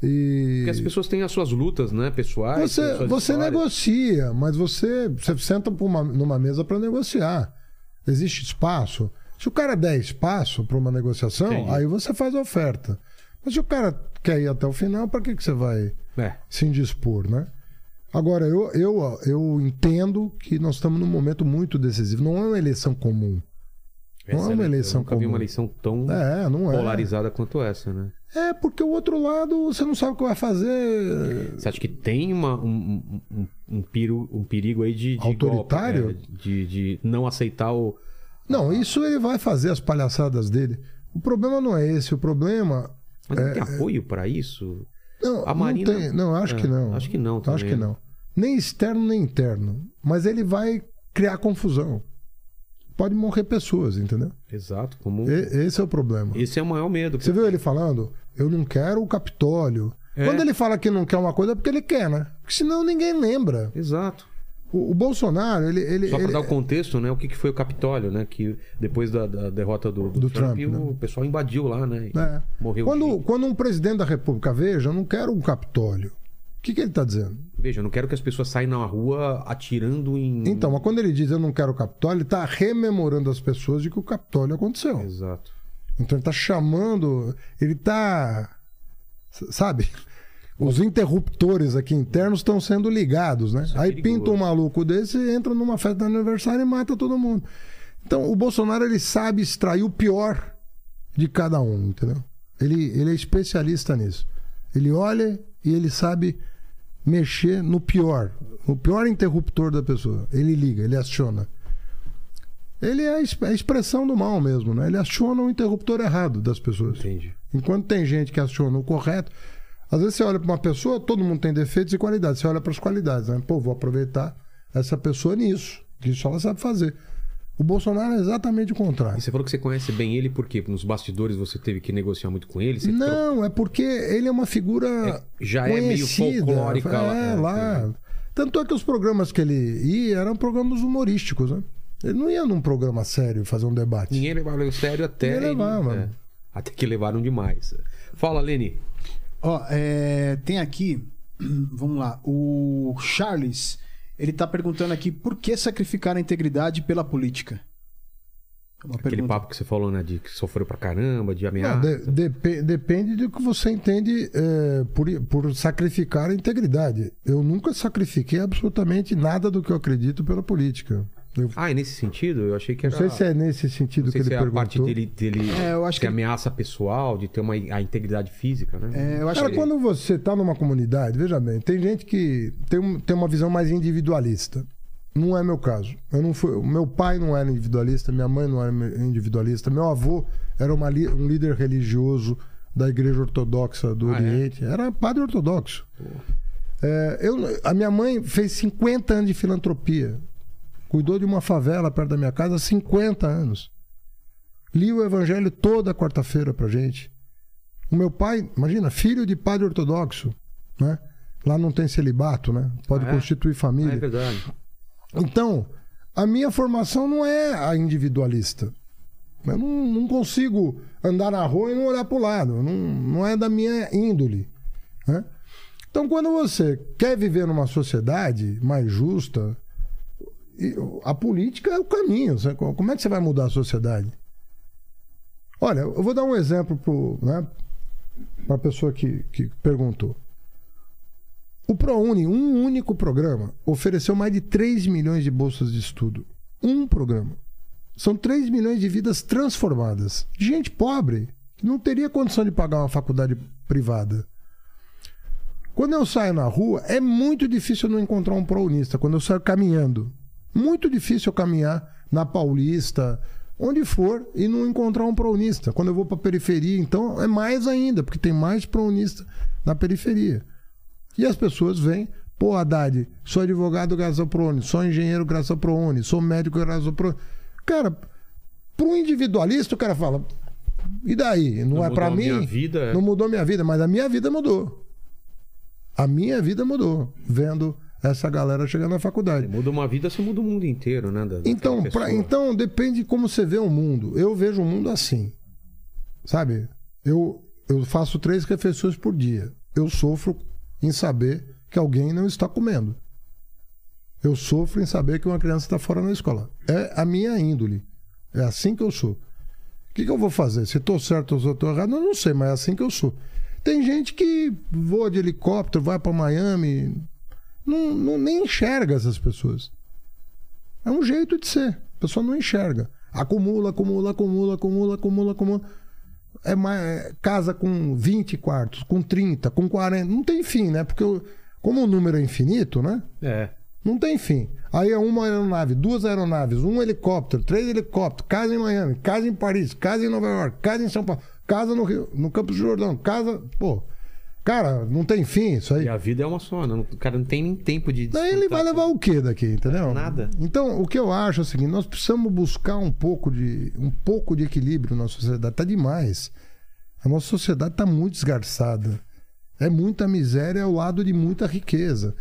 S3: E...
S1: Porque as pessoas têm as suas lutas, né, pessoais.
S3: Você, você
S1: histórias.
S3: negocia, mas você, você senta uma- numa mesa para negociar. Existe espaço. Se o cara der espaço para uma negociação,
S1: Entendi.
S3: aí você faz a oferta. Mas se o cara quer ir até o final, para que, que você vai
S1: É,
S3: se indispor, né? Agora, eu, eu, eu entendo que nós estamos num momento muito decisivo. Não é uma eleição comum. Não é
S1: essa
S3: uma
S1: eu
S3: eleição
S1: nunca vi
S3: comum.
S1: uma eleição tão
S3: É, é.
S1: polarizada quanto essa, né?
S3: É, porque o outro lado você não sabe o que vai fazer.
S1: Você acha que tem uma, um, um, um, piro- um perigo aí de, de
S3: Autoritário?
S1: golpe, é, de, de não aceitar o.
S3: Não, isso ele vai fazer as palhaçadas dele. O problema não é esse. O problema
S1: Mas não tem apoio para isso?
S3: Não,
S1: A Marina-
S3: não tem. Não, acho
S1: É,
S3: que não.
S1: acho que não
S3: Acho
S1: também,
S3: que
S1: né?
S3: não. Nem externo, nem interno. Mas ele vai criar confusão. Pode morrer pessoas, entendeu?
S1: Exato, como.
S3: E- esse é o problema.
S1: Esse é o maior medo.
S3: Você viu ele falando? Eu não quero o Capitólio.
S1: É.
S3: Quando ele fala que não quer uma coisa é porque ele quer, né? Porque senão ninguém lembra.
S1: Exato.
S3: O, o Bolsonaro, ele. ele,
S1: Só para dar o contexto, né? O que, que foi o Capitólio, né? Que depois da, da derrota do, do
S3: Do
S1: Trump,
S3: Trump, né?
S1: o pessoal invadiu lá, né? E
S3: É.
S1: Morreu.
S3: Quando, quando um presidente da República veja, eu não quero um Capitólio. O que, que ele está dizendo?
S1: Veja, eu não quero que as pessoas saiam na rua atirando em.
S3: Então, mas quando ele diz eu não quero o Capitólio, ele está rememorando as pessoas de que o Capitólio aconteceu.
S1: Exato.
S3: Então ele está chamando. Ele está. Sabe? Os interruptores aqui internos estão sendo ligados, né?
S1: É
S3: Aí
S1: perigoso.
S3: pinta um maluco desse, entra numa festa de aniversário e mata todo mundo. Então o Bolsonaro ele sabe extrair o pior de cada um, entendeu? Ele, ele é especialista nisso. Ele olha e ele sabe mexer no pior, no pior interruptor da pessoa. Ele liga, ele aciona. Ele é a expressão do mal mesmo, né? Ele aciona o interruptor errado das pessoas.
S1: Entendi.
S3: Enquanto tem gente que aciona o correto, às vezes você olha para uma pessoa, todo mundo tem defeitos e qualidades. Você olha para as qualidades, né? Pô, vou aproveitar essa pessoa nisso, que isso ela sabe fazer. O Bolsonaro é exatamente o contrário.
S1: E você falou que você conhece bem ele porque nos bastidores você teve que negociar muito com ele.
S3: Não, é porque ele é uma figura
S1: É, já é meio
S3: conhecida.
S1: folclórica lá.
S3: É,
S1: É,
S3: lá. Tanto é que os programas que ele ia eram programas humorísticos, né? Ele não ia num programa sério fazer um debate.
S1: Ninguém levava ele sério até.
S3: Ninguém
S1: ele-
S3: levava.
S1: é, até que levaram demais. Fala, Leni.
S2: Ó, é, tem aqui, vamos lá, o Charles, ele tá perguntando aqui por que sacrificar a integridade pela política? É Uma
S1: Aquele
S2: pergunta.
S1: papo que você falou, né? De que sofreu pra caramba, de
S3: Não,
S1: ameaça.
S3: de- depe- depende do que você entende é, por, por sacrificar a integridade. Eu nunca sacrifiquei absolutamente nada do que eu acredito pela política. Eu
S1: Ah, é nesse sentido? Eu achei que
S3: não
S1: era.
S3: sei se é nesse sentido
S1: não sei
S3: que
S1: se
S3: ele
S1: é a parte dele, dele
S2: É, eu acho que-
S1: ameaça pessoal, de ter uma, a integridade física, né?
S2: É, eu acho
S3: Cara,
S2: que
S3: quando você está numa comunidade, veja bem, tem gente que tem, um- tem uma visão mais individualista. Não é meu caso. Eu não fui, meu pai não era individualista, minha mãe não era individualista, meu avô era uma um líder religioso da Igreja Ortodoxa do
S1: Ah, é?
S3: Oriente. Era padre ortodoxo. É, eu, a minha mãe fez 50 anos de filantropia. Cuidou de uma favela perto da minha casa há 50 anos. Li o evangelho toda quarta-feira pra gente. O meu pai, imagina, filho de padre ortodoxo, né? Lá não tem celibato, né? Pode
S1: Ah, é?
S3: constituir família.
S1: É verdade.
S3: Então, a minha formação não é a individualista. Eu não, não consigo andar na rua e não olhar para o lado. Não, não é da minha índole. né? Então, quando você quer viver numa sociedade mais justa, a política é o caminho. Como é que você vai mudar a sociedade? Olha, eu vou dar um exemplo para né, a pessoa que, que perguntou. O ProUni, um único programa, ofereceu mais de 3 milhões de bolsas de estudo. Um programa. São 3 milhões de vidas transformadas. Gente pobre, que não teria condição de pagar uma faculdade privada. Quando eu saio na rua, é muito difícil eu não encontrar um prounista. Quando eu saio caminhando. Muito difícil eu caminhar na Paulista, onde for, e não encontrar um prounista. Quando eu vou para a periferia, então é mais ainda, porque tem mais prounista na periferia. E as pessoas vêm, pô, Haddad, sou advogado graças ao ProUni, sou engenheiro graças ao ProUni, sou médico graças ao ProUni. Cara, para um individualista, o cara fala, e daí? Não,
S1: Não
S3: é para mim?
S1: vida, é.
S3: Não mudou minha vida, mas a minha vida mudou. A minha vida mudou, vendo essa galera chegando na faculdade.
S1: Muda uma vida, você muda o mundo inteiro, né? da-
S3: Então, pra- então depende de como você vê o mundo. Eu vejo o mundo assim. Sabe? Eu, eu faço três refeições por dia. Eu sofro em saber que alguém não está comendo. Eu sofro em saber que uma criança está fora na escola. É a minha índole. É assim que eu sou. O que, que eu vou fazer? Se estou certo ou se estou errado, eu não sei, mas é assim que eu sou. Tem gente que voa de helicóptero, vai para Miami, não, não- nem enxerga essas pessoas. É um jeito de ser. A pessoa não enxerga. Acumula, acumula, acumula, acumula, acumula, acumula. É mais, é casa com 20 quartos, com 30, com 40. Não tem fim, né? Porque o- como o número é infinito, né?
S1: É.
S3: Não tem fim. Aí é uma aeronave, duas aeronaves, um helicóptero, três helicópteros, casa em Miami, casa em Paris, casa em Nova York, casa em São Paulo, casa no Rio, no Campos do Jordão, casa. Pô, cara, não tem fim isso aí.
S1: E a vida é uma só, né? O cara não tem nem tempo de.
S3: Daí ele vai levar o quê daqui, entendeu?
S1: Nada.
S3: Então, o que eu acho é o seguinte, nós precisamos buscar um pouco de um pouco de equilíbrio na sociedade. Tá demais. A nossa sociedade está muito desgarçada. É muita miséria ao lado de muita riqueza.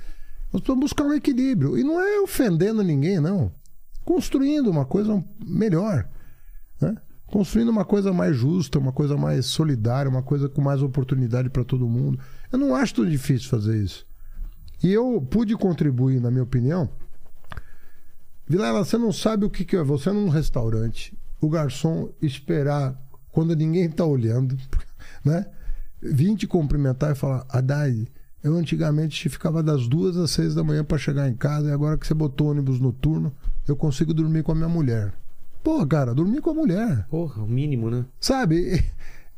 S3: Nós precisamos buscar um equilíbrio. E não é ofendendo ninguém, não. Construindo uma coisa melhor. Construindo uma coisa mais justa, uma coisa mais solidária, uma coisa com mais oportunidade para todo mundo. Eu não acho tão difícil fazer isso. E eu pude contribuir, na minha opinião. Vilela, você não sabe o que, que é você num restaurante, o garçom esperar quando ninguém está olhando, né? Vim te cumprimentar e falar, Haddad, eu antigamente ficava das duas às seis da manhã para chegar em casa e agora que você botou ônibus noturno, eu consigo dormir com a minha mulher. Pô, cara, dormir com a mulher.
S1: Porra, o mínimo, né?
S3: Sabe?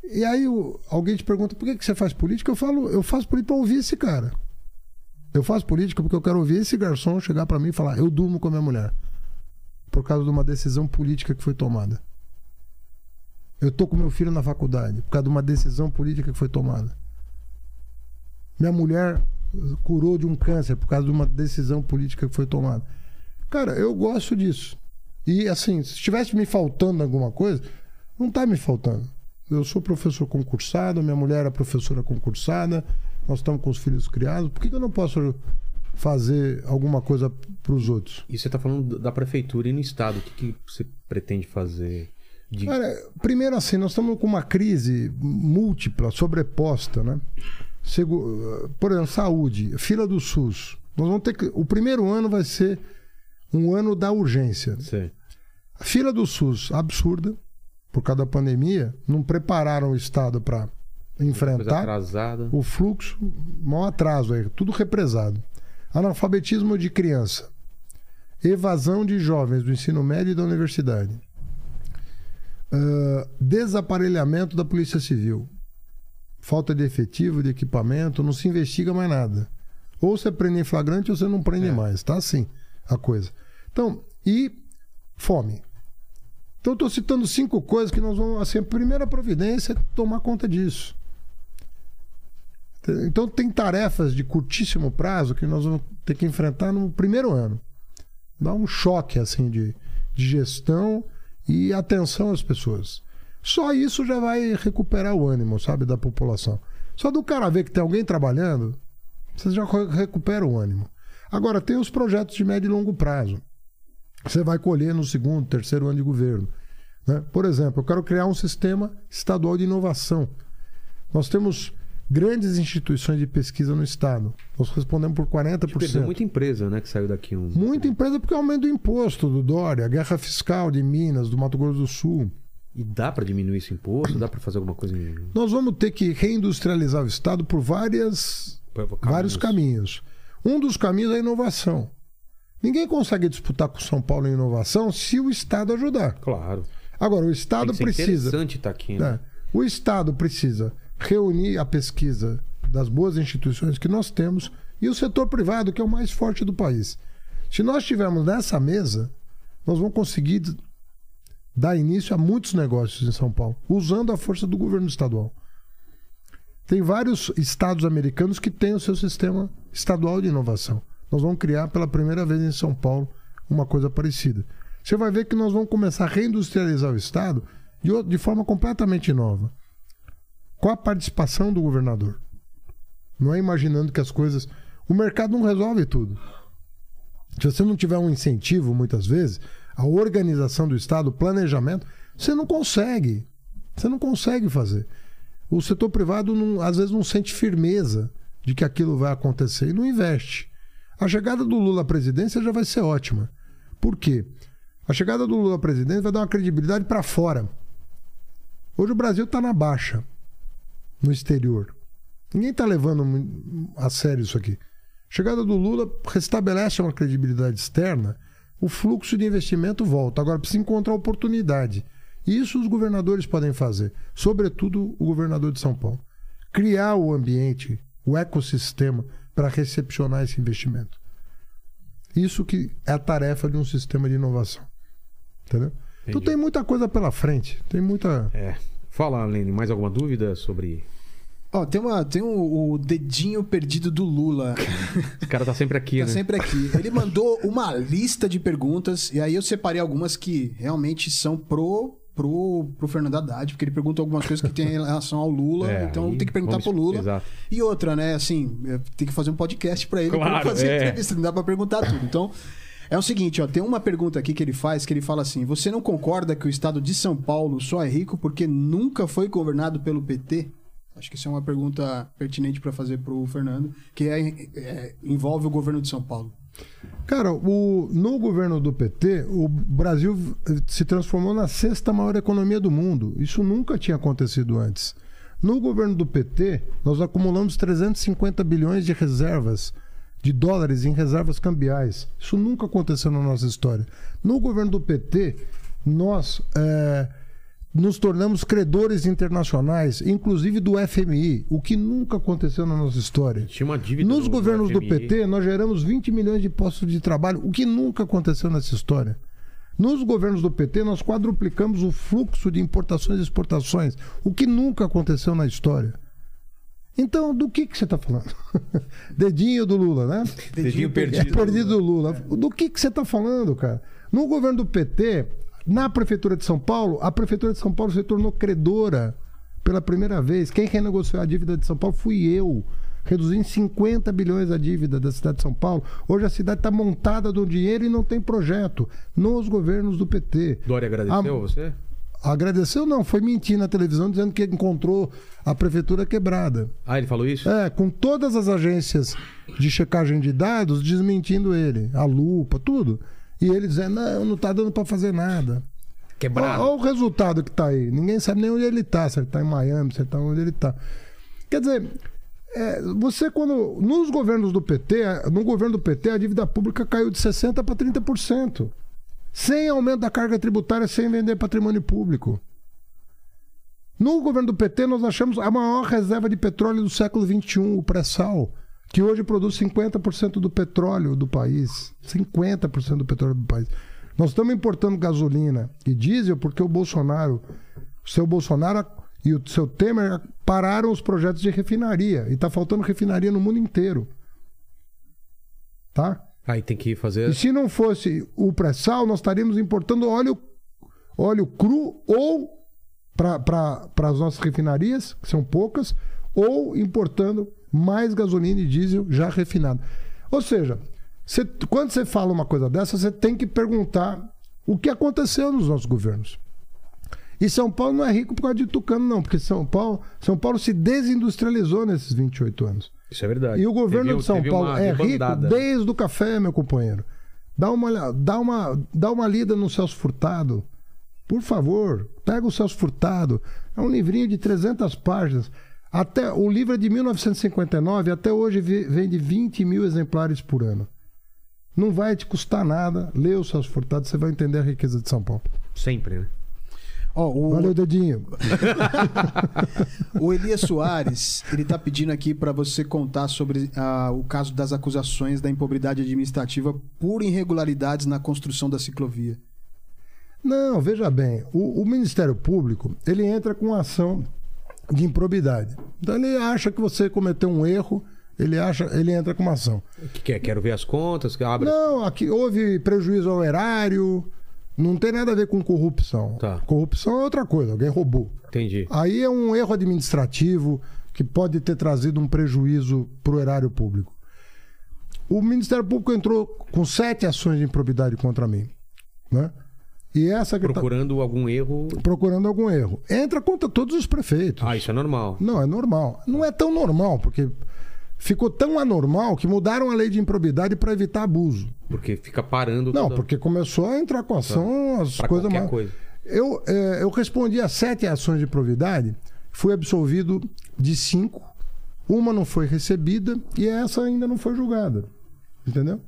S3: E, e aí o- alguém te pergunta por que, que você faz política? Eu falo, eu faço política pra ouvir esse cara. Eu faço política porque eu quero ouvir esse garçom chegar pra mim e falar, eu durmo com a minha mulher. Por causa de uma decisão política que foi tomada. Eu tô com meu filho na faculdade por causa de uma decisão política que foi tomada. Minha mulher curou de um câncer por causa de uma decisão política que foi tomada. Cara, eu gosto disso. E assim, se estivesse me faltando alguma coisa, não está me faltando. Eu sou professor concursado, minha mulher é professora concursada, nós estamos com os filhos criados. Por que, que eu não posso fazer alguma coisa para os outros?
S1: E você tá falando da prefeitura e no estado. O que, que você pretende fazer? De...
S3: Cara, primeiro assim, nós estamos com uma crise múltipla, sobreposta, né? Segu- Por exemplo, saúde, fila do SUS. Nós vamos ter que... O primeiro ano vai ser um ano da urgência.
S1: Sei.
S3: A fila do SUS absurda, por causa da pandemia, não prepararam o Estado para enfrentar o fluxo, maior atraso aí, tudo represado. Analfabetismo de criança, evasão de jovens do ensino médio e da universidade, Ah, desaparelhamento da Polícia Civil, falta de efetivo, de equipamento, não se investiga mais nada. Ou você prende em flagrante ou você não prende
S1: É.
S3: mais, tá assim a coisa. Então, e fome. Então, estou citando cinco coisas que nós vamos. Assim, a primeira providência é tomar conta disso. Então, tem tarefas de curtíssimo prazo que nós vamos ter que enfrentar no primeiro ano. Dá um choque assim de, de gestão e atenção às pessoas. Só isso já vai recuperar o ânimo, sabe, da população. Só do cara ver que tem alguém trabalhando, você já re- recupera o ânimo. Agora, tem os projetos de médio e longo prazo. Você vai colher no segundo, terceiro ano de governo. Né? Por exemplo, eu quero criar um sistema estadual de inovação. Nós temos grandes instituições de pesquisa no estado. Nós respondemos por 40%.
S1: Perdeu muita empresa, né, que saiu daqui. Um...
S3: Muita empresa porque aumenta o imposto do Dória, a guerra fiscal de Minas, do Mato Grosso do Sul.
S1: E dá pra diminuir esse imposto? Dá pra fazer alguma coisa em...
S3: Nós vamos ter que reindustrializar o Estado por várias, vários caminhos. Um dos caminhos é a inovação. Ninguém consegue disputar com São Paulo em inovação se o Estado ajudar.
S1: Claro.
S3: Agora, o
S1: Tem
S3: Estado
S1: que ser
S3: precisa.
S1: interessante estar aqui, né?
S3: né? O Estado precisa reunir a pesquisa das boas instituições que nós temos e o setor privado, que é o mais forte do país. Se nós estivermos nessa mesa, nós vamos conseguir dar início a muitos negócios em São Paulo, usando a força do governo estadual. Tem vários estados americanos que têm o seu sistema estadual de inovação. Nós vamos criar pela primeira vez em São Paulo uma coisa parecida. Você vai ver que nós vamos começar a reindustrializar o estado de, de forma completamente nova. Com a participação do governador. Não é imaginando que as coisas. O mercado não resolve tudo. Se você não tiver um incentivo, muitas vezes, a organização do Estado, o planejamento, você não consegue. Você não consegue fazer. O setor privado, não- às vezes, não sente firmeza de que aquilo vai acontecer e não investe. A chegada do Lula à presidência já vai ser ótima. Por quê? A chegada do Lula à presidência vai dar uma credibilidade para fora. Hoje o Brasil está na baixa no exterior. Ninguém está levando a sério isso aqui. A chegada do Lula restabelece uma credibilidade externa, o fluxo de investimento volta. Agora precisa encontrar oportunidade. Isso os governadores podem fazer, sobretudo o governador de São Paulo. Criar o ambiente, o ecossistema para recepcionar esse investimento. Isso que é a tarefa de um sistema de inovação. Entendeu? Então
S1: Entendi.
S3: tem muita coisa pela frente. Tem muita.
S1: É. Fala, Lene, mais alguma dúvida sobre.
S2: Ó, tem, uma, tem o, o dedinho perdido do Lula.
S1: O cara tá sempre aqui,
S2: Tá
S1: né?
S2: sempre aqui. Ele mandou uma lista de perguntas, e aí eu separei algumas que realmente são pro, pro, pro Fernando Haddad, porque ele perguntou algumas coisas que tem em relação ao Lula,
S1: É,
S2: então tem que perguntar
S1: vamos-
S2: pro Lula.
S1: Exato.
S2: E outra, né, assim, é, tem que fazer um podcast pra ele
S1: Claro,
S2: pra fazer
S1: é.
S2: entrevista, não dá pra perguntar tudo. Então, é o seguinte, ó, tem uma pergunta aqui que ele faz, que ele fala assim: "Você não concorda que o estado de São Paulo só é rico porque nunca foi governado pelo PT?" Acho que isso é uma pergunta pertinente pra fazer pro Fernando, que é, é, envolve o governo de São Paulo.
S3: Cara, o, no governo do PT, o Brasil se transformou na sexta maior economia do mundo. Isso nunca tinha acontecido antes. No governo do PT, nós acumulamos 350 bilhões de reservas de dólares em reservas cambiais. Isso nunca aconteceu na nossa história. No governo do PT, nós é, nos tornamos credores internacionais, inclusive do FMI, o que nunca aconteceu na nossa história.
S1: Tinha uma dívida.
S3: Nos
S1: no- no
S3: governos do. PT, nós geramos 20 milhões de postos de trabalho, o que nunca aconteceu nessa história. Nos governos do PT, nós quadruplicamos o fluxo de importações e exportações, o que nunca aconteceu na história. Então, do que, que você está falando? Dedinho do Lula, né?
S1: Dedinho
S3: É
S1: perdido.
S3: perdido do Lula. Do que, que você está falando, cara? No governo do PT, na Prefeitura de São Paulo, a Prefeitura de São Paulo se tornou credora pela primeira vez. Quem renegociou a dívida de São Paulo fui eu. Reduzi em 50 bilhões a dívida da cidade de São Paulo. Hoje a cidade está montada do dinheiro e não tem projeto. Nos governos do PT.
S1: Dória agradeceu
S3: Ah,
S1: você?
S3: Agradeceu não, foi mentir na televisão dizendo que encontrou a prefeitura quebrada.
S1: Ah, ele falou isso?
S3: É, com todas as agências de checagem de dados desmentindo ele, a lupa, tudo. E ele dizendo, não, não tá dando para fazer nada.
S1: Quebrado.
S3: Olha o resultado que tá aí. Ninguém sabe nem onde ele tá, se ele tá em Miami, se ele tá onde ele tá. Quer dizer, é, você quando. Nos governos do PT, no governo do PT, a dívida pública caiu de 60% para 30%. Sem aumento da carga tributária, sem vender patrimônio público. No governo do PT, nós achamos a maior reserva de petróleo do século XXI, o pré-sal, que hoje produz 50% do petróleo do país. 50% do petróleo do país. Nós estamos importando gasolina e diesel porque o Bolsonaro, o seu Bolsonaro e o seu Temer pararam os projetos de refinaria. E está faltando refinaria no mundo inteiro. Tá?
S1: Aí tem que fazer.
S3: E se não fosse o pré-sal, nós estaríamos importando óleo, óleo cru ou para as nossas refinarias, que são poucas, ou importando mais gasolina e diesel já refinado. Ou seja, quando você fala uma coisa dessa, você tem que perguntar o que aconteceu nos nossos governos. E São Paulo não é rico por causa de Tucano, não, porque São Paulo, São Paulo se desindustrializou nesses 28 anos.
S1: Isso é verdade.
S3: E o governo
S1: Teve-
S3: de São Paulo é rico desde o café, meu companheiro. Dá uma, dá uma, dá uma lida no Celso Furtado. Por favor, pega o Celso Furtado. É um livrinho de 300 páginas. Até, o livro é de 1959, até hoje vende 20 mil exemplares por ano. Não vai te custar nada. Lê o Celso Furtado, você vai entender a riqueza de São Paulo.
S1: Sempre, né?
S2: Ó, o,
S3: Valeu, dedinho.
S2: o Elias Soares, ele tá pedindo aqui para você contar sobre ah, o caso das acusações da improbidade administrativa por irregularidades na construção da ciclovia.
S3: Não, veja bem, o, o Ministério Público ele entra com ação de improbidade. Então ele acha que você cometeu um erro, ele acha, ele entra com uma ação.
S1: O que quer? Quero ver as contas, que abre.
S3: Não, aqui houve prejuízo ao erário, não tem nada a ver com corrupção.
S1: Tá.
S3: Corrupção é outra coisa, alguém roubou.
S1: Entendi.
S3: Aí é um erro administrativo que pode ter trazido um prejuízo para o erário público. O Ministério Público entrou com sete ações de improbidade contra mim. Né? E essa que tá-
S1: Procurando algum erro.
S3: procurando algum erro. Entra contra todos os prefeitos.
S1: Ah, isso é normal.
S3: Não, é normal. Não é tão normal, porque ficou tão anormal que mudaram a lei de improbidade para evitar abuso.
S1: Porque fica parando
S3: Não,
S1: toda-
S3: porque começou a entrar com ação as
S1: Pra
S3: coisas
S1: qualquer
S3: mais.
S1: coisa.
S3: Eu, eh, eu respondi a sete ações de improbidade, fui absolvido de cinco, uma não foi recebida e essa ainda não foi julgada. Entendeu?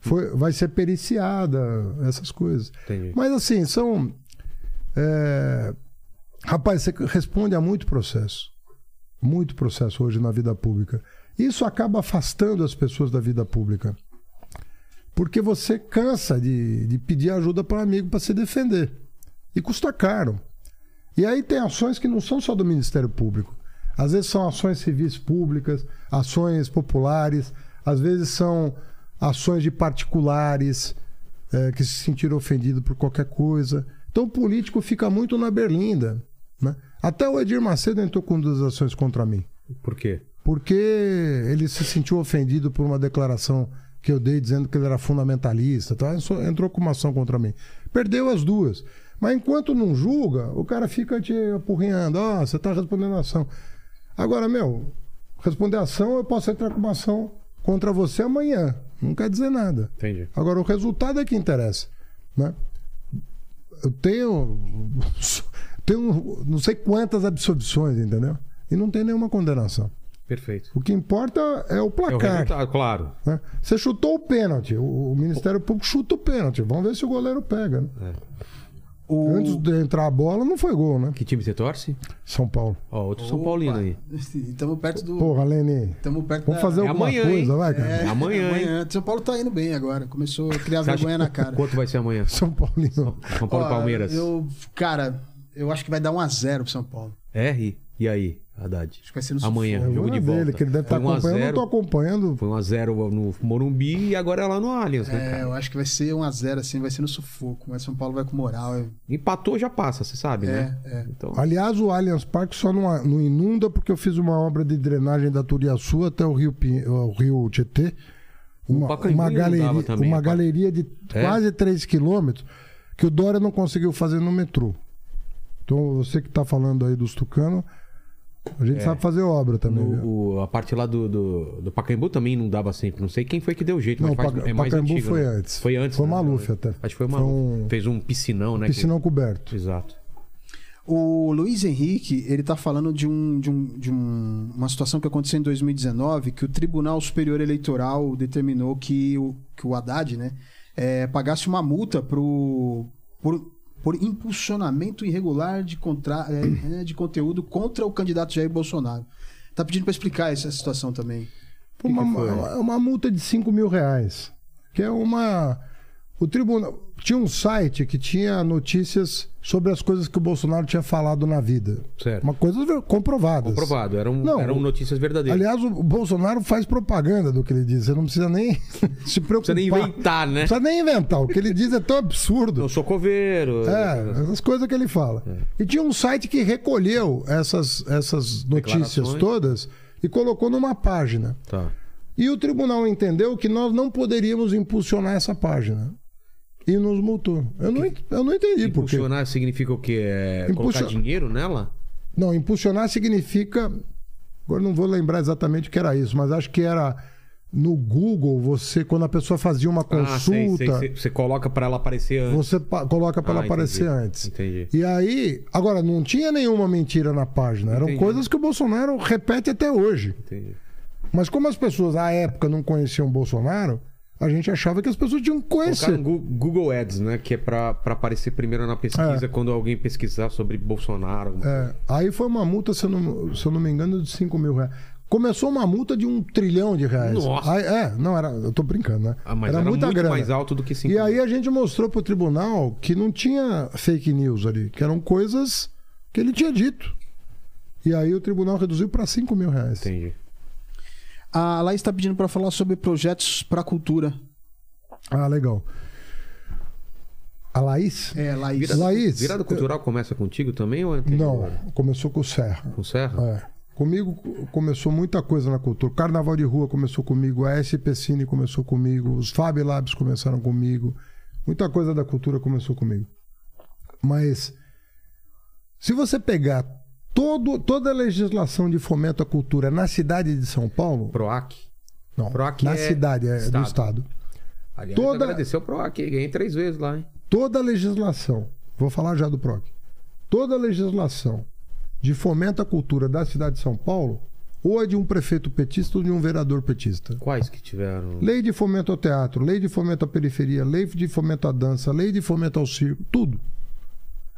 S3: Foi, vai ser periciada, essas coisas.
S1: Entendi.
S3: Mas assim, são. é, Rapaz, você responde a muito processo. Muito processo hoje na vida pública. Isso acaba afastando as pessoas da vida pública. Porque você cansa de, de pedir ajuda para um amigo para se defender. E custa caro. E aí tem ações que não são só do Ministério Público. Às vezes são ações civis públicas, ações populares, às vezes são ações de particulares eh, que se sentiram ofendidos por qualquer coisa. Então o político fica muito na berlinda. Né? Até o Edir Macedo entrou com duas ações contra mim
S1: Por quê?
S3: Porque ele se sentiu ofendido por uma declaração que eu dei dizendo que ele era fundamentalista, tá? Entrou- com uma ação contra mim. Perdeu as duas. Mas enquanto não julga, o cara fica te apurrinhando, ó, você tá respondendo a ação. Agora, meu, responder a ação, eu posso entrar com uma ação contra você amanhã. Não quer dizer nada.
S1: Entendi.
S3: Agora, o resultado é que interessa. Né? Eu tenho, tenho não sei quantas absolvições, entendeu? E não tem nenhuma condenação.
S1: Perfeito.
S3: O que importa é o
S1: É o
S3: placar.
S1: resultado, claro.
S3: né? Você chutou o pênalti. O, o Ministério Público chuta o pênalti. Vamos ver se o goleiro pega. Né?
S2: O...
S3: Antes de entrar a bola, não foi gol, né?
S1: Que time você torce?
S3: São Paulo.
S1: Ó, outro São
S2: Opa.
S1: Paulino aí.
S2: Estamos perto do.
S3: Porra, Lene.
S2: Estamos perto
S3: Vamos
S2: da-
S3: fazer
S1: É
S3: alguma
S1: amanhã,
S3: coisa,
S1: hein?
S3: vai, cara.
S1: É amanhã, hein?
S2: São Paulo tá indo bem agora. Começou a criar
S1: Você acha
S2: vergonha na cara.
S1: Quanto vai ser amanhã?
S3: São Paulino.
S1: São Paulo e
S2: Ó,
S1: Palmeiras.
S2: Eu, cara, eu acho que vai dar 1x0 pro São Paulo.
S1: R? E aí, Haddad?
S2: Acho que vai ser no
S1: Amanhã,
S2: sufoco.
S3: Eu
S1: jogo de
S3: na
S1: volta.
S3: dele, que ele deve estar
S1: Foi 1 a
S3: acompanhando. Eu não
S1: 0.
S3: tô acompanhando.
S1: Foi 1x0 no Morumbi e agora é lá no Allianz, né,
S2: É,
S1: cara?
S2: eu acho que vai ser 1x0, assim, vai ser no sufoco. Mas São Paulo vai com moral. é-
S1: Empatou, já passa, você sabe, né?
S2: É, é.
S1: Então,
S3: Aliás, o Allianz Parque só não, não inunda porque eu fiz uma obra de drenagem da Turiaçu até o Rio, o Rio Tietê. Uma, uma galeria,
S1: também,
S3: uma galeria de
S1: É?
S3: quase 3 quilômetros que o Dória não conseguiu fazer no metrô. Então, você que está falando aí dos tucanos, a gente sabe fazer obra também.
S1: É. no- o- a parte lá do, do, do Pacaembu também não dava sempre. Não sei quem foi que deu jeito,
S3: Não,
S1: mas faz,
S3: Paca-
S1: é mais
S3: Pacaembu
S1: antigo,
S3: foi
S1: né?
S3: antes.
S1: Foi antes.
S3: Foi o
S1: né?
S3: Maluf até.
S1: Acho que foi o
S3: Foi
S1: Maluf.
S3: um-
S1: Fez um piscinão, né? que-
S3: Piscinão coberto.
S1: Exato.
S2: O Luiz Henrique, ele tá falando de, um, de, um, de um- uma situação que aconteceu em 2019, que o Tribunal Superior Eleitoral determinou que o, que o Haddad, né, é, pagasse uma multa pro, por, por impulsionamento irregular de, contra, é, é, de conteúdo contra o candidato Jair Bolsonaro. Tá pedindo para explicar essa situação também.
S3: Uma,
S1: foi?
S3: uma- uma multa de 5 mil reais. Que é uma, O tribunal. Tinha um site que tinha notícias sobre as coisas que o Bolsonaro tinha falado na vida.
S1: Certo.
S3: Uma coisa comprovadas.
S1: Comprovado, eram,
S3: Não,
S1: eram notícias verdadeiras.
S3: Aliás, o Bolsonaro faz propaganda do que ele diz. Você não precisa nem se
S1: não
S3: preocupar.
S1: precisa nem inventar, né?
S3: Não precisa nem inventar. O que ele diz é tão absurdo.
S1: Eu sou coveiro.
S3: É, essas coisas que ele fala.
S1: É.
S3: E tinha um site que recolheu essas, essas notícias todas e colocou numa página.
S1: Tá.
S3: E o tribunal entendeu que nós não poderíamos impulsionar essa página. E nos multou. Eu não, eu não entendi por quê.
S1: Impulsionar significa o quê? É
S3: Impulsion-
S1: colocar dinheiro nela?
S3: Não, impulsionar significa. Agora não vou lembrar exatamente o que era isso, mas acho que era no Google, você, quando a pessoa fazia uma
S1: Ah, sei,
S3: consulta,
S1: sei, sei. Você coloca pra ela aparecer antes.
S3: você coloca para
S1: Ah,
S3: ela aparecer
S1: entendi,
S3: antes.
S1: entendi.
S3: E aí, agora, não tinha nenhuma mentira na página. Eram
S1: Entendi.
S3: coisas que o Bolsonaro repete até hoje.
S1: Entendi.
S3: Mas como as pessoas à época não conheciam o Bolsonaro, a gente achava que as pessoas tinham que conhecer.
S1: Google Ads, né? Que é pra, pra aparecer primeiro na pesquisa
S3: É.
S1: quando alguém pesquisar sobre Bolsonaro.
S3: É, aí foi uma multa, se eu, não, se eu não me engano, de 5 mil reais. Começou uma multa de um trilhão de reais.
S1: Nossa.
S3: Aí- é, não, era. Eu tô brincando, né?
S1: Ah, mas era, muito mais alto do que 5
S3: E aí a gente mostrou pro tribunal que não tinha fake news ali, que eram coisas que ele tinha dito. E aí o tribunal reduziu para 5 mil reais.
S1: Entendi.
S2: A Laís está pedindo para falar sobre projetos para cultura.
S3: Ah, legal. A Laís?
S2: É, Laís.
S1: Virada,
S3: Laís,
S1: virada cultural começa contigo também ou é?
S3: Não, começou com o Serra.
S1: Com Serra?
S3: É. Comigo começou muita coisa na cultura. Carnaval de Rua começou comigo, a SP Cine começou comigo, os Fab Labs começaram comigo. Muita coisa da cultura começou comigo. Mas se você pegar todo, toda a legislação de fomento à cultura na cidade de São Paulo,
S1: Proac.
S3: não,
S1: PROAC
S3: na
S1: é
S3: cidade é,
S1: estado.
S3: do estado,
S1: Aliás,
S3: Toda-
S1: agradecer o Proac. Ganhei três vezes lá, hein?
S3: toda a legislação, vou falar já do PROC, toda a legislação de fomento à cultura da cidade de São Paulo, ou é de um prefeito petista ou de um vereador petista.
S1: Quais que tiveram?
S3: Lei de fomento ao teatro, lei de fomento à periferia, lei de fomento à dança, lei de fomento ao circo, tudo.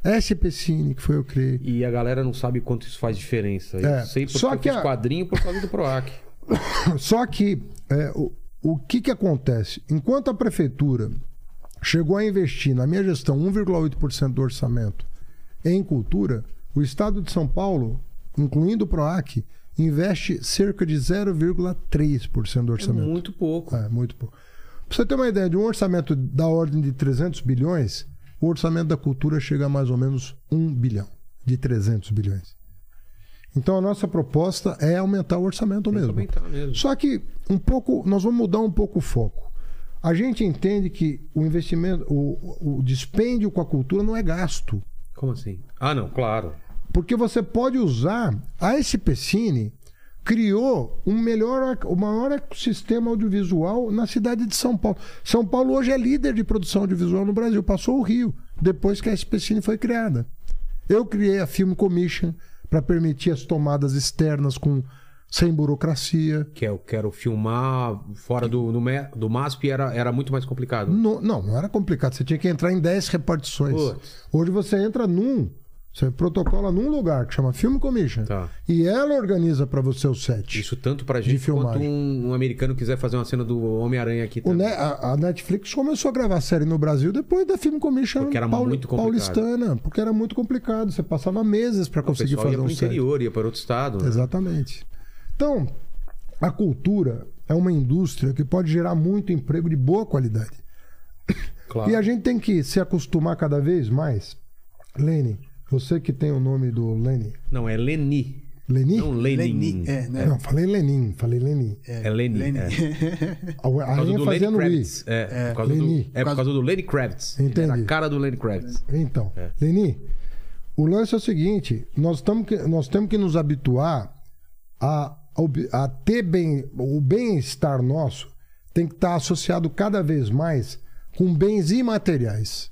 S3: SP Cine, que foi eu criei.
S1: E a galera não sabe quanto isso faz diferença. Eu
S3: É,
S1: sei porque
S3: só
S1: eu
S3: que
S1: fiz
S3: a-
S1: quadrinho por causa do Proac.
S3: Só que é, o, o que, que acontece? Enquanto a prefeitura chegou a investir, na minha gestão, 1,8% do orçamento em cultura, o estado de São Paulo, incluindo o PROAC, investe cerca de 0,3% do
S1: É
S3: orçamento.
S1: muito pouco.
S3: É, muito pouco. Pra você ter uma ideia de um orçamento da ordem de 300 bilhões, o orçamento da cultura chega a mais ou menos 1 bilhão, de 300 bilhões. Então a nossa proposta é aumentar o orçamento mesmo.
S1: Aumentar mesmo.
S3: Só que um pouco, nós vamos mudar um pouco o foco. A gente entende que o investimento, o, o dispêndio com a cultura não é gasto.
S1: Como assim? Ah, não, claro.
S3: Porque você pode usar. A SPCine criou um melhor, o maior ecossistema audiovisual na cidade de São Paulo. São Paulo hoje é líder de produção audiovisual no Brasil, passou o Rio, depois que a SPCine foi criada. Eu criei a Film Commission para permitir as tomadas externas com sem burocracia.
S1: Que eu quero filmar fora do, do, do MASP era, era muito mais complicado.
S3: No- não, não era complicado. Você tinha que entrar em 10 repartições.
S1: Putz.
S3: Hoje você entra num. Você protocola num lugar que chama Film Commission.
S1: Tá.
S3: E ela organiza para você o set.
S1: Isso tanto pra gente quanto um, um americano quiser fazer uma cena do Homem-Aranha aqui também.
S3: Ne- a, a Netflix começou a gravar série no Brasil depois da Film Commission
S1: Porque era muito complicado.
S3: paulistana, porque era muito complicado. Você passava meses para conseguir fazer
S1: ia
S3: um
S1: pro
S3: set.
S1: interior, ia para outro estado. né?
S3: Exatamente. Então, a cultura é uma indústria que pode gerar muito emprego de boa qualidade.
S1: Claro.
S3: E a gente tem que se acostumar cada vez mais. Lene, você que tem o nome do Lene.
S1: Não, é Leni.
S3: Leni?
S1: Não Lenin.
S2: Leni, é, né?
S3: Não, falei Lenin, falei Leni.
S1: É Leni.
S2: Leni.
S1: É.
S3: A,
S1: Por
S3: a
S1: causa
S3: rainha
S1: do
S3: fazia
S1: Lenny
S3: no I.
S1: Kravitz. É, por causa do,
S3: Lenny.
S1: é por causa do Lenny Kravitz.
S3: Entendi.
S1: Era a cara do Lenny Kravitz.
S3: Então,
S1: É.
S3: Leni, o lance é o seguinte: nós, que, nós temos que nos habituar a, ob- a ter bem. O bem-estar nosso tem que estar associado cada vez mais com bens imateriais.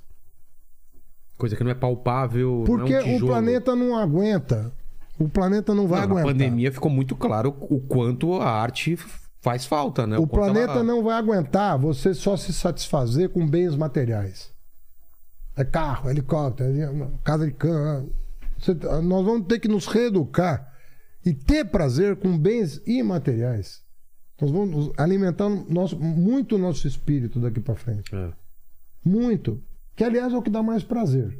S1: Coisa que não é palpável.
S3: Porque
S1: é um
S3: o planeta não aguenta. O planeta não vai
S1: Não, na
S3: aguentar.
S1: pandemia ficou muito claro o quanto a arte faz falta, né?
S3: O
S1: quanto
S3: planeta
S1: ela-
S3: não vai aguentar você só se satisfazer com bens materiais. É carro, helicóptero, é casa de cama. Você- nós vamos ter que nos reeducar e ter prazer com bens imateriais. Nós vamos alimentar nosso, muito o nosso espírito daqui para frente.
S1: É.
S3: Muito. Que, aliás, é o que dá mais prazer.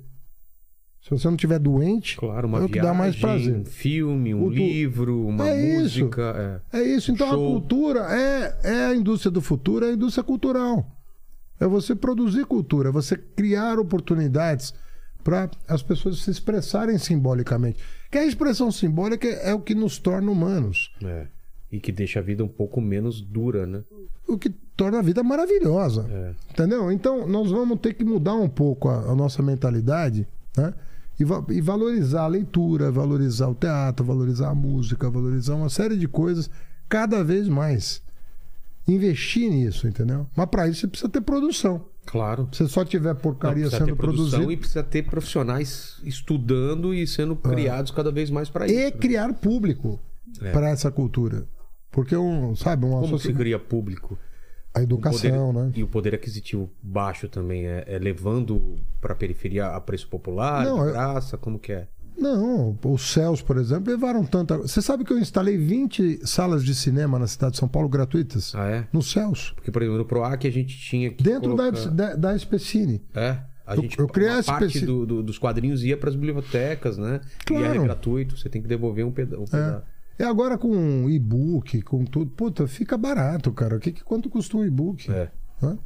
S3: Se você não tiver doente,
S1: Claro, uma
S3: é o que
S1: viagem,
S3: dá mais prazer.
S1: um filme, um
S3: O
S1: livro, uma
S3: É isso.
S1: música. é.
S3: É isso. Então
S1: Show.
S3: a cultura é, é a indústria do futuro, é a indústria cultural. É você produzir cultura, é você criar oportunidades para as pessoas se expressarem simbolicamente. Que a expressão simbólica é o que nos torna humanos,
S1: É. E que deixa a vida um pouco menos dura, né?
S3: o que torna a vida maravilhosa.
S1: É.
S3: Entendeu? Então nós vamos ter que mudar um pouco a, a nossa mentalidade, né? E, va- e valorizar a leitura, valorizar o teatro, valorizar a música, valorizar uma série de coisas cada vez mais. Investir nisso, entendeu? Mas para isso você precisa ter produção.
S1: Claro.
S3: Se só tiver
S1: Não,
S3: porcaria
S1: precisa
S3: sendo produzida.
S1: e precisa ter profissionais estudando e sendo criados cada vez mais para isso.
S3: E
S1: né?
S3: criar público
S1: É.
S3: para essa cultura. Porque, um, sabe, uma
S1: Como se cria público?
S3: a educação,
S1: poder-
S3: né?
S1: E o poder aquisitivo baixo também é, é levando para a periferia a preço popular,
S3: Não,
S1: de
S3: é-
S1: graça, como que é?
S3: Não, os céus, por exemplo, levaram tanta. Você sabe que eu instalei 20 salas de cinema na cidade de São Paulo gratuitas?
S1: Ah, é?
S3: Nos céus.
S1: Porque, por exemplo, no PROAC a gente tinha que
S3: Dentro da,
S1: colocar...
S3: da, da Especine.
S1: É. A
S3: Eu-
S1: gente,
S3: eu criei
S1: uma
S3: esse
S1: parte
S3: especi-
S1: do- do- dos quadrinhos ia para as bibliotecas, né?
S3: Claro.
S1: E era gratuito, você tem que devolver um peda- um pedaço.
S3: É agora com e-book, com tudo. Puta, fica barato, cara. Que, que- quanto custa um e-book?
S1: É.
S3: Hã?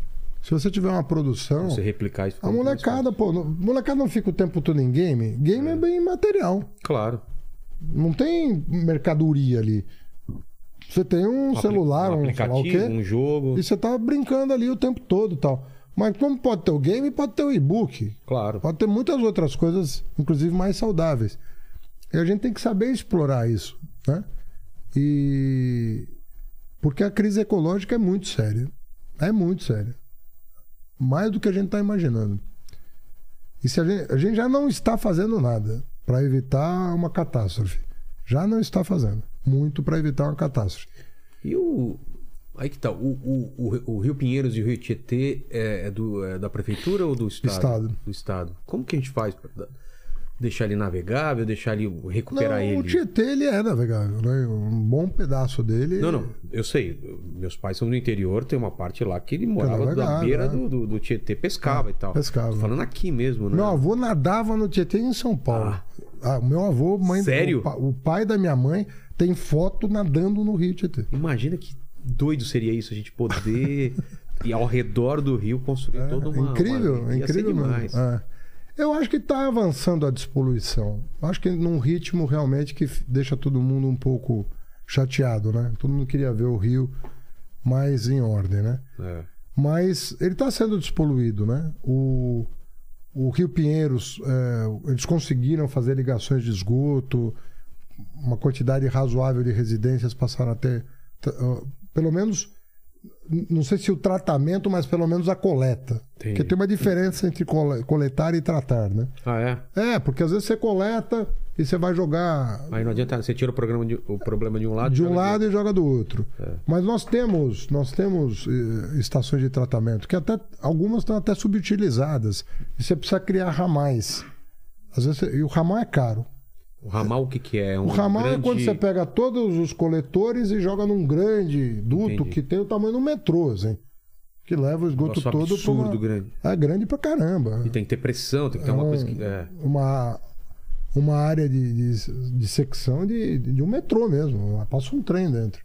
S3: Se você tiver uma produção.
S1: Você replicar isso.
S3: A molecada, pô, não- molecada não fica o tempo todo em game. Game é, bem material.
S1: Claro.
S3: Não tem mercadoria ali. Você tem um,
S1: apli-
S3: celular, um, sei lá o
S1: aplicativo,
S3: quê.
S1: um jogo.
S3: E você tá brincando ali o tempo todo e tal. Mas como pode ter o game, pode ter o e-book.
S1: Claro.
S3: Pode ter muitas outras coisas, inclusive mais saudáveis. E a gente tem que saber explorar isso, né? E porque a crise ecológica é muito séria. É muito séria. Mais do que a gente está imaginando. E se a gente, a gente já não está fazendo nada para evitar uma catástrofe. Já não está fazendo muito para evitar uma catástrofe.
S1: E o. Aí que tá. O, o, o, Rio Pinheiros e o Rio Tietê é, é do, é da prefeitura ou do Estado?
S3: Estado.
S1: Do Estado. Como que a gente faz para deixar ele navegável, deixar ele. recuperar
S3: não,
S1: ele?
S3: o Tietê ele é navegável, né? Um bom pedaço dele.
S1: Não, não, eu sei. Meus pais são do interior, tem uma parte lá que ele morava na
S3: navegável,
S1: beira
S3: é.
S1: do, do, do Tietê, pescava e tal.
S3: pescava.
S1: Tô falando aqui mesmo, né?
S3: Meu avô nadava no Tietê em São Paulo. Ah, o meu avô, mãe
S1: Sério?
S3: O, pa- o pai da minha mãe tem foto nadando no Rio Tietê.
S1: Imagina que doido seria isso, a gente poder ir ao redor do rio construir toda uma.
S3: incrível,
S1: uma...
S3: Incrível mesmo.
S1: demais.
S3: É. Eu acho que está avançando a despoluição. Acho que num ritmo realmente que deixa todo mundo um pouco chateado, né? Todo mundo queria ver o Rio mais em ordem, né?
S1: É.
S3: Mas ele está sendo despoluído, né? O, o Rio Pinheiros, é, eles conseguiram fazer ligações de esgoto, uma quantidade razoável de residências passaram até, t- ah, pelo menos, não sei se o tratamento, mas pelo menos a coleta.
S1: Entendi.
S3: Porque tem uma diferença entre cole- coletar e tratar, né?
S1: Ah, é?
S3: É, porque às vezes você coleta e você vai jogar
S1: Aí não adianta, você tira o, programa de- o problema de um lado
S3: de
S1: e
S3: um lado e joga do outro.
S1: É.
S3: Mas nós temos, nós temos eh, estações de tratamento que até algumas estão até subutilizadas. E você precisa criar ramais. Às vezes, e o ramal é caro.
S1: O ramal o que que é? Um
S3: O ramal
S1: grande...
S3: é quando você pega todos os coletores e joga num grande duto
S1: Entendi.
S3: que tem o tamanho um metrô, assim. Que leva o esgoto
S1: Negócio
S3: todo pra uma...
S1: absurdo grande.
S3: É grande pra caramba.
S1: E tem que ter pressão, tem que ter
S3: É
S1: uma
S3: um-
S1: coisa que... É.
S3: uma, uma área de, de, de secção de, de um metrô mesmo. Passa um trem dentro.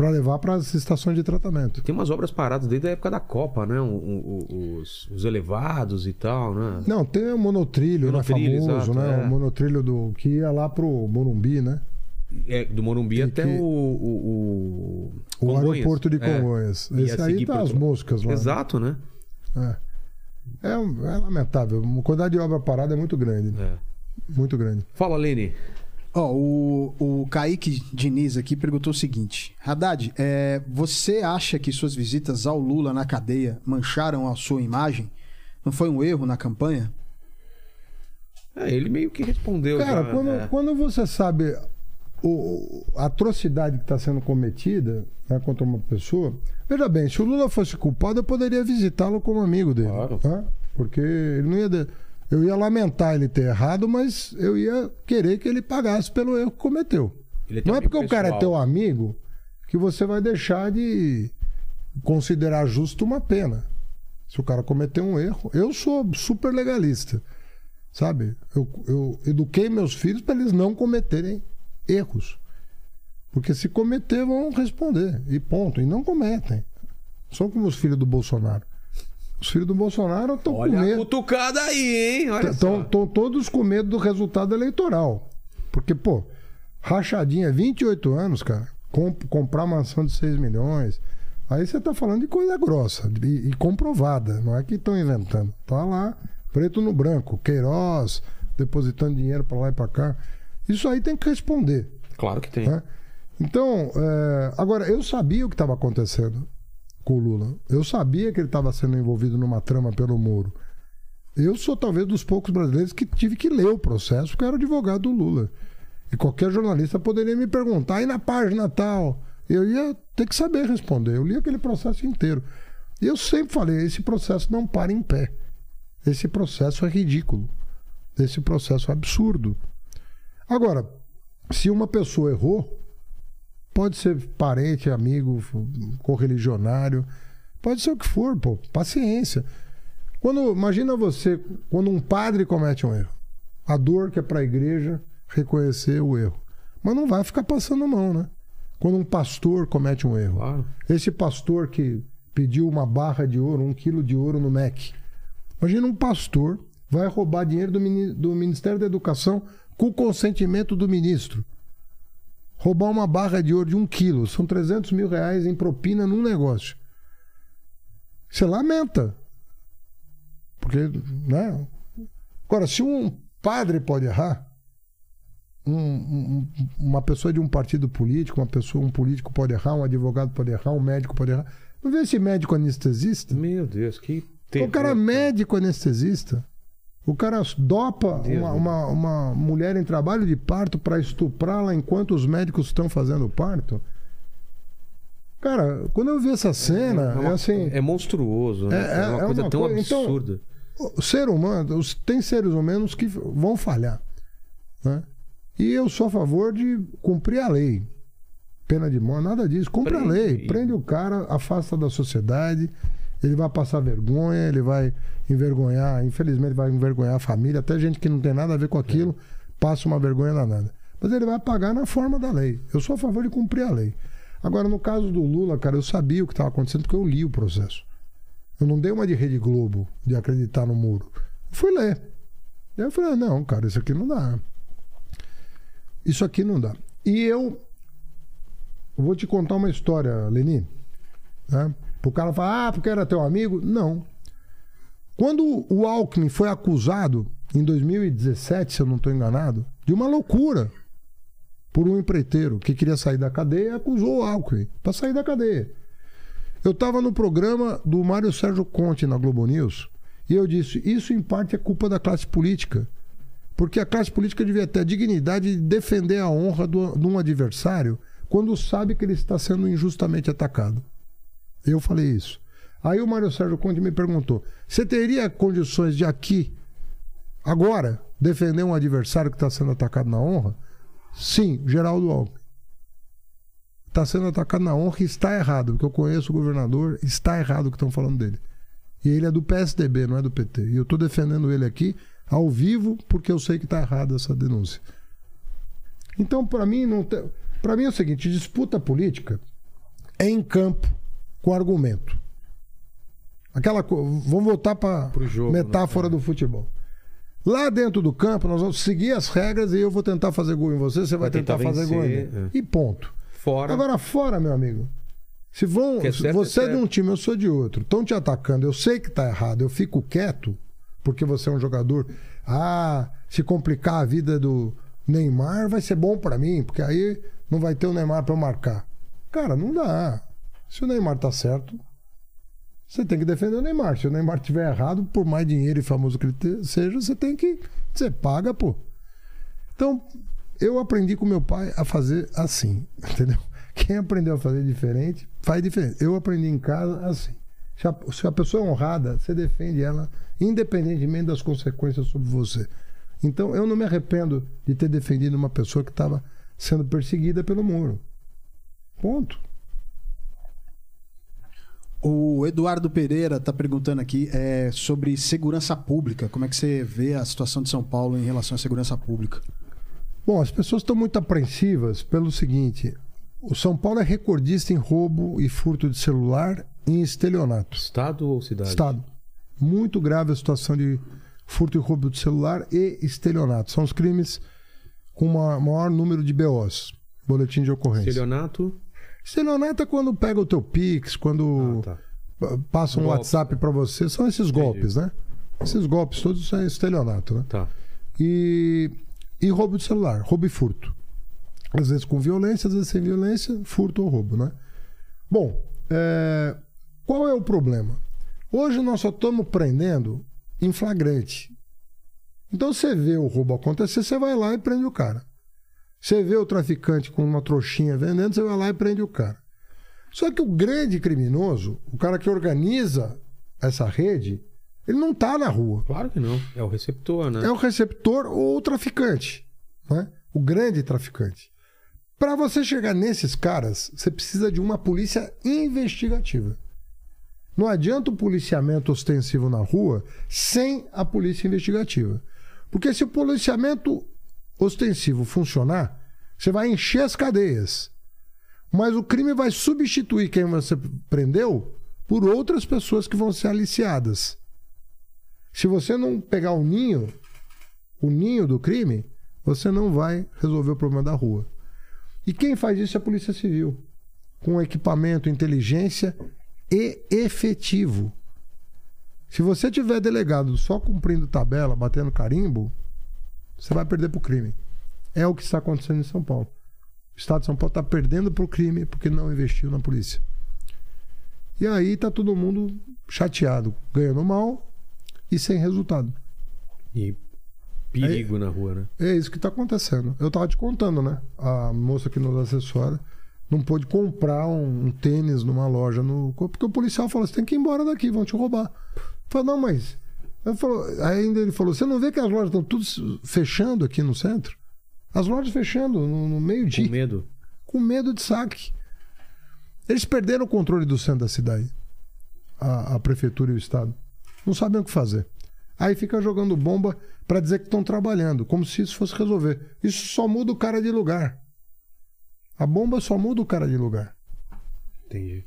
S3: Pra levar para as estações de tratamento.
S1: Tem umas obras paradas desde a época da Copa, né? O- o- os, os elevados e tal, né?
S3: Não, tem o monotrilho,
S1: Monotrilho,
S3: né? Famoso,
S1: exato,
S3: né?
S1: é.
S3: O monotrilho do, que ia lá pro Morumbi, né?
S1: É, do Morumbi
S3: Que-
S1: até
S3: que-
S1: o, o,
S3: O aeroporto de
S1: É.
S3: Congonhas.
S1: Ia
S3: Esse aí tá as moscas lá.
S1: Exato, né?
S3: É. É, um- é lamentável. A quantidade de obra parada é muito grande.
S1: É.
S3: Muito grande.
S1: Fala, Lene.
S2: Ó, o, o Kaique Diniz aqui perguntou o seguinte: Haddad, é, você acha que suas visitas ao Lula na cadeia mancharam a sua imagem? Não foi um erro na campanha?
S1: É, ele meio que respondeu.
S3: Cara,
S1: já,
S3: quando,
S1: é.
S3: quando você sabe o, a atrocidade que está sendo cometida né, contra uma pessoa. Veja bem, se o Lula fosse culpado, eu poderia visitá-lo como amigo dele.
S1: Claro.
S3: tá? Porque ele não ia. de- Eu ia lamentar ele ter errado, mas eu ia querer que ele pagasse pelo erro que cometeu. Não é
S1: amigo
S3: porque o cara é
S1: pessoal.
S3: teu amigo que você vai deixar de considerar justo uma pena. Se o cara cometeu um erro, eu sou super legalista. Sabe? Eu, eu eduquei meus filhos para eles não cometerem erros. Porque se cometer, vão responder. E ponto. E não cometem. São como os filhos do Bolsonaro. Os filhos do Bolsonaro estão com
S1: Olha a
S3: medo.
S1: cutucada aí, hein?
S3: Estão todos com medo do resultado eleitoral. Porque, pô, rachadinha, 28 anos, cara. com- comprar mansão de 6 milhões. Aí você tá falando de coisa grossa e, e comprovada. Não é que estão inventando. Tá lá, preto no branco. Queiroz depositando dinheiro para lá e para cá. Isso aí tem que responder.
S1: Claro que tem.
S3: né? Então, é, agora, eu sabia o que estava acontecendo com o Lula. Eu sabia que ele estava sendo envolvido numa trama pelo Moro. Eu sou talvez dos poucos brasileiros que tive que ler o processo, porque eu era advogado do Lula. E qualquer jornalista poderia me perguntar, e na página tal? Eu ia ter que saber responder. Eu li aquele processo inteiro. E eu sempre falei: esse processo não para em pé. Esse processo é ridículo. Esse processo é absurdo. Agora, se uma pessoa errou, pode ser parente, amigo, correligionário, pode ser o que for, pô, paciência. Quando imagina você quando um padre comete um erro, a dor que é para a igreja reconhecer o erro, mas não vai ficar passando mão, né? Quando um pastor comete um erro,
S1: Claro.
S3: esse pastor que pediu uma barra de ouro, um quilo de ouro no MEC. Imagina um pastor vai roubar dinheiro do Ministério da Educação com o consentimento do ministro. Roubar uma barra de ouro de um quilo. São 300 mil reais em propina num negócio. Você lamenta. Porque, né? Agora, se um padre pode errar, um- um- uma pessoa de um partido político, uma pessoa, um político pode errar, um advogado pode errar, um médico pode errar. Não vê esse médico anestesista?
S1: Meu Deus, que
S3: O
S1: tempo.
S3: cara é médico anestesista. O cara dopa uma, uma, uma mulher em trabalho de parto para estuprá-la enquanto os médicos estão fazendo o parto. Cara, quando eu vi essa cena, é,
S1: uma-
S3: assim.
S1: é monstruoso, né?
S3: É-
S1: É, uma
S3: é
S1: coisa
S3: uma
S1: tão
S3: coisa- então-
S1: absurda.
S3: O ser humano, tem seres humanos que vão falhar. Né? E eu sou a favor de cumprir a lei. Pena de morte, nada disso. Cumpre a
S1: Prende.
S3: lei. Prende o cara, afasta da sociedade. Ele vai passar vergonha, ele vai envergonhar, infelizmente vai envergonhar a família, até gente que não tem nada a ver com aquilo, passa uma vergonha danada. Mas ele vai pagar na forma da lei. Eu sou a favor de cumprir a lei. Agora, no caso do Lula, cara, eu sabia o que estava acontecendo porque eu li o processo. Eu não dei uma de Rede Globo de acreditar no muro. Eu fui ler. Aí eu falei, ah, não, cara, isso aqui não dá. Isso aqui não dá. E eu vou te contar uma história, Leni. Né? O cara falar, ah, porque era teu amigo. Não. Quando o Alckmin foi acusado, em 2017, se eu não estou enganado, de uma loucura por um empreiteiro que queria sair da cadeia, acusou o Alckmin para sair da cadeia. Eu estava no programa do Mário Sérgio Conte na Globo News e eu disse: isso em parte é culpa da classe política. Porque a classe política devia ter a dignidade de defender a honra do, de um adversário quando sabe que ele está sendo injustamente atacado. Eu falei isso. Aí o Mário Sérgio Conte me perguntou: você teria condições de aqui, agora, defender um adversário que está sendo atacado na honra? Sim, Geraldo Alckmin está sendo atacado na honra e está errado, porque eu conheço o governador, está errado o que estão falando dele. E ele é do PSDB, não é do PT. E eu estou defendendo ele aqui ao vivo porque eu sei que está errada essa denúncia. Então, para mim, para mim é o seguinte: disputa política é em campo com argumento. Aquela. Vamos voltar para
S1: Pro jogo,
S3: metáfora do futebol. Lá dentro do campo, nós vamos seguir as regras e eu vou tentar fazer gol em você, você vai,
S1: Vai tentar
S3: tentar, fazer gol em mim.
S1: vencer, é.
S3: E ponto.
S1: Fora.
S3: Agora, fora, meu amigo. Se vão.
S1: É certo,
S3: você
S1: é
S3: é de um time, eu sou de outro. Estão te atacando, eu sei que tá errado, eu fico quieto, porque você é um jogador. Ah, se complicar a vida do Neymar vai ser bom pra mim, porque aí não vai ter o Neymar pra eu marcar. Cara, não dá. Se o Neymar tá certo, você tem que defender o Neymar. Se o Neymar tiver errado, por mais dinheiro e famoso que ele seja, você tem que. Você paga, pô. Então, eu aprendi com meu pai a fazer assim, entendeu? Quem aprendeu a fazer diferente, faz diferente. Eu aprendi em casa assim. Se a, se a pessoa é honrada, você defende ela, independentemente das consequências sobre você. Então, eu não me arrependo de ter defendido uma pessoa que estava sendo perseguida pelo muro. Ponto.
S2: O Eduardo Pereira está perguntando aqui é, sobre segurança pública. Como é que você vê a situação de São Paulo em relação à segurança pública?
S3: Bom, as pessoas estão muito apreensivas pelo seguinte: o São Paulo é recordista em roubo e furto de celular e em estelionato.
S1: Estado ou cidade?
S3: Estado. Muito grave a situação de furto e roubo de celular e estelionato. São os crimes com o maior número de BOs, boletim de ocorrência.
S1: Estelionato?
S3: Estelionato é quando pega o teu Pix, quando
S1: Ah, tá.
S3: passa um
S1: Golpe.
S3: WhatsApp pra você. São esses golpes, né? Esses golpes todos são estelionato, né?
S1: Tá.
S3: E, e roubo de celular, roubo e furto. Às vezes com violência, às vezes sem violência, furto ou roubo, né? Bom, é, qual é o problema? Hoje nós só estamos prendendo em flagrante. Então você vê o roubo acontecer, você vai lá e prende o cara. Você vê o traficante com uma trouxinha vendendo, você vai lá e prende o cara. Só que o grande criminoso, o cara que organiza essa rede, ele não está na rua.
S1: Claro que não. É o receptor, né?
S3: É o receptor ou o traficante, né? o grande traficante. Para você chegar nesses caras, você precisa de uma polícia investigativa. Não adianta o policiamento ostensivo na rua sem a polícia investigativa. Porque se o policiamento ostensivo funcionar, você vai encher as cadeias. Mas o crime vai substituir quem você prendeu por outras pessoas que vão ser aliciadas. Se você não pegar o ninho, o ninho do crime, você não vai resolver o problema da rua. E quem faz isso é a Polícia Civil, com equipamento, inteligência e efetivo. Se você tiver delegado só cumprindo tabela, batendo carimbo, você vai perder para o crime. É o que está acontecendo em São Paulo. O Estado de São Paulo está perdendo para o crime porque não investiu na polícia. E aí está todo mundo chateado, ganhando mal e sem resultado.
S1: E perigo na rua, né?
S3: É isso que está acontecendo. Eu estava te contando, né? A moça que nos assessora não pôde comprar um, um tênis numa loja no porque o policial falou: você tem que ir embora daqui, vão te roubar. Falei, não, mas. Falo, ainda ele falou: você não vê que as lojas estão tudo fechando aqui no centro? As lojas fechando no, no
S1: Com
S3: meio-dia,
S1: medo.
S3: com medo de saque. Eles perderam o controle do centro da cidade, a, a prefeitura e o Estado. Não sabem o que fazer. Aí fica jogando bomba para dizer que estão trabalhando, como se isso fosse resolver. Isso só muda o cara de lugar. A bomba só muda o cara de lugar.
S1: Entendi.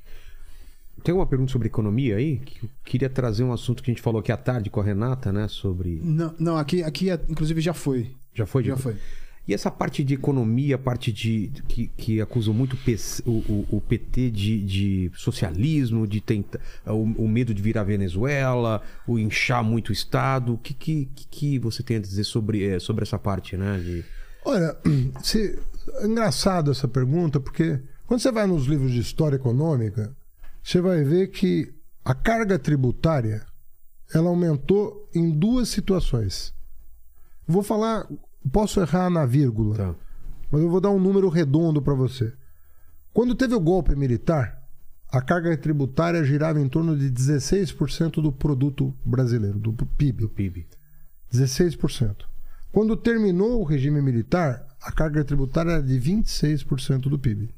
S1: Tem uma pergunta sobre economia aí? Que eu queria trazer um assunto que a gente falou aqui à tarde com a Renata, né? Sobre.
S2: Não, não aqui, aqui é- inclusive já foi.
S1: Já foi?
S2: Já foi.
S1: E essa parte de economia, a parte de. que, que acusam muito o, o- o- PT de, de socialismo, de tentar. O, o medo de virar Venezuela, o inchar muito o Estado. O que, que, que- que você tem a dizer sobre, eh, sobre essa parte, né? De...
S3: Olha, se, é engraçado essa pergunta, porque quando você vai nos livros de história econômica, você vai ver que a carga tributária ela aumentou em duas situações. Vou falar, posso errar na vírgula,
S1: Tá.
S3: mas eu vou dar um número redondo para você. Quando teve o golpe militar, a carga tributária girava em torno de 16% do produto brasileiro, do PIB.
S1: Do PIB.
S3: 16%. Quando terminou o regime militar, a carga tributária era de 26% do PIB.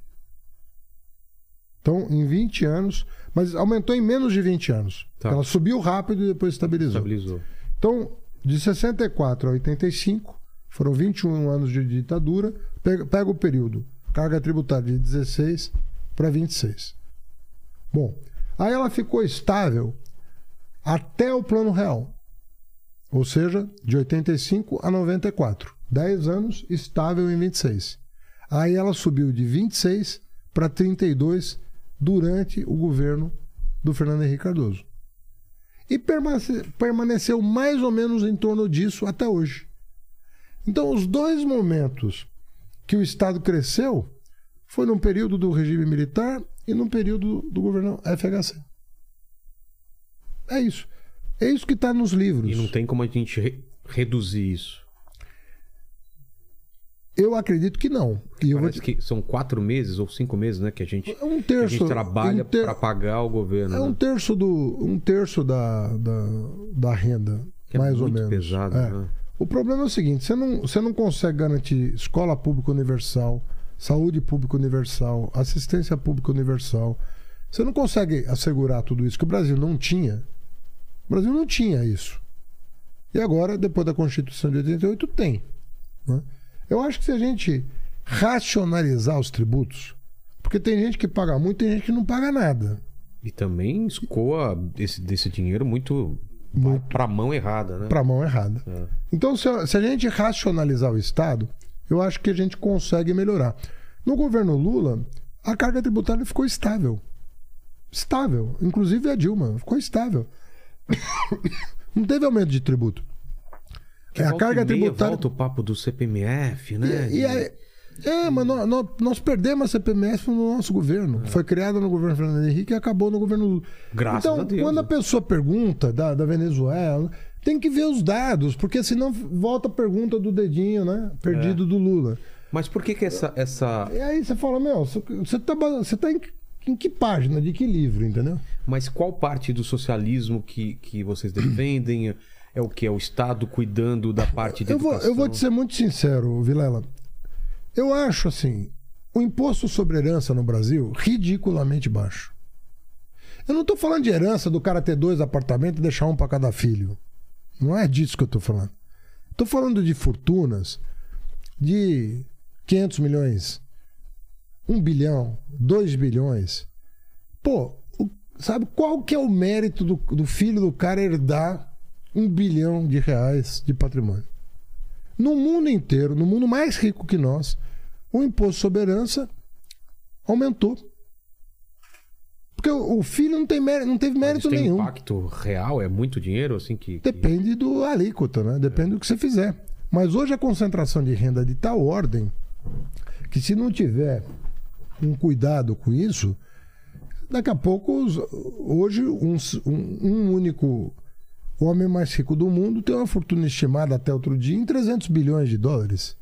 S3: Então, em 20 anos, mas aumentou em menos de 20 anos.
S1: Tá.
S3: Ela subiu rápido e depois estabilizou.
S1: Estabilizou.
S3: Então, de 64 a 85, foram 21 anos de ditadura. Pega, pega o período, carga tributária de 16 para 26. Bom, aí ela ficou estável até o Plano Real. Ou seja, de 85 a 94. 10 anos estável em 26. Aí ela subiu de 26 para 32 durante o governo do Fernando Henrique Cardoso e permanece- permaneceu mais ou menos em torno disso até hoje. Então, os dois momentos que o Estado cresceu foi num período do regime militar e num período do governo FHC. É isso. É isso que está nos livros.
S1: E não tem como a gente re- reduzir isso.
S3: Eu acredito que não. E eu vou
S1: que são quatro meses ou cinco meses, né? Que a gente,
S3: É um terço.
S1: gente trabalha
S3: um ter-
S1: para pagar o governo.
S3: É um
S1: né?
S3: terço do um terço da, da, da renda,
S1: Que é
S3: mais ou
S1: muito
S3: menos.
S1: pesado,
S3: É.
S1: né?
S3: O problema é o seguinte: você não, você não consegue garantir escola pública universal, saúde pública universal, assistência pública universal. Você não consegue assegurar tudo isso, que o Brasil não tinha. O Brasil não tinha isso. E agora, depois da Constituição de 88, tem. né? Eu acho que se a gente racionalizar os tributos, porque tem gente que paga muito e tem gente que não paga nada.
S1: E também escoa esse, desse dinheiro muito,
S3: Muito.
S1: pra mão errada, né?
S3: para a mão errada.
S1: É.
S3: Então, se a, se a gente racionalizar o Estado, eu acho que a gente consegue melhorar. No governo Lula, a carga tributária ficou estável. Estável. Inclusive a Dilma ficou estável. Não teve aumento de tributo.
S1: Que
S3: É, a carga tributária.
S1: Volta o papo do CPMF, né?
S3: E, e aí- é, mas nós, nós- perdemos a CPMF no nosso governo. Foi criada no governo Fernando Henrique e acabou no governo Lula.
S1: Graças
S3: então,
S1: a Deus,
S3: quando a
S1: né?
S3: pessoa pergunta da, da Venezuela, tem que ver os dados, porque senão volta a pergunta do dedinho, né? Perdido
S1: É.
S3: do Lula.
S1: Mas por que que essa... essa...
S3: E aí você fala, meu, você- tá, você tá em, em que página, de que livro, entendeu?
S1: Mas qual parte do socialismo que, que vocês defendem? É o que? É o Estado cuidando da parte de
S3: Eu vou,
S1: educação?
S3: eu vou te ser muito sincero, Vilela. Eu acho assim, o imposto sobre herança no Brasil ridiculamente baixo. Eu não tô falando de herança do cara ter dois apartamentos e deixar um para cada filho. Não é disso que eu tô falando. Tô falando de fortunas de 500 milhões, 1 bilhão, 2 bilhões. Pô, o- sabe qual que é o mérito do, do filho do cara herdar um bilhão de reais de patrimônio? No mundo inteiro, no mundo mais rico que nós, o imposto sobre herança aumentou. Porque o o filho não, tem mérito, não teve
S1: Mas
S3: mérito
S1: isso tem
S3: nenhum.
S1: impacto real? É muito dinheiro, assim, que... que-
S3: Depende do alíquota, né? Depende do que você fizer. Mas hoje a concentração de renda é de tal ordem que se não tiver um cuidado com isso, daqui a pouco, hoje, um, um- um único o homem mais rico do mundo tem uma fortuna estimada até outro dia em 300 bilhões de dólares.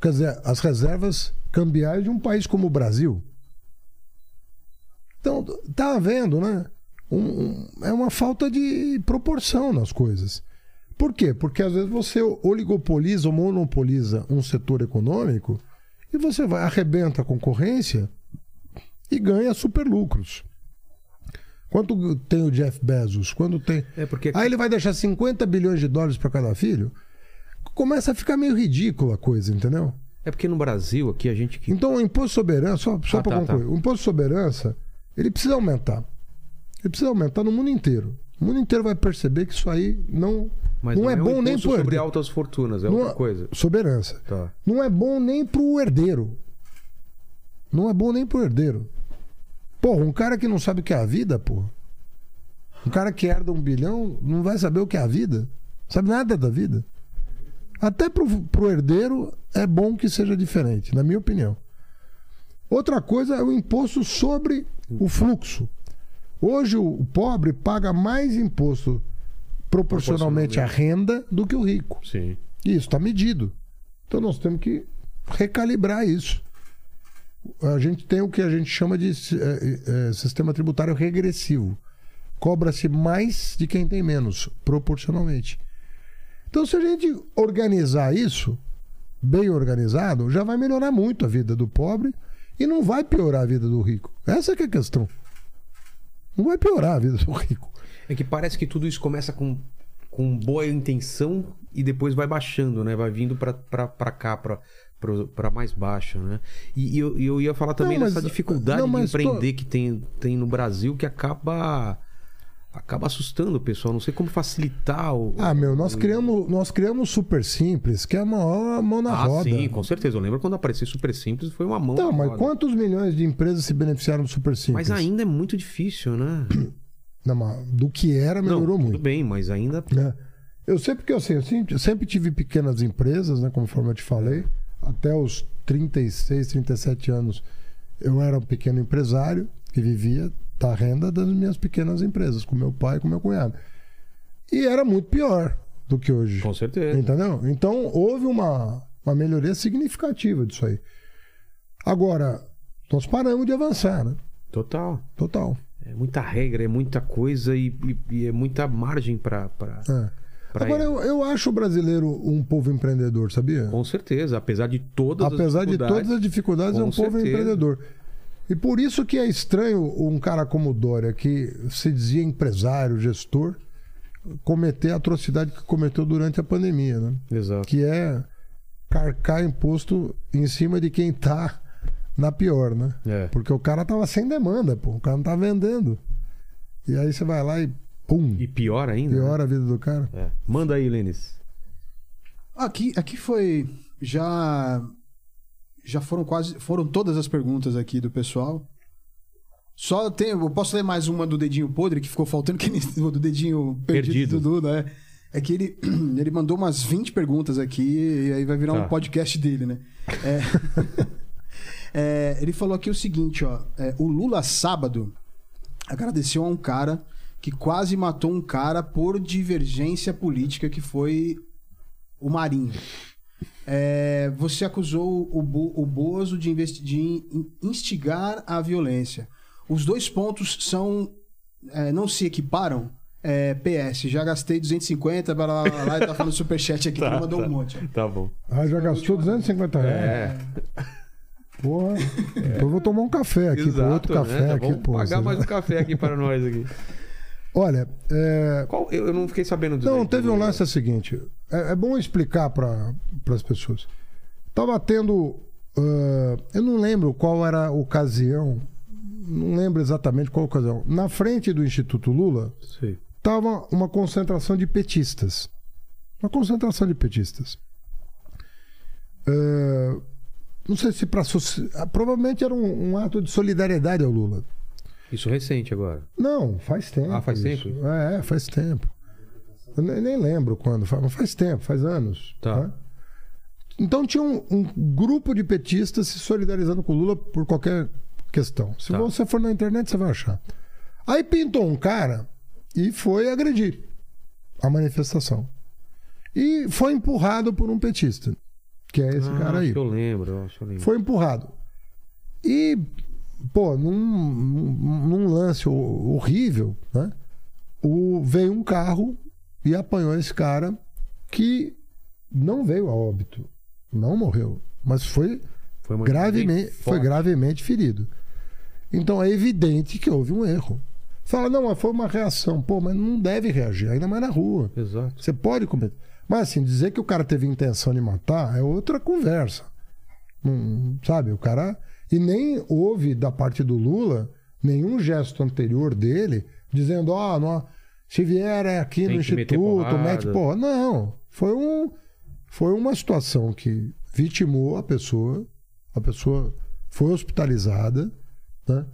S3: Quer dizer, as reservas cambiais de um país como o Brasil. Então, tá havendo, né? Um- um- é uma falta de proporção nas coisas. Por quê? Porque às vezes você oligopoliza ou monopoliza um setor econômico e você vai, arrebenta a concorrência e ganha super lucros. Quanto tem o Jeff Bezos? Quando tem.
S1: É porque...
S3: Aí ele vai deixar 50 bilhões de dólares para cada filho. Começa a ficar meio ridícula a coisa, entendeu?
S1: É porque no Brasil, aqui, a gente... que-
S3: Então o imposto sobre herança, só, só
S1: Ah,
S3: para
S1: tá,
S3: concluir,
S1: tá.
S3: o imposto sobre herança, ele precisa aumentar. Ele precisa aumentar no mundo inteiro. O mundo inteiro vai perceber que isso aí não,
S1: Mas
S3: não, é
S1: um
S3: bom nem pro
S1: sobre altas fortunas, é
S3: Não
S1: outra
S3: é-
S1: coisa.
S3: Sobre herança.
S1: Tá.
S3: Não é bom nem pro herdeiro. Não é bom nem pro herdeiro. Porra, um cara que não sabe o que é a vida, porra. Um cara que herda um bilhão não vai saber o que é a vida. Sabe nada da vida. Até pro, pro herdeiro é bom que seja diferente, na minha opinião. Outra coisa é o imposto sobre o fluxo. Hoje o pobre paga mais imposto proporcionalmente à renda do que o rico.
S1: Sim.
S3: E isso está medido. Então nós temos que recalibrar isso. A gente tem o que a gente chama de eh, eh, sistema tributário regressivo. Cobra-se mais de quem tem menos, proporcionalmente. Então, se a gente organizar isso, bem organizado, já vai melhorar muito a vida do pobre e não vai piorar a vida do rico. Essa é a questão. Não vai piorar a vida do rico.
S1: É que parece que tudo isso começa com, com boa intenção e depois vai baixando, né? Vai vindo pra cá, pra, pra mais baixo, né? E, e eu, eu ia falar também
S3: Não, mas-
S1: dessa dificuldade
S3: não,
S1: de
S3: mas tô-
S1: empreender que tem, tem no Brasil que acaba acaba assustando o pessoal. Não sei como facilitar o.
S3: Ah, meu, nós criamos, nós criamos super simples, que é a maior mão na
S1: Ah,
S3: roda.
S1: sim, com certeza. Eu lembro quando apareceu Super Simples, foi uma mão.
S3: Então,
S1: na
S3: mas
S1: roda.
S3: quantos milhões de empresas se beneficiaram do Super Simples?
S1: Mas ainda é muito difícil, né?
S3: Não, mas do que era,
S1: Não,
S3: melhorou
S1: tudo
S3: muito.
S1: bem, mas ainda.
S3: né? Eu sei porque assim, eu sempre, eu sempre tive pequenas empresas, né, conforme eu te falei. Até os 36, 37 anos, eu era um pequeno empresário que vivia da renda das minhas pequenas empresas, com meu pai e com meu cunhado. E era muito pior do que hoje.
S1: Com certeza.
S3: Entendeu? Então houve uma, uma melhoria significativa disso aí. Agora, nós paramos de avançar, né?
S1: Total.
S3: Total.
S1: É muita regra, é muita coisa e, e- e é muita margem pra. pra...
S3: É.
S1: Pra
S3: Agora, eu, eu acho o brasileiro um povo empreendedor, sabia?
S1: Com certeza, apesar de todas as
S3: Apesar de
S1: dificuldades.
S3: todas as dificuldades, é um povo
S1: certeza.
S3: empreendedor. E por isso que é estranho um cara como o Dória, que se dizia empresário, gestor, cometer a atrocidade que cometeu durante a pandemia, né?
S1: Exato.
S3: Que é carcar imposto em cima de quem tá na pior, né?
S1: É.
S3: Porque o cara tava sem demanda, pô. O cara não tá vendendo. E aí você vai lá e pum,
S1: E pior ainda. né?
S3: piora a vida do cara.
S1: É. Manda aí, Lênis.
S2: Aqui, aqui foi já já foram quase foram todas as perguntas aqui do pessoal. Só tem, eu posso ler mais uma do dedinho podre que ficou faltando que do dedinho perdido,
S1: Perdido.
S2: do Duda, é. É que ele, ele mandou umas 20 perguntas aqui e aí vai virar
S1: Tá.
S2: um podcast dele, né? É, É, ele falou aqui o seguinte, ó. é, o Lula sábado agradeceu a um cara que quase matou um cara por divergência política que foi o Marinho. É, você acusou o, Bo, o Bozo de, investi- de in- instigar a violência. Os dois pontos são é, não se equiparam. É, PS, já gastei 250, blá, blá, blá, blá, e tá falando superchat aqui, que ele mandou um monte.
S1: Tá bom.
S3: Ah, já gastou 250 reais.
S1: É,
S3: Porra. Então eu vou tomar um café aqui, pô, outro café
S1: né?
S3: aqui,
S1: Vamos
S3: pô.
S1: pagar mais um café aqui para nós aqui.
S3: Olha, é,
S1: Qual- eu, não fiquei sabendo do
S3: Não, teve um lance é o seguinte. É, é bom explicar para as pessoas. Tava tendo. ah, eu não lembro qual era a ocasião. Não lembro exatamente qual ocasião. Na frente do Instituto Lula,
S1: Sei.
S3: tava uma concentração de petistas. Uma concentração de petistas. Ah, não sei se para. Provavelmente era um, um ato de solidariedade ao Lula.
S1: Isso recente agora.
S3: Não, faz tempo.
S1: Ah, faz
S3: isso.
S1: tempo?
S3: É, faz tempo. Eu nem, lembro quando, faz tempo, faz anos.
S1: Tá.
S3: né? Então tinha um, um grupo de petistas se solidarizando com o Lula por qualquer questão. Se
S1: Tá.
S3: você for na internet, você vai achar. Aí pintou um cara e foi agredir a manifestação. E foi empurrado por um petista, que é esse
S1: Ah,
S3: cara
S1: acho
S3: aí.
S1: que eu lembro, eu acho que eu lembro.
S3: Foi empurrado. E, pô, num, num- lance ho- horrível, né? O, veio um carro e apanhou esse cara que não veio a óbito. Não morreu. Mas foi
S1: Foi
S3: gravemente, foi gravemente ferido. Então é evidente que houve um erro. Fala, não, mas foi uma reação. Pô, mas não deve reagir, ainda mais na rua.
S1: Exato.
S3: Você pode cometer. Mas assim, dizer que o cara teve intenção de matar é outra conversa. Não- sabe, o cara. E nem houve da parte do Lula nenhum gesto anterior dele dizendo, ó, não- se vier aqui
S1: Tem
S3: no instituto,
S1: porrada.
S3: mete porra. Não. Foi, um, foi uma situação que vitimou a pessoa, a pessoa foi hospitalizada, né?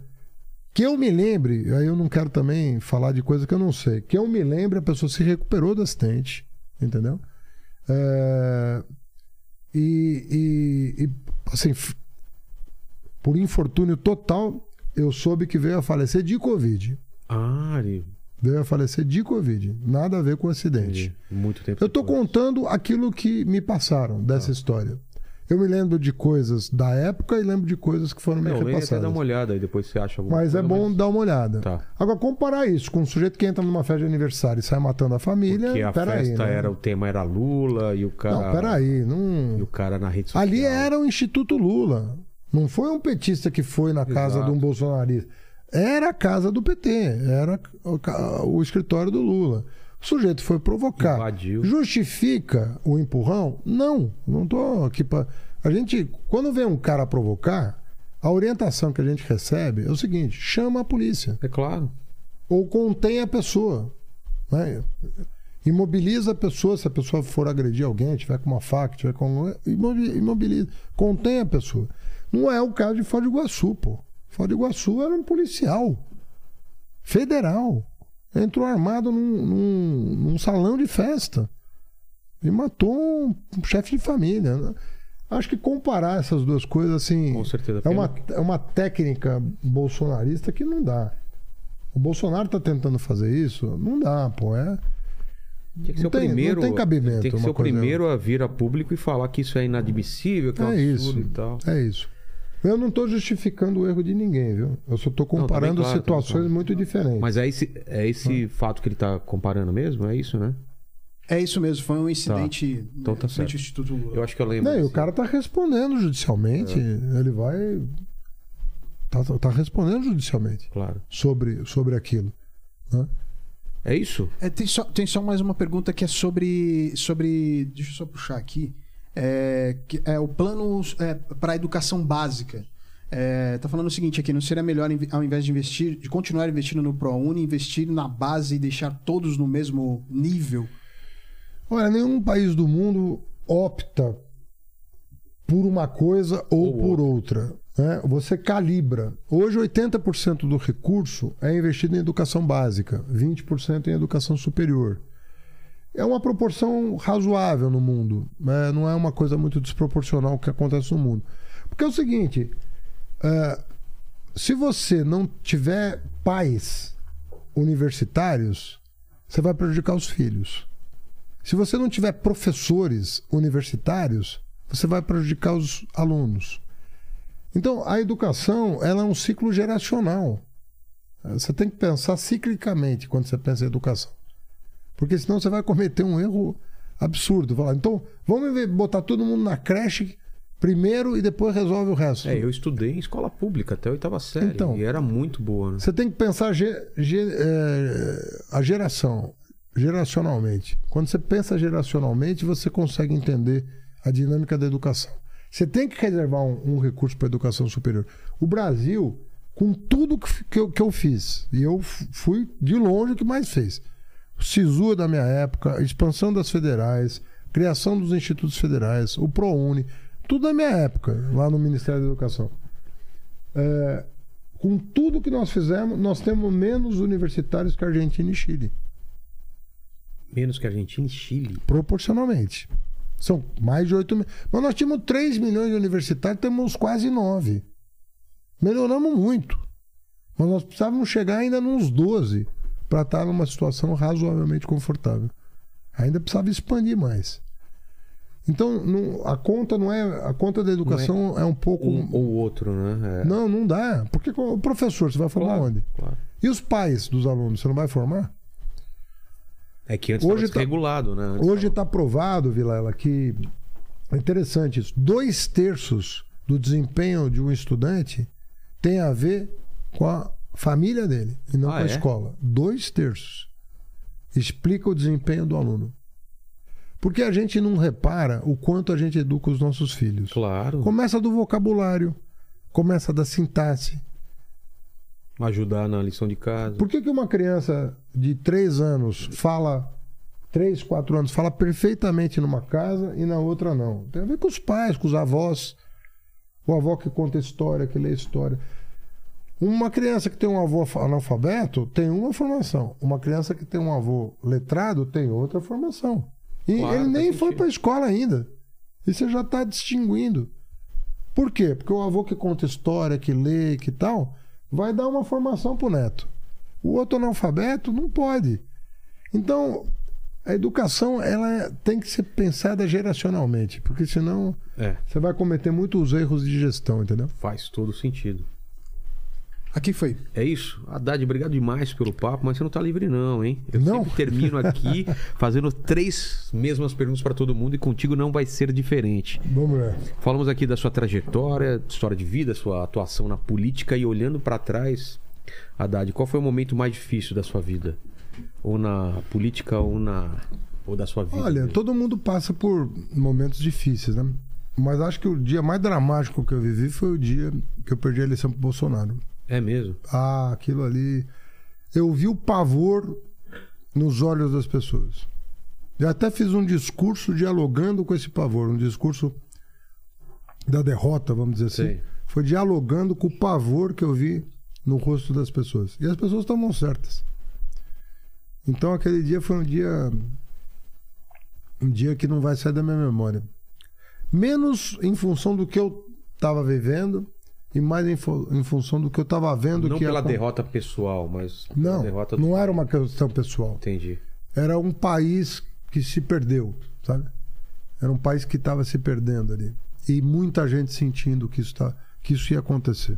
S3: Que eu me lembre, aí eu não quero também falar de coisa que eu não sei. Que eu me lembre, a pessoa se recuperou do acidente, entendeu? É, e, e- e, assim, por infortúnio total, eu soube que veio a falecer de Covid.
S1: Ah.
S3: Veio a falecer de Covid. Nada a ver com o acidente.
S1: Muito tempo
S3: Eu tô
S1: depois.
S3: contando aquilo que me passaram dessa história. Eu me lembro de coisas da época e lembro de coisas que foram me
S1: É, o Lênin até
S3: repassadas.
S1: dá uma olhada aí, depois você acha alguma
S3: Mas
S1: coisa.
S3: é bom dar uma olhada.
S1: Tá.
S3: Agora, comparar isso com um sujeito que entra numa festa de aniversário e sai matando a família.
S1: Porque a festa
S3: né?
S1: era, o tema era Lula e o cara...
S3: Não, peraí.
S1: E
S3: Não...
S1: o cara na rede social.
S3: Ali era o Instituto Lula. Não foi um petista que foi na casa
S1: Exato.
S3: de um bolsonarista. Era a casa do PT. Era o escritório do Lula. O sujeito foi provocar.
S1: Invadiu.
S3: Justifica o empurrão? Não. Não tô aqui para. A gente, quando vem um cara provocar, a orientação que a gente recebe é o seguinte: chama a polícia.
S1: É claro.
S3: ou contém a pessoa. Né? Imobiliza a pessoa, se a pessoa for agredir alguém, tiver com uma faca, tiver com. imobi- Imobiliza. Contém a pessoa. Não é o caso de Foz do Iguaçu, pô. Foz do Iguaçu era um policial federal. Entrou armado num, num- num salão de festa e matou um, um chefe de família. né? Acho que comparar essas duas coisas assim.
S1: Com certeza.
S3: É uma, é uma técnica bolsonarista que não dá. O Bolsonaro tá tentando fazer isso? Não dá, pô. É.
S1: Tinha que ser
S3: não
S1: o
S3: tem- não
S1: primeiro.
S3: tem cabimento
S1: Tem que ser o primeiro a vir a público e falar que isso é inadmissível, que é um
S3: É
S1: absurdo
S3: isso.
S1: e tal.
S3: É isso. Eu não estou justificando o erro de ninguém, viu? Eu só estou
S1: também,
S3: comparando
S1: claro,
S3: situações
S1: também, claro.
S3: muito diferentes.
S1: Mas é esse, é esse fato que ele tá comparando mesmo? É isso, né?
S2: É isso mesmo, foi um incidente
S1: Então tá
S2: em frente
S1: certo.
S2: Instituto Lula.
S1: Eu acho que eu lembro.
S3: Não, e o cara tá respondendo judicialmente.
S1: É.
S3: Ele vai. Tá, tá respondendo judicialmente
S1: Claro.
S3: sobre, sobre aquilo. né?
S1: É isso?
S2: É, tem, só, tem só mais uma pergunta que é sobre. sobre deixa eu só puxar aqui. É, que é o plano para a educação básica. É, tá falando o seguinte aqui: não seria melhor, ao invés de investir, de continuar investindo no ProUni, investir na base e deixar todos no mesmo nível?
S3: Olha, nenhum país do mundo opta por uma coisa ou,
S1: Ou
S3: por outra. né? Você calibra. Hoje, 80% do recurso é investido em educação básica, 20% em educação superior. É uma proporção razoável no mundo. né? Não é uma coisa muito desproporcional que acontece no mundo. Porque é o seguinte: é, se você não tiver pais universitários, você vai prejudicar os filhos. Se você não tiver professores universitários, você vai prejudicar os alunos. Então, a educação ela é um ciclo geracional. Você tem que pensar ciclicamente quando você pensa em educação. Porque senão você vai cometer um erro absurdo. Falar, então, vamos botar todo mundo na creche primeiro e depois resolve o resto.
S1: É, eu estudei em escola pública até a oitava série.
S3: Então.
S1: e era muito boa, né?
S3: Você tem que pensar ge- ge- é, a geração, geracionalmente. Quando você pensa geracionalmente, você consegue entender a dinâmica da educação. Você tem que reservar um, um recurso para a educação superior. O Brasil, com tudo que, que, eu, que eu fiz, e eu fui de longe o que mais fez. O SISU da minha época, a expansão das federais, criação dos institutos federais, o ProUni, tudo da minha época, lá no Ministério da Educação. É, com tudo que nós fizemos, nós temos menos universitários que Argentina e Chile,
S1: Menos que Argentina e Chile.
S3: proporcionalmente. São mais de 8 mil. Mas nós tínhamos 3 milhões de universitários, temos quase 9. Melhoramos muito. Mas nós precisávamos chegar ainda nos 12 para estar numa situação razoavelmente confortável. Ainda precisava expandir mais. Então, não- a conta não é. A conta da educação é, um pouco.
S1: Um ou outro, né? É.
S3: Não, não dá. Porque o professor, você vai formar
S1: Claro,
S3: onde?
S1: claro.
S3: E os pais dos alunos, você não vai formar?
S1: É que antes
S3: Hoje tá-
S1: regulado, né? Antes
S3: Hoje está provado, Vilela, que é interessante isso. Dois terços do desempenho de um estudante tem a ver com a família dele e não
S1: Ah,
S3: com a
S1: é?
S3: escola. Dois terços. Explica o desempenho do aluno. Porque a gente não repara o quanto a gente educa os nossos filhos.
S1: Claro.
S3: Começa do vocabulário, começa da sintaxe,
S1: Ajudar na lição de casa.
S3: Por que, que uma criança de 3 anos fala, 3, 4 anos, fala perfeitamente numa casa e na outra não? Tem a ver com os pais, com os avós. O avô que conta história, que lê história. Uma criança que tem um avô analfabeto tem uma formação. Uma criança que tem um avô letrado tem outra formação. E
S1: Claro,
S3: ele nem foi para a escola ainda. E você já está distinguindo. Por quê? Porque o avô que conta história, que lê, que tal, vai dar uma formação pro neto. O outro analfabeto não pode. Então, a educação ela é- tem que ser pensada geracionalmente, porque senão
S1: É,
S3: você vai cometer muitos erros de gestão, entendeu?
S1: faz todo sentido.
S2: Aqui foi.
S1: É isso. Haddad, obrigado demais pelo papo, mas você não tá livre não, hein? Eu
S3: Não?
S1: sempre termino aqui fazendo três mesmas perguntas para todo mundo e contigo não vai ser diferente.
S3: Vamos ver.
S1: Falamos aqui da sua trajetória, história de vida, sua atuação na política e olhando para trás, Haddad, qual foi o momento mais difícil da sua vida? Ou na política ou na ou da sua vida?
S3: Olha,
S1: mesmo?
S3: todo mundo passa por momentos difíceis, né? Mas acho que o dia mais dramático que eu vivi foi o dia que eu perdi a eleição pro Bolsonaro.
S1: É mesmo?
S3: Ah, aquilo ali. Eu vi o pavor nos olhos das pessoas. Eu até fiz um discurso dialogando com esse pavor, um discurso da derrota, vamos dizer assim.
S1: Sei.
S3: Foi dialogando com o pavor que eu vi no rosto das pessoas. E as pessoas estavam certas. Então aquele dia foi um dia. Um dia que não vai sair da minha memória. Menos em função do que eu estava vivendo e mais em, em função do que eu estava vendo
S1: Não
S3: que
S1: pela
S3: acon-
S1: derrota pessoal, mas
S3: Não,
S1: derrota
S3: não era uma questão pessoal.
S1: Entendi.
S3: Era um país que se perdeu, sabe? Era um país que estava se perdendo ali. E muita gente sentindo que isso, tá, que isso ia acontecer.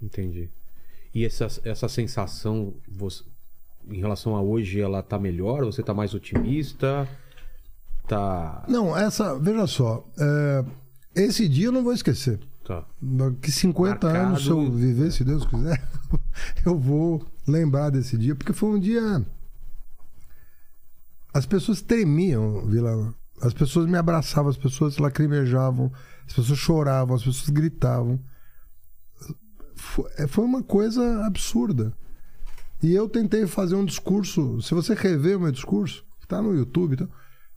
S1: Entendi. E essa, essa sensação, você, em relação a hoje, ela tá melhor? Você tá mais otimista? Tá.
S3: Não, essa, veja só, é, esse dia eu não vou esquecer.
S1: Tá.
S3: Daqui 50
S1: Marcado.
S3: anos, se eu viver, se Deus quiser, eu vou lembrar desse dia, porque foi um dia. As pessoas tremiam, Vila. As pessoas me abraçavam, as pessoas lacrimejavam, as pessoas choravam, as pessoas gritavam. É, Foi uma coisa absurda. E eu tentei fazer um discurso. Se você rever o meu discurso, que está no YouTube, então,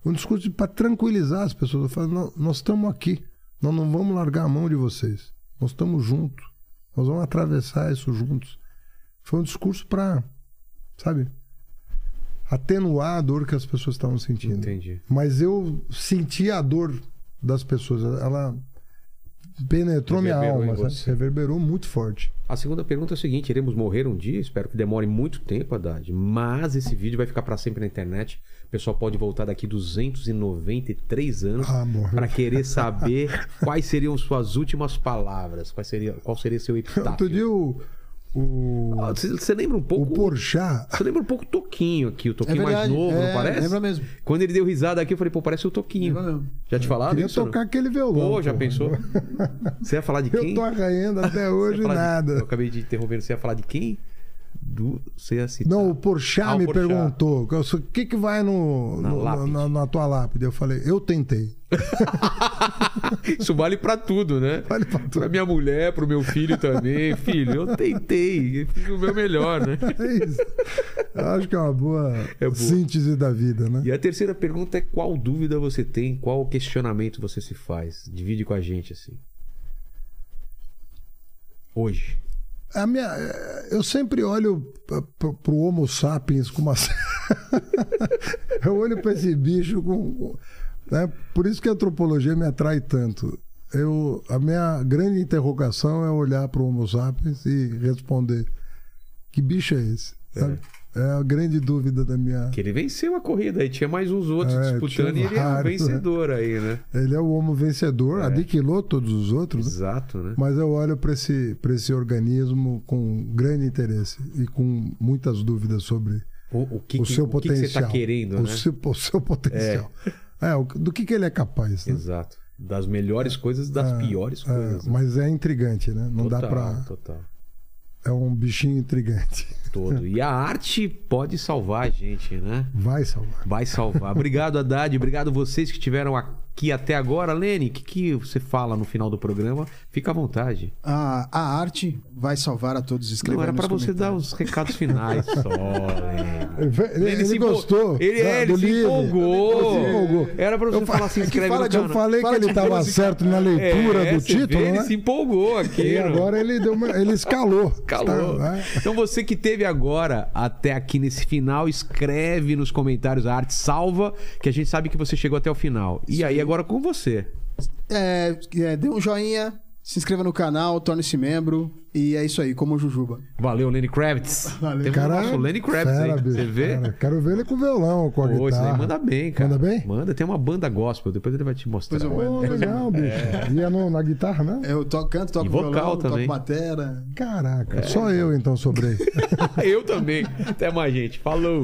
S3: um discurso para tranquilizar as pessoas. Eu falo, "Não, nós estamos aqui. Nós não vamos largar a mão de vocês. Nós estamos juntos. Nós vamos atravessar isso juntos. Foi um discurso para, sabe, atenuar a dor que as pessoas estavam sentindo.
S1: Entendi.
S3: Mas eu senti a dor das pessoas. Ela penetrou minha
S1: Reverberou
S3: alma, reverberou muito forte.
S1: A segunda pergunta é a seguinte: iremos morrer um dia? Espero que demore muito tempo, Haddad. Mas esse vídeo vai ficar para sempre na internet. O pessoal pode voltar daqui 293 anos
S3: Ah,
S1: para querer saber quais seriam suas últimas palavras. Quais seria, qual seria seu
S3: Outro
S1: epitáfio?
S3: dia o, o,
S1: Ah, Você, você lembra um
S3: o
S1: pouco?
S3: Porchat,
S1: Você lembra um pouco o Toquinho aqui, o Toquinho
S2: É
S1: mais
S2: verdade,
S1: novo,
S2: é,
S1: não parece?
S2: lembra mesmo.
S1: Quando ele deu risada aqui, eu falei, pô, parece o Toquinho. Já te falaram
S3: queria
S1: isso? ou não?
S3: tocar aquele violão.
S1: Pô, já
S3: pô.
S1: pensou? Você ia falar de quem?
S3: Eu tô arranhando até hoje
S1: falar de-
S3: nada.
S1: Eu acabei de interromper. Você ia falar de quem? Do... Citar.
S3: Não, o Porchat
S1: Ah, o
S3: me
S1: Porchat.
S3: perguntou o que, que vai no,
S1: Na
S3: no- na, na tua lápide. Eu falei, eu tentei.
S1: Isso vale pra tudo, né?
S3: Vale pra tudo.
S1: Pra minha mulher, pro meu filho também. Filho, eu tentei. Fiz o meu melhor, né?
S3: É isso. Eu acho que é uma boa,
S1: É boa.
S3: síntese da vida, né?
S1: E a terceira pergunta é qual dúvida você tem, qual questionamento você se faz? Divide com a gente, assim. Hoje.
S3: A minha, eh, eu sempre olho p- p- pro Homo sapiens com uma. eu olho para esse bicho com. né? Por isso que a antropologia me atrai tanto. Eu, a minha grande interrogação é olhar para o Homo sapiens e responder: que bicho é esse? Sabe? É a grande dúvida da minha.
S1: Que ele venceu a corrida, aí tinha mais uns outros
S3: É,
S1: disputando e ele é o
S3: né?
S1: vencedor aí, né?
S3: Ele é o Homo vencedor, aniquilou todos os outros. né?
S1: Exato, né?
S3: Mas eu olho para esse, pra esse organismo com grande interesse e com muitas dúvidas sobre
S1: O, o que,
S3: o
S1: que-
S3: seu
S1: o que que
S3: potencial.
S1: você tá querendo,
S3: o,
S1: né?
S3: seu, o seu potencial. É, o- do que, que ele é capaz. Né?
S1: Exato. Das melhores coisas, das piores
S3: É,
S1: coisas. né?
S3: mas é intrigante, né? Não
S1: total,
S3: dá pra.
S1: Total.
S3: É um bichinho intrigante.
S1: Todo. E a arte pode salvar a gente, né?
S3: Vai salvar.
S1: Vai salvar. Obrigado, Haddad. Obrigado vocês que estiveram aqui até agora. Lene, o que, que você fala no final do programa? Fica à vontade.
S2: A, a arte vai salvar a todos. Escreva
S1: Não, era pra você dar os recados finais só, Lene.
S3: Ele, ele
S1: se
S3: gostou.
S1: Ele,
S3: da-
S1: é, ele se empolgou.
S3: Ele se empolgou.
S1: Era pra você falar assim,
S2: é
S1: escreve
S2: fala
S1: no
S2: de-
S3: Eu falei
S2: Fala
S3: que ele estava certo na leitura
S1: É,
S3: do título,
S1: vê,
S3: né?
S1: Ele se empolgou aqui.
S3: E agora ele, deu uma- ele escalou.
S1: Calou.
S3: Tá, né?
S1: Então você que teve agora até aqui nesse final, escreve nos comentários a arte salva, que a gente sabe que você chegou até o final. E aí agora com você.
S2: É, é, dê um joinha, se inscreva no canal, torne-se membro. E é isso aí, como o Jujuba.
S1: Valeu, Lenny Kravitz.
S2: Valeu.
S1: Temos o nosso Lenny Kravitz
S3: fera,
S1: aí.
S3: bicho,
S1: Você vê?
S3: fera. Quero ver ele com violão, com a
S1: Pô,
S3: guitarra.
S1: manda bem, cara.
S3: Manda bem?
S1: Manda, tem uma banda gospel, depois ele vai te mostrar.
S2: Depois eu
S3: Pô, legal, bicho. E é no- na guitarra, né?
S2: Eu toco, canto, toco
S1: E vocal
S2: violão,
S1: também.
S2: toco batera.
S3: Caraca, só eu então sobrei.
S1: Eu também. Até mais, gente. Falou.